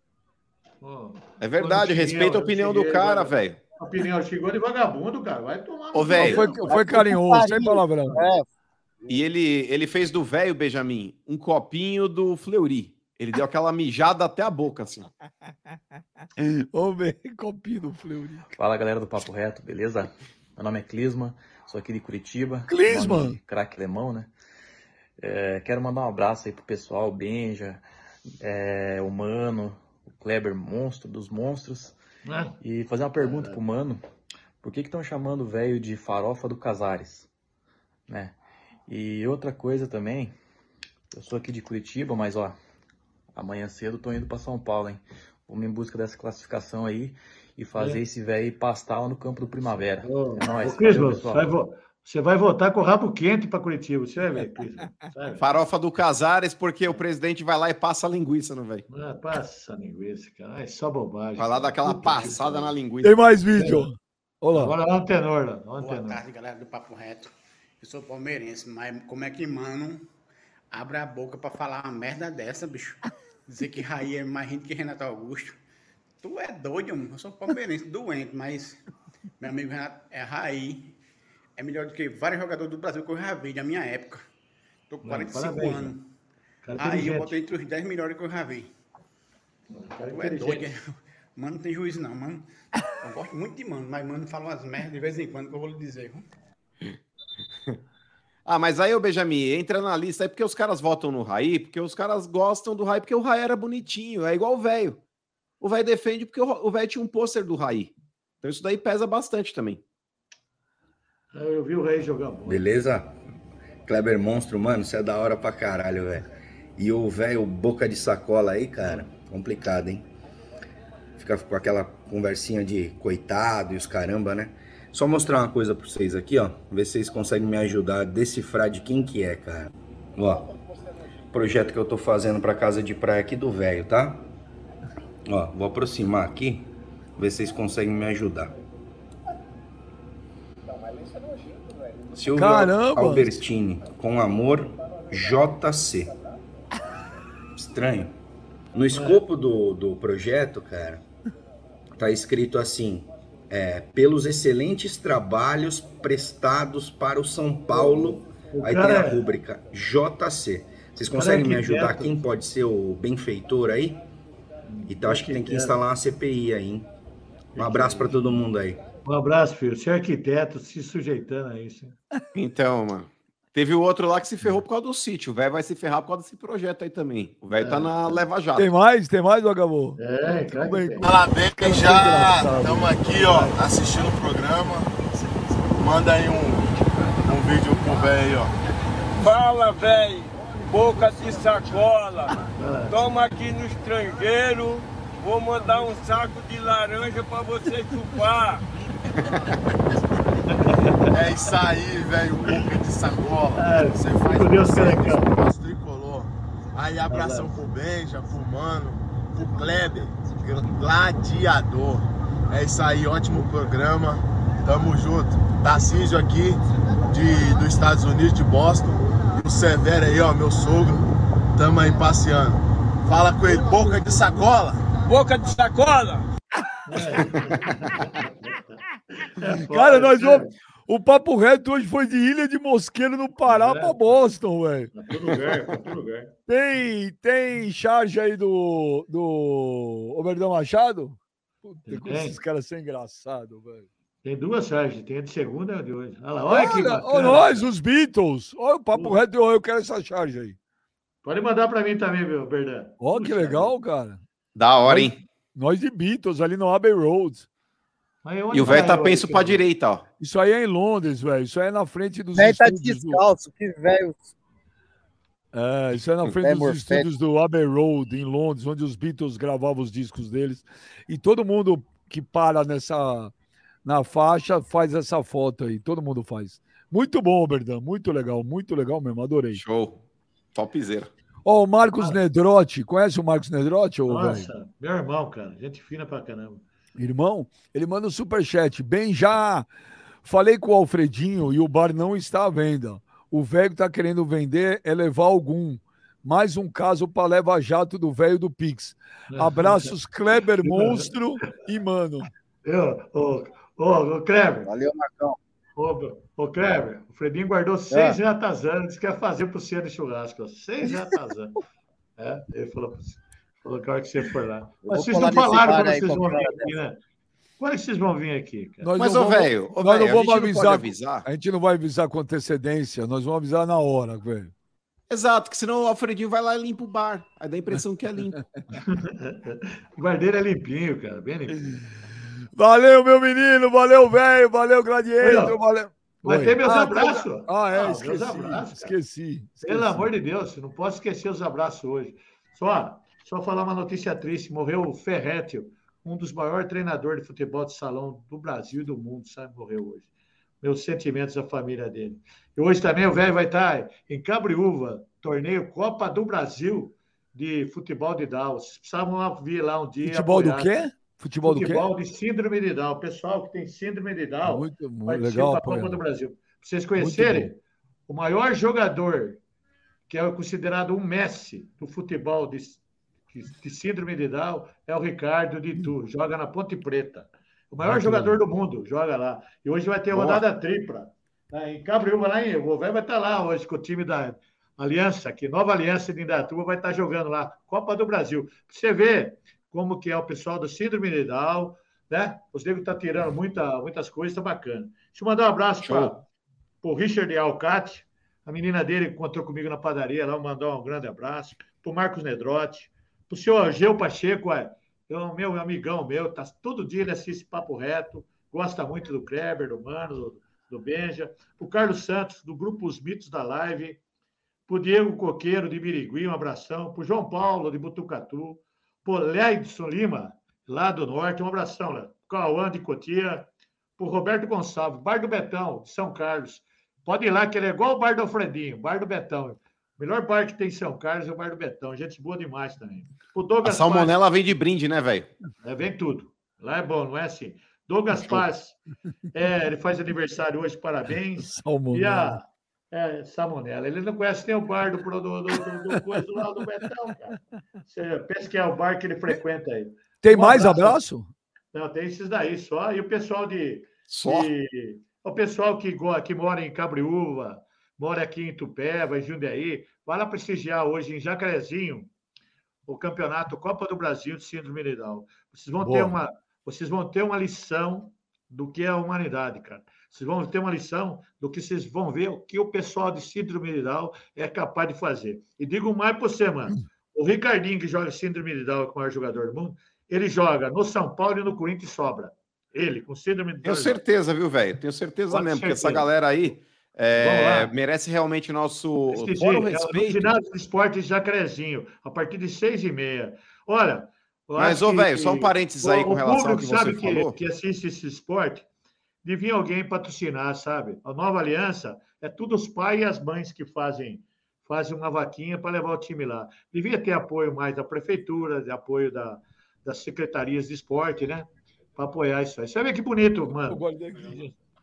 É verdade, respeita a cheguei, opinião eu do cheguei, cara, velho. A opinião chegou de vagabundo, cara. Vai tomar Ô, velho. Foi, foi carinhoso, sem palavrão. É, E ele, ele fez do velho Benjamin um copinho do Fleury. Ele deu aquela mijada até a boca, assim. Ô, velho, copinho do Fleury. Fala galera do Papo Reto, beleza? Meu nome é Clisma, sou aqui de Curitiba. Clisma! Craque Lemão, né? É, quero mandar um abraço aí pro pessoal, o Benja, é, o Mano, o Kleber Monstro dos Monstros. Né? E fazer uma pergunta pro Mano: por que estão chamando o velho de farofa do Casares? Né? E outra coisa também, eu sou aqui de Curitiba, mas ó, amanhã cedo tô indo para São Paulo, hein? Vamos em busca dessa classificação aí e fazer É. esse velho pastar lá no campo do Primavera. Ô, é nóis. ô, vai vo- você vai votar com o rabo quente para Curitiba. Você vai ver, ver. Farofa do Casares, porque o presidente vai lá e passa a linguiça no velho. Ah, passa linguiça, cara. É só bobagem. Vai lá dar aquela Puta que passada na linguiça. Tem mais vídeo. Olha lá. Agora lá no tenor, lá. Boa tenor. tarde, galera do Papo Reto. Eu sou palmeirense, mas como é que mano abre a boca pra falar uma merda dessa, bicho? Dizer que Raí é mais gente que Renato Augusto. Tu é doido, mano. Eu sou palmeirense, doente, mas meu amigo Renato é Raí. É melhor do que vários jogadores do Brasil que eu já vi da minha época. Tô com Não, 45 parabéns, anos. Cara Aí eu botei entre os 10 melhores que eu já vi. Cara Tu é doido, é? Mano, não tem juízo não, mano. Eu gosto muito de mano, mas mano fala umas merdas de vez em quando que eu vou lhe dizer. viu? Ah, mas aí, ô Benjamin, entra na lista aí porque os caras votam no Raí, porque os caras gostam do Raí, porque o Raí era bonitinho, é igual o velho. O velho defende porque o o velho tinha um pôster do Raí. Então isso daí pesa bastante também. Eu vi o Rei jogar bola. Beleza? Kleber Monstro, mano, você é da hora pra caralho, velho. E o velho boca de sacola aí, cara, complicado, hein? Fica com aquela conversinha de coitado e os caramba, né? Só mostrar uma coisa pra vocês aqui, ó. Ver se vocês conseguem me ajudar a decifrar de quem que é, cara. Ó, projeto que eu tô fazendo pra casa de praia aqui do velho, tá? Ó, vou aproximar aqui, ver se vocês conseguem me ajudar. Silvio Caramba! Albertini, com amor, JC. Estranho. No escopo do, do projeto, cara, tá escrito assim: é, pelos excelentes trabalhos prestados para o São Paulo. O Aí cara tem a é- rúbrica JC. Vocês cara conseguem é me ajudar? Quem pode ser o benfeitor aí? Então acho que tem que instalar uma CPI aí, hein? Um abraço para todo mundo aí. Um abraço, filho. Você é arquiteto, se sujeitando a isso. Então, mano. Teve o outro lá que se ferrou por causa do sítio. O velho vai se ferrar por causa desse projeto aí também. O velho tá na leva jato. Tem mais? Tem mais, Vagabundo? É, Tudo bem. Fala bem, já estamos aqui, ó, assistindo o programa. Manda aí um, um vídeo pro velho ó. Fala, velho, boca de sacola. Toma aqui no estrangeiro. Vou mandar um saco de laranja pra você chupar. É isso aí, velho, boca de sacola. É, Você faz com Deus, o nosso tricolor. Aí abração pro Benja, pro Mano, pro Kleber, gladiador. É isso aí, ótimo programa. Tamo junto. Tarcísio aqui de, dos Estados Unidos, de Boston. E o Severo aí, ó, meu sogro. Tamo aí passeando. Fala com ele, boca de sacola. Boca de sacola? Cara, nós vamos. O papo reto hoje foi de Ilha de Mosqueiro no Pará pra Boston, velho. Todo lugar, pra todo lugar. Tem, tem charge aí do, do Oberdão Machado? Puta, Tem. esses caras são engraçados, velho. Tem duas charges, tem a de segunda e a de hoje. Olha lá, olha que Olha, bacana. olha nós, os Beatles. Olha o papo reto, eu quero essa charge aí. Pode mandar pra mim também, meu, Berdan. Ó, que legal, cara. Da hora, Nós- hein? Nós de Beatles ali no Abbey Road. E o velho tá penso pra direita, ó. Isso aí é em Londres, velho. Isso aí é na frente dos velho tá estúdios do- descalço, que velho. É, isso é na frente É dos morfético. estúdios do Abbey Road, em Londres, onde os Beatles gravavam os discos deles. E todo mundo que para nessa na faixa faz essa foto aí. Todo mundo faz. Muito bom, Berdan. Muito legal, muito legal mesmo. Adorei. Show. Topzera. Ó, o Marcos Nedrotti. Conhece o Marcos Nedrotti, velho? Nossa, meu irmão, cara. Gente fina pra caramba. Irmão, ele manda um superchat. Bem, já falei com o Alfredinho e o bar não está à venda. O velho tá querendo vender é levar algum. Mais um caso para leva jato do velho do Pix. Abraços, Kleber Monstro e Mano. Eu, ô, ô, ô, Kleber. Valeu, Marcão. Ô, ô, Kleber, o Fredinho guardou seis ratazanas, disse que ia fazer pro você no churrasco. Seis ratazanas. é, ele falou, pra você- a hora que você for lá. vocês não falaram bar quando vocês vão vir aqui, né? Quando é que vocês vão vir aqui, cara? Nós Mas, não ô, velho, nós velho, não a vamos gente não avisar, avisar? A gente não vai avisar com antecedência, nós vamos avisar na hora, velho. Exato, que senão o Alfredinho vai lá e limpa o bar. Aí dá a impressão que é limpo. O guardeiro é limpinho, cara, bem limpinho. Valeu, meu menino, valeu, velho, valeu, Gladiator, valeu. Vai Oi. ter meus Ah, abraços. Ah, é, Ah, meus esqueci, abraços, cara. esqueci, Pelo esqueci. amor de Deus, não posso esquecer os abraços hoje. Só, só falar uma notícia triste: morreu o Ferretti, um dos maiores treinadores de futebol de salão do Brasil e do mundo, sabe? Morreu hoje. Meus sentimentos à família dele. E hoje também o velho vai estar em Cabriúva, torneio Copa do Brasil de futebol de Down. Vocês precisavam vir lá um dia. Futebol do apoiar. quê? Futebol do quê? Futebol de síndrome de Down. O pessoal que tem síndrome de Down Muito, muito legal, da Copa do Brasil. Pra vocês conhecerem, o maior jogador, que é considerado um Messi do futebol de, de, de síndrome de Down, é o Ricardo de Tu, joga na Ponte Preta. O maior Ah, que jogador do mundo, joga lá. E hoje vai ter rodada tripla. né, Em Cabriúva, lá em. O velho vai estar lá hoje com o time da, Aliança, que Nova Aliança de Indatuba vai estar jogando lá, Copa do Brasil. Você vê como que é o pessoal do Síndrome de Down, né? Os negros estão tirando muita, muitas coisas, tá bacana. Deixa eu mandar um abraço para o Richard Alcate, a menina dele que encontrou comigo na padaria, lá mandou um grande abraço. Para o Marcos Nedrotti, o senhor Geu Pacheco, é, é meu amigão meu, tá, todo dia ele assiste Papo Reto, gosta muito do Kleber, do Mano, do, do Benja. O Carlos Santos, do Grupo Os Mitos da Live. Para o Diego Coqueiro, de Birigui, um abração. Para o João Paulo, de Butucatu. Para o Leidson Lima, lá do Norte, um abração. Lá. Cauã, de Cotia. Para o Roberto Gonçalves, Bar do Betão, de São Carlos. Pode ir lá, que ele é igual o Bar do Alfredinho, Bar do Betão. O melhor bar que tem em São Carlos é o Bar do Betão. Gente boa demais também. O A Douglas salmonela vem de brinde, né, velho? é, vem tudo. Lá é bom, não é assim. Douglas Paz, é, ele faz aniversário hoje, parabéns. E a é, Salmonella. Ele não conhece nem o bar do, do, do, do, do coisa lá do Betão, cara. Você pensa que é o bar que ele frequenta aí. Tem Um mais abraço? Não, tem esses daí só. E o pessoal de. Só? de- o pessoal que, que mora em Cabriúva, mora aqui em Tupéva, em Jundiaí, vai lá prestigiar hoje em Jacarezinho o campeonato Copa do Brasil de Síndrome de Down. Vocês vão ter uma, vocês vão ter uma lição do que é a humanidade, cara. Vocês vão ter uma lição do que vocês vão ver o que o pessoal de Síndrome de Down é capaz de fazer. E digo mais para você, mano. O Ricardinho, que joga Síndrome de Down, que é o maior jogador do mundo, ele joga no São Paulo e no Corinthians sobra. Ele, com Síndrome de Down. Tenho certeza, viu, velho? Tenho certeza Pode mesmo, porque essa certeza. galera aí é, merece realmente nosso. Prestigie, Fora o é, respeito. ginásio de esportes Jacarezinho, a partir de seis e meia. Olha. Mas, ô, velho, só um parênteses aí o- com o relação ao público que você sabe falou. Que, que assiste esse esporte, devia alguém patrocinar, sabe? A nova aliança é tudo os pais e as mães que fazem fazem uma vaquinha para levar o time lá. Devia ter apoio mais da prefeitura, de apoio da, das secretarias de esporte, né? Para apoiar isso aí. Você vê que bonito, mano.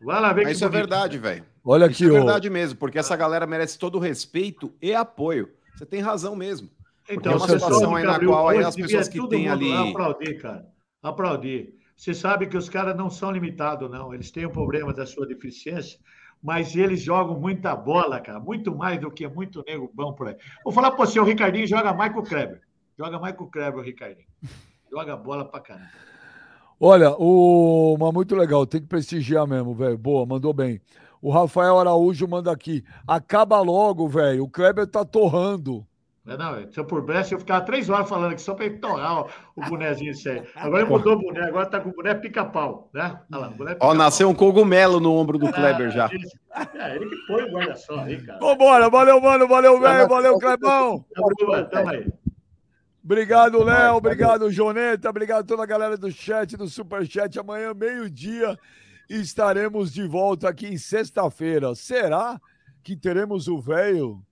Vai lá ver que isso é bonito. verdade, velho. Olha Isso aqui, é ô. verdade mesmo, porque essa galera merece todo o respeito e apoio. Você tem razão mesmo. Então, é uma situação aí na qual aí as pessoas que têm ali. Aplaudir, cara. Aplaudir. Você sabe que os caras não são limitados, não. Eles têm o problema da sua deficiência, mas eles jogam muita bola, cara. Muito mais do que muito nego bom por aí. Vou falar para você, o Ricardinho joga mais que o Kleber. Joga mais que o Kleber, o Ricardinho. Joga bola pra caramba. Olha, o... mas muito legal, tem que prestigiar mesmo, velho. Boa, mandou bem. O Rafael Araújo manda aqui. Acaba logo, velho. O Kleber tá torrando. Não, é não, se eu por Brest, eu ficava três horas falando aqui só para torrar o, o bonezinho isso aí. Agora ele mudou o boné, agora tá com o boné pica-pau, né? Olha lá, o boné Ó, nasceu um cogumelo no ombro do Kleber já. É, ele que põe o guarda-sol aí, cara. Vambora, valeu, mano, valeu, velho, valeu, Clebão. Tamo, tamo aí. Obrigado, Léo, obrigado, Joneta, obrigado a toda a galera do chat, do Superchat. Amanhã, meio-dia, estaremos de volta aqui em sexta-feira. Será que teremos o velho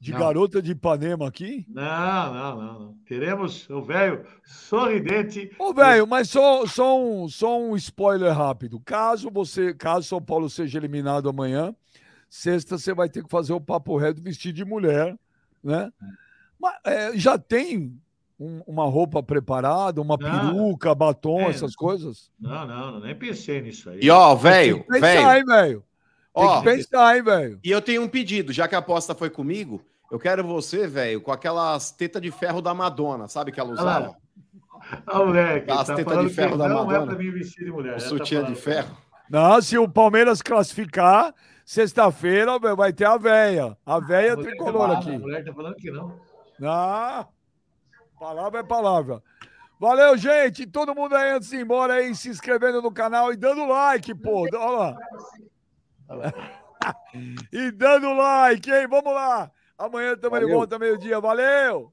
de Não. garota de Ipanema aqui? Não, não, não, não. Teremos o velho sorridente. Ô, velho, mas só, só, um, só um spoiler rápido. Caso você, caso São Paulo seja eliminado amanhã, sexta você vai ter que fazer o papo reto vestido de mulher, né? Mas é, já tem um- uma roupa preparada, uma peruca, batom, É. essas coisas? Não, não, não, nem pensei nisso aí. E ó, velho, Tem que pensar, velho. hein, velho? Tem Ó, que pensar, hein, velho? E eu tenho um pedido, já que a aposta foi comigo, eu quero você, velho, com aquelas tetas de ferro da Madonna, sabe que ela lá. usava? Ah, moleque, As tá tetas de ferro da não é Madonna. para mim vestir de mulher. O tá sutiã de falando. ferro. Não, se o Palmeiras classificar, sexta-feira velho, vai ter a véia. A véia A tricolor tá- aqui. A mulher tá falando que não. Ah, palavra é palavra. Valeu, gente. Todo mundo aí antes de ir embora aí, se inscrevendo no canal e dando like, pô. Olha lá. e dando like, hein? Vamos lá. Amanhã estamos de volta meio-dia. Valeu!